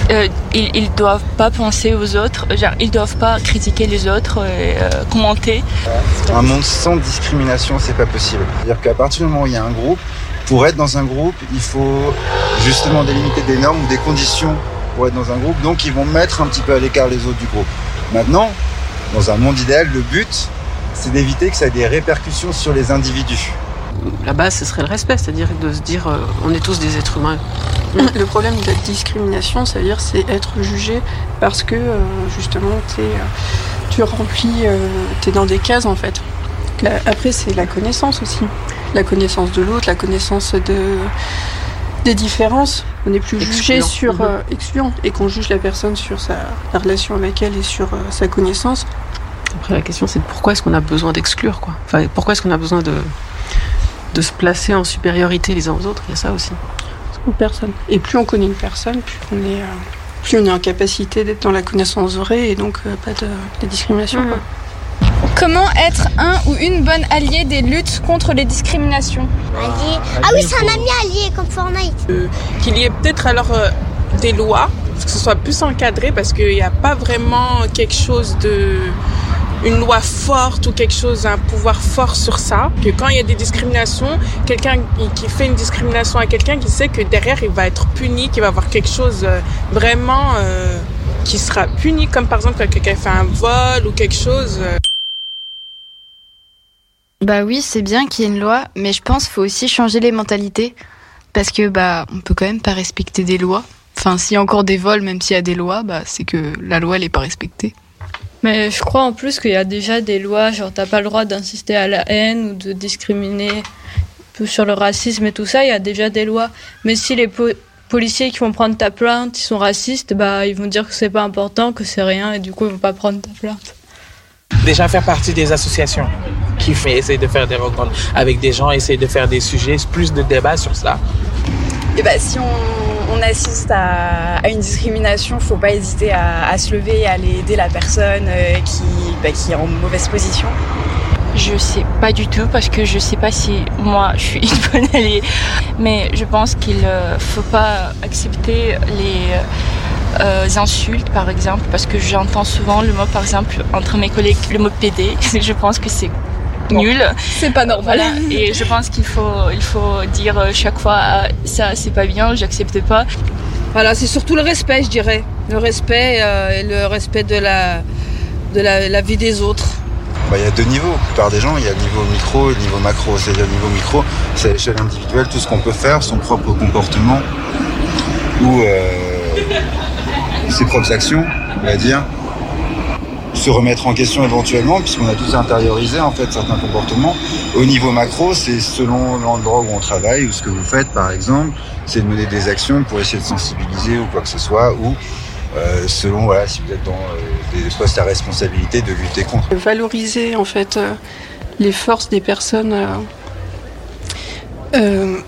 Speaker 12: Euh, ils, ils doivent pas penser aux autres, genre ils doivent pas critiquer les autres et euh, commenter.
Speaker 30: Un monde sans discrimination, c'est pas possible. C'est-à-dire qu'à partir du moment où il y a un groupe, pour être dans un groupe, il faut justement délimiter des normes ou des conditions pour être dans un groupe. Donc, ils vont mettre un petit peu à l'écart les autres du groupe. Maintenant, dans un monde idéal, le but, c'est d'éviter que ça ait des répercussions sur les individus.
Speaker 11: La base, ce serait le respect, c'est-à-dire de se dire euh, on est tous des êtres humains.
Speaker 20: Le problème de la discrimination, ça veut dire c'est être jugé parce que euh, justement euh, tu remplis, euh, t'es dans des cases en fait. La- après c'est la connaissance aussi, la connaissance de l'autre, la connaissance de des différences. On n'est plus jugé
Speaker 11: Excluant.
Speaker 20: sur
Speaker 11: Mhm.
Speaker 20: euh, excluant et qu'on juge la personne sur sa la relation avec elle et sur euh, sa connaissance.
Speaker 11: Après, la question, c'est pourquoi est-ce qu'on a besoin d'exclure, quoi? Enfin, pourquoi est-ce qu'on a besoin de, de se placer en supériorité les uns aux autres Il y a ça aussi.
Speaker 20: Une personne. Et plus on connaît une personne, plus on est, euh, plus on est en capacité d'être dans la connaissance vraie et donc euh, pas de, de discrimination. quoi.
Speaker 26: Comment être un ou une bonne alliée des luttes contre les discriminations?
Speaker 8: Ah oui, c'est un ami allié comme Fortnite.
Speaker 24: Euh, qu'il y ait peut-être alors euh, des lois, que ce soit plus encadré, parce qu'il n'y a pas vraiment quelque chose de une loi forte ou quelque chose, un pouvoir fort sur ça. Que quand il y a des discriminations, quelqu'un qui- fait une discrimination à quelqu'un qui sait que derrière il va être puni, qu'il va avoir quelque chose euh, vraiment euh, qui sera puni, comme par exemple quand quelqu'un fait un vol ou quelque chose. euh,
Speaker 26: Bah oui, c'est bien qu'il y ait une loi, mais je pense qu'il faut aussi changer les mentalités. Parce que bah on peut quand même pas respecter des lois. Enfin, s'il y a encore des vols, même s'il y a des lois, bah c'est que la loi elle est pas respectée.
Speaker 38: Mais je crois en plus qu'il y a déjà des lois, genre t'as pas le droit d'insister à la haine ou de discriminer sur le racisme et tout ça, il y a déjà des lois. Mais si les po- policiers qui vont prendre ta plainte, ils sont racistes, bah ils vont dire que c'est pas important, que c'est rien et du coup ils vont pas prendre ta plainte.
Speaker 17: Déjà faire partie des associations qui fait, essayer de faire des rencontres avec des gens, essayer de faire des sujets, plus de débats sur ça.
Speaker 22: Et bah, si on, on assiste à, une discrimination, faut pas hésiter à, se lever et à aller aider la personne euh, qui, bah, qui est en mauvaise position.
Speaker 12: Je sais pas du tout parce que je sais pas si moi je suis une bonne alliée, mais je pense qu'il euh, faut pas accepter les euh, insultes par exemple parce que j'entends souvent le mot par exemple entre mes collègues le mot PD. je pense que c'est nul.
Speaker 26: C'est pas normal.
Speaker 12: Voilà. Et je pense qu'il faut il faut dire euh, chaque fois ah, ça c'est pas bien, j'accepte pas.
Speaker 21: Voilà, c'est surtout le respect, je dirais. Le respect euh, et le respect de la de la, la vie des autres.
Speaker 30: Bah, il y a deux niveaux. La plupart des gens, il y a le niveau micro et le niveau macro. C'est-à-dire le niveau micro, c'est à l'échelle individuelle tout ce qu'on peut faire, son propre comportement ou euh, ses propres actions, on va dire. Se remettre en question éventuellement, puisqu'on a tous intériorisé en fait certains comportements. Au niveau macro, c'est selon l'endroit où on travaille ou ce que vous faites, par exemple, c'est de mener des actions pour essayer de sensibiliser ou quoi que ce soit, ou euh, selon voilà si vous êtes dans euh, des postes à responsabilité de lutter contre.
Speaker 20: Valoriser en fait euh, les forces des personnes euh, euh,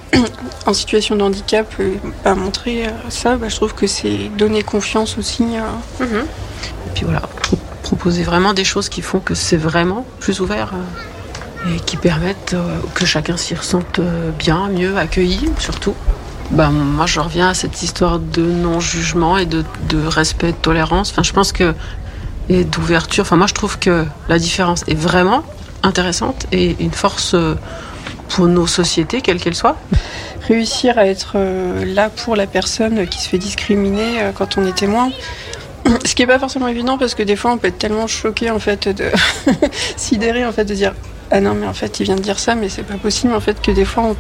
Speaker 20: en situation de handicap, euh, bah, montrer euh, ça, bah, je trouve que c'est donner confiance aussi. euh.
Speaker 11: Et puis voilà, proposer vraiment des choses qui font que c'est vraiment plus ouvert euh, et qui permettent euh, que chacun s'y ressente euh, bien, mieux, accueilli surtout. Ben, moi, je reviens à cette histoire de non-jugement et de, respect, de tolérance. Enfin, je pense que et d'ouverture. Enfin, moi, je trouve que la différence est vraiment intéressante et une force pour nos sociétés, quelles qu'elles soient.
Speaker 20: Réussir à être là pour la personne qui se fait discriminer quand on est témoin. Ce qui n'est pas forcément évident parce que des fois on peut être tellement choqué en fait de sidéré en fait de dire ah non mais en fait il vient de dire ça mais c'est pas possible en fait que des fois on,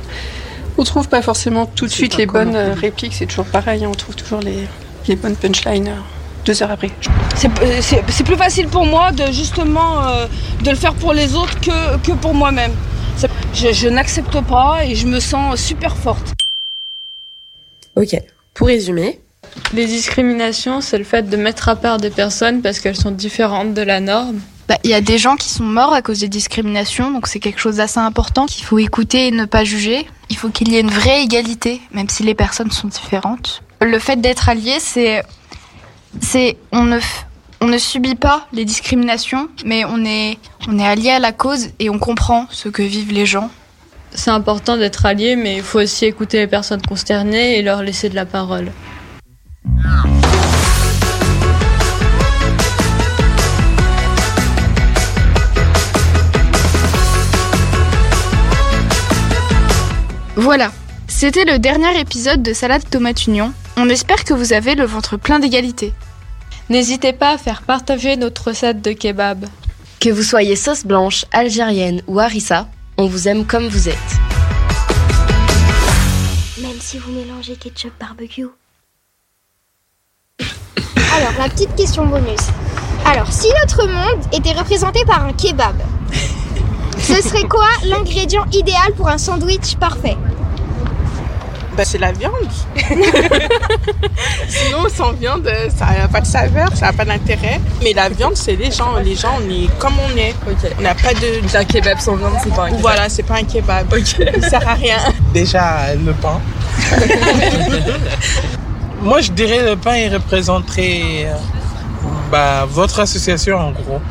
Speaker 20: on trouve pas forcément tout de suite les bonnes euh, répliques c'est toujours pareil on trouve toujours les, les bonnes punchlines euh, deux heures après.
Speaker 21: C'est c'est- plus facile pour moi de justement euh, de le faire pour les autres que, que pour moi-même. Je, je n'accepte pas et je me sens super forte.
Speaker 27: Ok. Pour résumer,
Speaker 12: Les discriminations, c'est le fait de mettre à part des personnes parce qu'elles sont différentes de la norme.
Speaker 26: Bah, Il y a des gens qui sont morts à cause des discriminations, donc c'est quelque chose d'assez important qu'il faut écouter et ne pas juger. Il faut qu'il y ait une vraie égalité, même si les personnes sont différentes. Le fait d'être allié, c'est, c'est, on ne, on ne subit pas les discriminations, mais on est, on est allié à la cause et on comprend ce que vivent les gens.
Speaker 12: C'est important d'être allié, mais il faut aussi écouter les personnes concernées et leur laisser de la parole.
Speaker 26: Voilà, c'était le dernier épisode de Salade Tomate Union. On espère que vous avez le ventre plein d'égalité.
Speaker 12: N'hésitez pas à faire partager notre recette de kebab.
Speaker 18: Que vous soyez sauce blanche, algérienne ou harissa, on vous aime comme vous êtes.
Speaker 8: Même si vous mélangez ketchup barbecue. Alors, la petite question bonus. Alors, si notre monde était représenté par un kebab, ce serait quoi l'ingrédient idéal pour un sandwich parfait?
Speaker 24: Bah, c'est la viande. Sinon, sans viande, ça n'a pas de saveur, ça n'a pas d'intérêt. Mais la viande, c'est les gens. Les gens, on est comme on est. On n'a pas de.
Speaker 27: un kebab sans viande, c'est pas un kebab.
Speaker 24: Voilà, c'est pas un kebab. Il sert à rien.
Speaker 17: Déjà, le pain. Moi, je dirais le pain, il représenterait euh, bah, votre association en gros.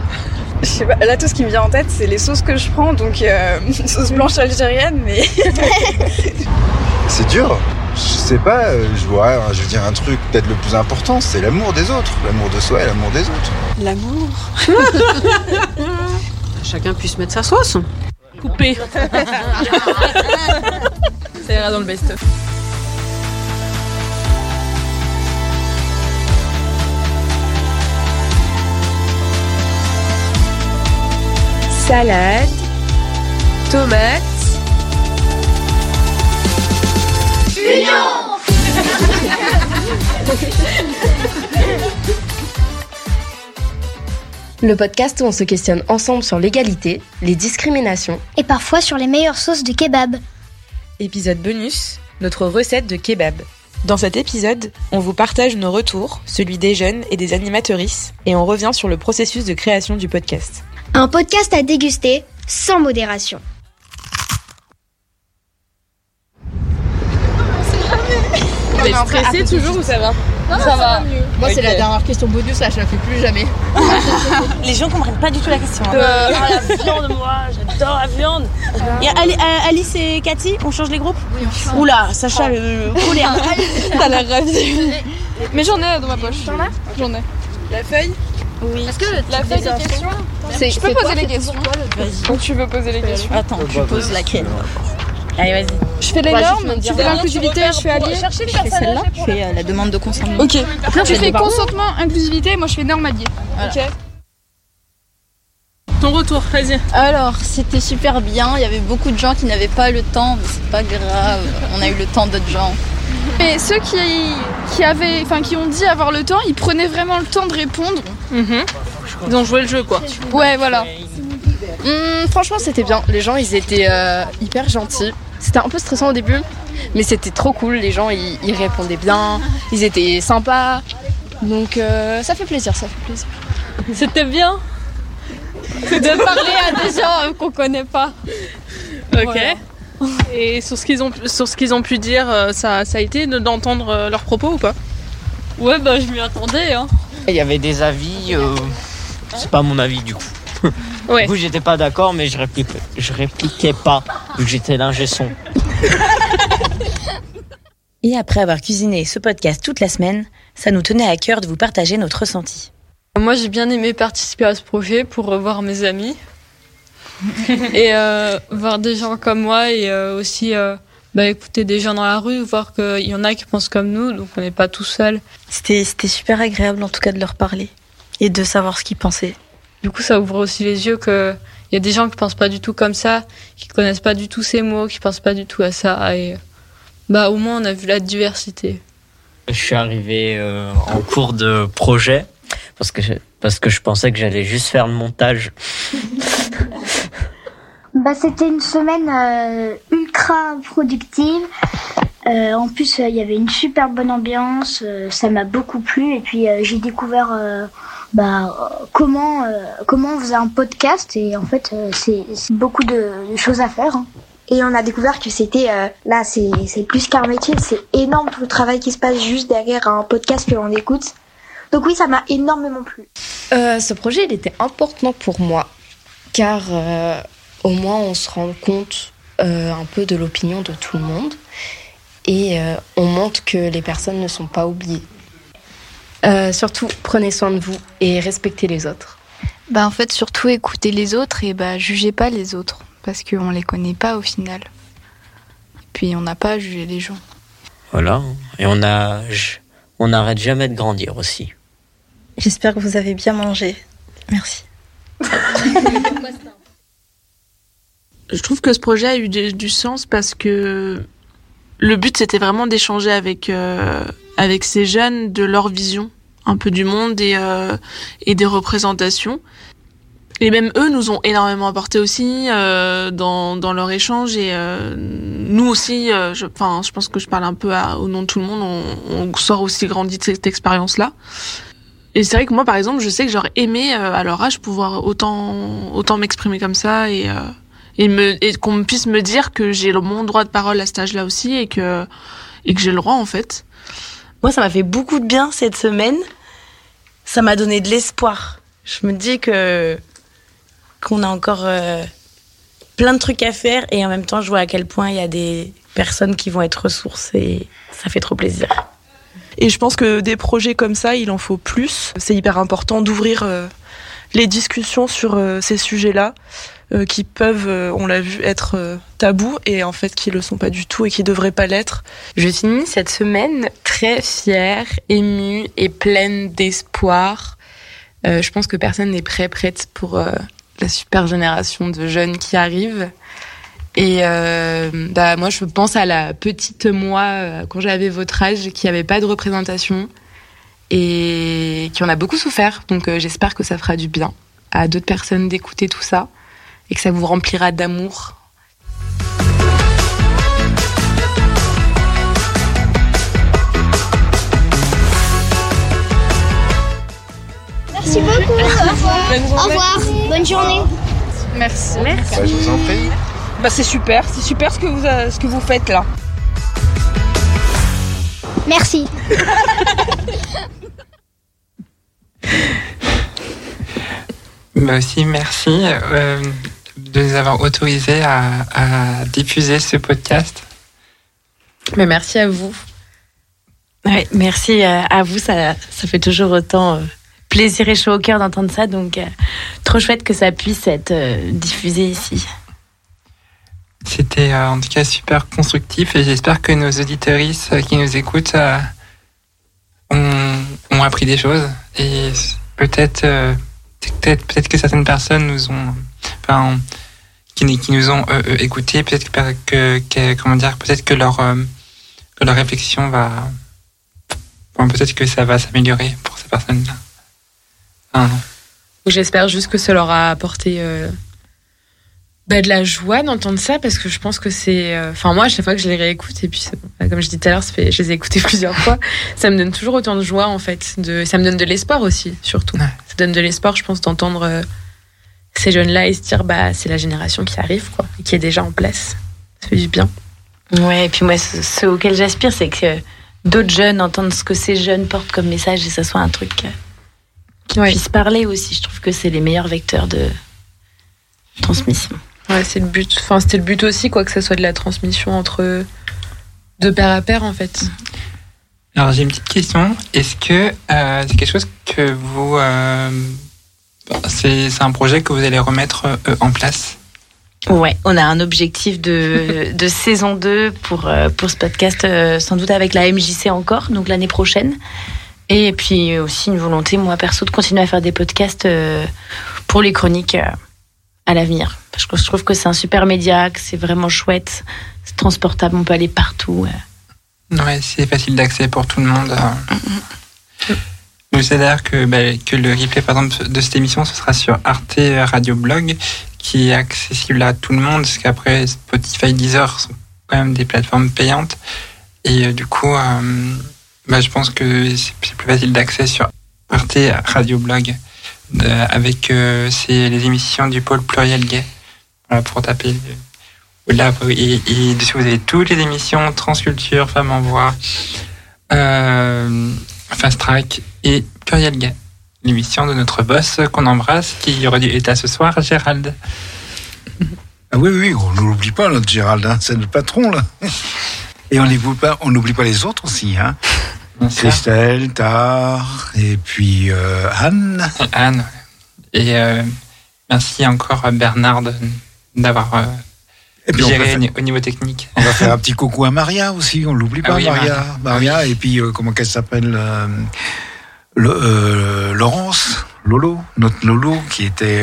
Speaker 39: Je sais pas, là tout ce qui me vient en tête c'est les sauces que je prends donc euh, sauce blanche algérienne mais
Speaker 30: C'est dur. Je sais pas, euh, je, vois, je veux dire un truc peut-être le plus important, c'est l'amour des autres. L'amour de soi et l'amour des autres.
Speaker 24: L'amour.
Speaker 11: Chacun puisse mettre sa sauce.
Speaker 27: Coupé. Ça ira dans le best-of. Salade, tomate,
Speaker 18: Le podcast où on se questionne ensemble sur l'égalité, les discriminations
Speaker 8: Et parfois sur les meilleures sauces de kebab.
Speaker 40: Épisode bonus, notre recette de kebab. Dans cet épisode, on vous partage nos retours, celui des jeunes et des animatrices, et on revient sur le processus de création du podcast.
Speaker 8: Un podcast à déguster sans modération.
Speaker 27: Vous êtes stressé toujours ou ça va?
Speaker 41: Ça va. Moi, c'est la dernière question bonus, là, je la fais plus jamais.
Speaker 42: Les gens comprennent pas du tout la question. hein.
Speaker 41: Euh,
Speaker 42: la viande, moi, j'adore la viande. Et Ali- euh, Alice et Cathy, on change les groupes Oui, on change. Oula, Sacha, le colère.
Speaker 12: T'as l'air ravi. Mais j'en ai dans ma poche. J'en ai J'en ai.
Speaker 24: La feuille
Speaker 42: Oui.
Speaker 12: Est-ce que la feuille des questions Je peux poser les questions
Speaker 42: Vas-y.
Speaker 12: Donc tu veux poser les questions
Speaker 42: Attends, tu poses laquelle? Allez, vas-y.
Speaker 12: Je fais les
Speaker 42: Bah,
Speaker 12: normes, tu fais l'inclusivité, je fais allié.
Speaker 42: Je fais celle-là, je fais euh, la demande de consentement.
Speaker 12: Ok.
Speaker 42: Après,
Speaker 12: tu fais consentement, inclusivité, moi je fais norme allié. Ok.
Speaker 4: ton retour, vas-y.
Speaker 42: Alors, c'était super bien. Il y avait beaucoup de gens qui n'avaient pas le temps, mais c'est pas grave. On a eu le temps d'autres gens.
Speaker 26: Et ceux qui, qui, avaient, enfin, qui ont dit avoir le temps, ils prenaient vraiment le temps de répondre.
Speaker 4: Mhm. Ils ont joué le jeu, quoi.
Speaker 26: Ouais, voilà.
Speaker 19: Hum, franchement, c'était bien. Les gens, ils étaient euh, hyper gentils. C'était un peu stressant au début, mais c'était trop cool. Les gens, ils, ils répondaient bien, ils étaient sympas. Donc, euh, ça fait plaisir, ça fait plaisir.
Speaker 12: C'était bien de parler à des gens euh, qu'on connaît pas.
Speaker 4: Ok.
Speaker 12: Voilà.
Speaker 4: Et sur ce qu'ils ont, sur ce qu'ils ont pu dire, euh, ça, ça a été de- d'entendre leurs propos ou pas?
Speaker 12: Ouais, bah je m'y attendais. Hein.
Speaker 43: Il y avait des avis, euh, c'est pas mon avis du coup.
Speaker 4: Ouais.
Speaker 43: Du coup, j'étais pas d'accord, mais je répliquais, je répliquais pas, vu que j'étais l'ingé son.
Speaker 3: Et après avoir cuisiné ce podcast toute la semaine, ça nous tenait à cœur de vous partager notre ressenti.
Speaker 12: Moi, j'ai bien aimé participer à ce projet pour revoir mes amis et euh, voir des gens comme moi et euh, aussi euh, bah, écouter des gens dans la rue, voir qu'il y en a qui pensent comme nous, donc on n'est pas tout seul.
Speaker 42: C'était super agréable en tout cas de leur parler et de savoir ce qu'ils pensaient.
Speaker 12: Du coup, ça ouvre aussi les yeux que il y a des gens qui pensent pas du tout comme ça, qui connaissent pas du tout ces mots, qui pensent pas du tout à ça. Et bah au moins on a vu la diversité.
Speaker 43: Je suis arrivé euh, en cours de projet parce que je, parce que je pensais que j'allais juste faire le montage.
Speaker 7: Bah, c'était une semaine euh, ultra productive. Euh, en plus, euh, il y avait une super bonne ambiance. euh, ça m'a beaucoup plu. Et puis, euh, j'ai découvert euh, bah, comment euh, comment on faisait un podcast. Et en fait, euh, c'est beaucoup de, de choses à faire. hein. Et on a découvert que c'était euh, là, c'est c'est plus qu'un métier. C'est énorme tout le travail qui se passe juste derrière un podcast que l'on écoute. Donc oui, ça m'a énormément plu.
Speaker 19: Euh, ce projet, il était important pour moi, car euh, au moins on se rend compte euh, un peu de l'opinion de tout le monde et euh, on montre que les personnes ne sont pas oubliées. Euh, surtout, prenez soin de vous et respectez les autres.
Speaker 26: Bah en fait surtout écoutez les autres et bah jugez pas les autres parce qu'on les connaît pas au final. Puis on n'a pas à juger les gens.
Speaker 43: Voilà. Et on a, on n'arrête jamais de grandir aussi.
Speaker 42: J'espère que vous avez bien mangé. Merci.
Speaker 27: Je trouve que ce projet a eu du, du sens parce que le but c'était vraiment d'échanger avec euh, avec ces jeunes de leur vision un peu du monde et euh, et des représentations. Et même eux nous ont énormément apporté aussi euh, dans dans leur échange et euh, nous aussi. euh, je, enfin, je pense que je parle un peu à- au nom de tout le monde. On, on sort aussi grandi de cette expérience là. Et c'est vrai que moi, par exemple, je sais que j'aurais aimé euh, à leur âge pouvoir autant autant m'exprimer comme ça et et me et qu'on me puisse me dire que j'ai le mon droit de parole à cet âge-là aussi et que et que j'ai le droit en fait.
Speaker 44: Moi, ça m'a fait beaucoup de bien cette semaine. Ça m'a donné de l'espoir. Je me dis que qu'on a encore euh, plein de trucs à faire et en même temps, je vois à quel point il y a des personnes qui vont être ressources et ça fait trop plaisir.
Speaker 45: Et je pense que des projets comme ça, il en faut plus. C'est hyper important d'ouvrir euh, les discussions sur euh, ces sujets-là, euh, qui peuvent, euh, on l'a vu, être euh, tabous et en fait qui le sont pas du tout et qui devraient pas l'être.
Speaker 4: Je finis cette semaine très fière, émue et pleine d'espoir. Je pense que personne n'est prêt, prête pour la super génération de jeunes qui arrivent. Et bah, moi, je pense à la petite moi, quand j'avais votre âge, qui avait pas de représentation et qui en a beaucoup souffert. Donc j'espère que ça fera du bien à d'autres personnes d'écouter tout ça et que ça vous remplira d'amour
Speaker 7: Merci beaucoup. Au revoir. Au revoir. Bonne journée.
Speaker 26: Merci.
Speaker 30: Bah, je vous en prie.
Speaker 21: Bah c'est super, c'est super ce que vous euh, ce que vous faites là.
Speaker 7: Merci.
Speaker 2: Bah aussi, merci euh, de nous avoir autorisés à, à diffuser ce podcast.
Speaker 4: Mais merci à vous.
Speaker 3: Ouais, merci euh, à vous, ça, ça fait toujours autant euh, plaisir et chaud au cœur d'entendre ça, donc euh, trop chouette que ça puisse être diffusé ici.
Speaker 2: C'était en tout cas super constructif et j'espère que nos auditeuristes euh, qui nous écoutent ont, ont appris des choses et peut-être peut-être peut-être que certaines personnes nous ont, enfin, qui, qui nous ont euh, euh, écoutés, peut-être que, que, comment dire, peut-être que leur euh, que leur réflexion va, bon, peut-être que ça va s'améliorer pour ces personnes-là. Enfin,
Speaker 4: J'espère juste que ça leur a apporté euh, bah, de la joie d'entendre ça parce que je pense que c'est. euh, Enfin, moi, à chaque fois que je les réécoute, et puis bah, comme je dis tout à l'heure, je les ai écoutés plusieurs fois, ça me donne toujours autant de joie en fait. De, ça me donne de l'espoir aussi, surtout. Ça donne de l'espoir, je pense, d'entendre euh, ces jeunes-là et se dire bah, c'est la génération qui arrive, quoi, et qui est déjà en place. Ça fait du bien.
Speaker 3: Ouais, et puis moi, ce, ce auquel j'aspire, c'est que d'autres jeunes entendent ce que ces jeunes portent comme message et ça soit un truc euh, qui puisse parler aussi. Je trouve que c'est les meilleurs vecteurs de transmission.
Speaker 4: Ouais, c'est le but. Enfin, c'était le but aussi, quoi, que ça soit de la transmission entre de père à père, en fait.
Speaker 2: Alors j'ai une petite question. Est-ce que euh, c'est quelque chose que vous, euh, c'est un projet que vous allez remettre euh, en place?
Speaker 3: Ouais, on a un objectif de, de saison 2 pour, euh, pour ce podcast, euh, sans doute avec la MJC encore, donc l'année prochaine. Et puis aussi une volonté, moi perso, de continuer à faire des podcasts pour les chroniques à l'avenir. Parce que je trouve que c'est un super média, que c'est vraiment chouette, c'est transportable, on peut aller partout.
Speaker 2: Ouais, c'est facile d'accès pour tout le monde. euh. Vous savez d'ailleurs que, le replay par exemple, de cette émission, ce sera sur Arte Radio Blog, qui est accessible à tout le monde, parce qu'après Spotify, Deezer sont quand même des plateformes payantes. Et euh, du coup, euh, bah, je pense que c'est plus facile d'accès sur Arte Radio Blog, avec euh, les émissions du pôle pluriel gay. Voilà, pour taper. Là, et, et dessus, vous avez toutes les émissions Transculture, Femmes en Voix, euh, Fast Track et Pluriel Gay. L'émission de notre boss qu'on embrasse, qui aurait dû être là ce soir, Gérald.
Speaker 16: Ah oui, oui, on ne l'oublie pas, notre Gérald, hein, c'est notre patron, là. Et on n'oublie pas, on n'oublie pas les autres aussi, hein. Christelle, Tar, et puis euh, Anne.
Speaker 2: Anne. Et euh, merci encore à Bernard d'avoir euh,
Speaker 16: Et puis on
Speaker 2: géré
Speaker 16: va faire-
Speaker 2: ni- au niveau technique.
Speaker 16: On va faire un petit coucou à Maria aussi, on l'oublie
Speaker 2: Ah
Speaker 16: pas,
Speaker 2: oui,
Speaker 16: Maria.
Speaker 2: Maria.
Speaker 16: Maria, et puis euh, comment qu'elle s'appelle euh, euh, Laurence, Lolo, notre Lolo, qui était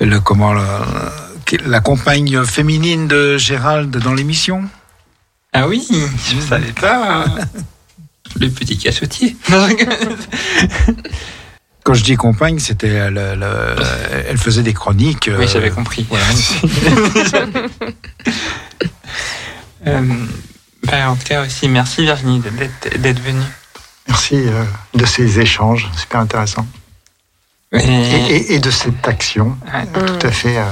Speaker 16: le, comment, la compagne féminine de Gérald dans l'émission.
Speaker 2: Ah oui, je savais pas. Le petit cachotier.
Speaker 16: Quand je dis compagne, c'était elle, elle, elle faisait des chroniques.
Speaker 2: Oui,
Speaker 16: euh,
Speaker 2: j'avais compris.
Speaker 16: voilà.
Speaker 2: Euh, bah, en tout cas aussi, merci Virginie d'être venue.
Speaker 5: Merci euh, de ces échanges, super intéressant. Et, et- et de cette action tout à fait euh,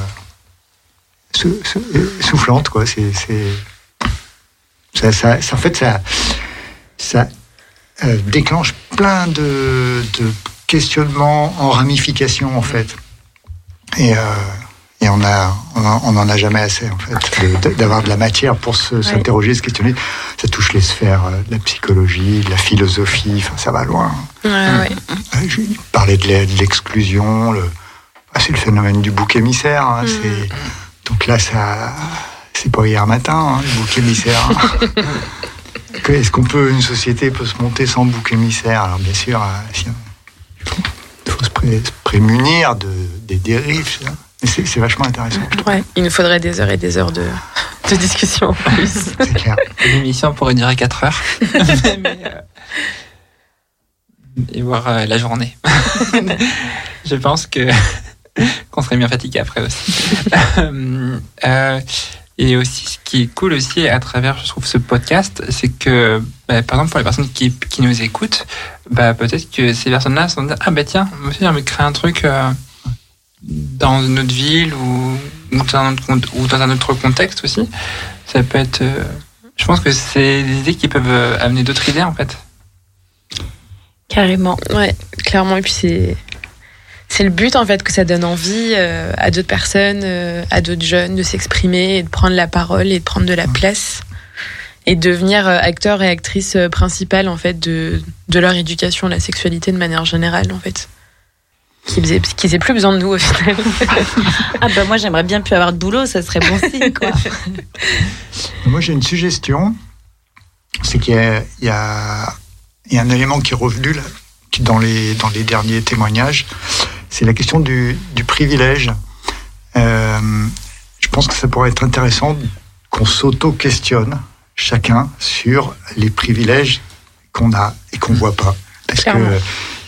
Speaker 5: sou- sou- euh, soufflante, quoi. C'est- ça, ça- ça- en fait, ça, ça euh, déclenche plein de, de questionnements en ramification, en fait. Et, euh, et on a, on en- on en a jamais assez, en fait, d'avoir de la matière pour se- s'interroger, se questionner. Ça touche les sphères euh, de la psychologie, de la philosophie, enfin, ça va loin.
Speaker 4: Ouais, ouais.
Speaker 5: Euh, Je parlais de l'e- de l'exclusion, le... ah, c'est le phénomène du bouc émissaire. hein,
Speaker 4: Mm.
Speaker 5: Donc là, ça, c'est pas hier matin, hein, le bouc émissaire. Est-ce qu'on peut, une société peut se monter sans bouc émissaire? Alors bien sûr, si- faut se, pré- se prémunir de, des dérives. c'est vachement intéressant.
Speaker 4: Ouais, il nous faudrait des heures et des heures de, de discussion en plus.
Speaker 5: C'est clair.
Speaker 2: L'émission pourrait durer 4 heures. Mais, euh, et voir euh, la journée. je pense que qu'on serait bien fatigué après aussi. Euh, euh, et aussi, ce qui est cool aussi à travers, je trouve, ce podcast, c'est que, bah, par exemple, pour les personnes qui, nous écoutent, bah, peut-être que ces personnes-là se sont dit, ah bah tiens, moi aussi j'ai envie de créer un truc euh, dans une autre ville ou, ou, dans un autre, cont- ou dans un autre contexte aussi. Ça peut être... euh, je pense que c'est des idées qui peuvent euh, amener d'autres idées, en fait.
Speaker 4: Carrément. Ouais, clairement. Et puis c'est c'est le but en fait que ça donne envie euh, à d'autres personnes, euh, à d'autres jeunes de s'exprimer et de prendre la parole et de prendre de la place et de devenir euh, acteur et actrice principale en fait de de leur éducation, la sexualité de manière générale en fait. Qu'ils aient, qu'ils aient plus besoin de nous au final.
Speaker 3: Ah bah moi j'aimerais bien plus avoir de boulot, ça serait bon signe quoi.
Speaker 5: Moi, j'ai une suggestion. C'est qu'il y a, il y, a, il y a un élément qui est revenu là, qui, dans, les, dans les derniers témoignages. C'est la question du, du privilège. Euh, je pense que ça pourrait être intéressant qu'on s'auto-questionne chacun sur les privilèges qu'on a et qu'on voit pas. Parce
Speaker 4: Clairement.
Speaker 5: que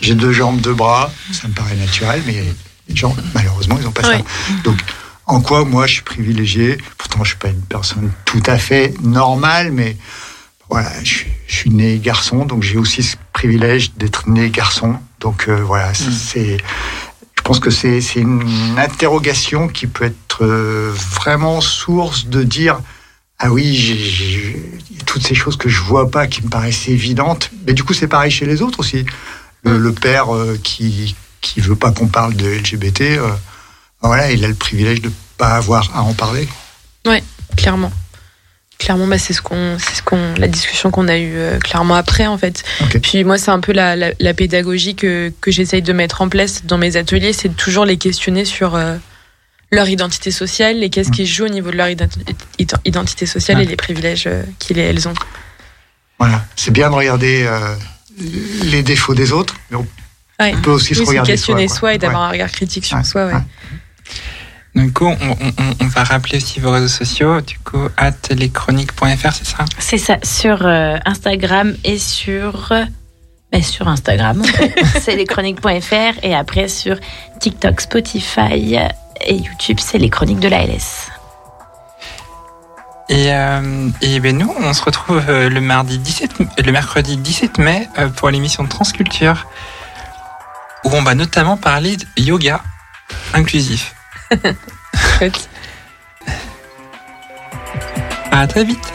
Speaker 5: j'ai deux jambes, deux bras, ça me paraît naturel, mais les gens, malheureusement, ils n'ont pas ça. Donc, en quoi moi je suis privilégié? Pourtant, je suis pas une personne tout à fait normale, mais voilà, je, suis- je suis né garçon, donc j'ai aussi ce privilège d'être né garçon. Donc euh, voilà, c'est- c'est, pense que c'est une interrogation qui peut être euh, vraiment source de dire ah oui, toutes ces choses que je vois pas qui me paraissent évidentes. Mais du coup, c'est pareil chez les autres aussi. Le, père euh, qui qui veut pas qu'on parle de LGBT, euh, voilà, il a le privilège de pas avoir à en parler.
Speaker 4: Ouais, clairement. Clairement, bah, c'est ce qu'on, c'est ce qu'on, la discussion qu'on a eue euh, clairement après en fait. Puis moi, c'est un peu la, la, la pédagogie que, que j'essaye de mettre en place dans mes ateliers, c'est de toujours les questionner sur euh, leur identité sociale et qu'est-ce qui joue au niveau de leur identi- id- identité sociale
Speaker 5: Ouais.
Speaker 4: et les privilèges euh, qu'ils et elles ont.
Speaker 5: Voilà, c'est bien de regarder euh, les défauts des autres, mais on,
Speaker 4: Ouais.
Speaker 5: peut aussi se regarder
Speaker 4: questionner
Speaker 5: soi,
Speaker 4: et d'avoir
Speaker 5: Ouais.
Speaker 4: un regard critique sur soi.
Speaker 2: Du coup, on, on- on va rappeler aussi vos réseaux sociaux. Du coup, at leschroniques.fr, c'est ça?
Speaker 3: C'est ça, sur euh, Instagram et sur. euh, ben, sur Instagram, en fait. c'est leschroniques.fr et après sur TikTok, Spotify et YouTube, c'est les chroniques de la LS.
Speaker 2: Et, euh, et ben nous, on se retrouve le mardi 17, le mercredi 17 mai pour l'émission Transculture, où on va notamment parler de yoga inclusif. À très vite.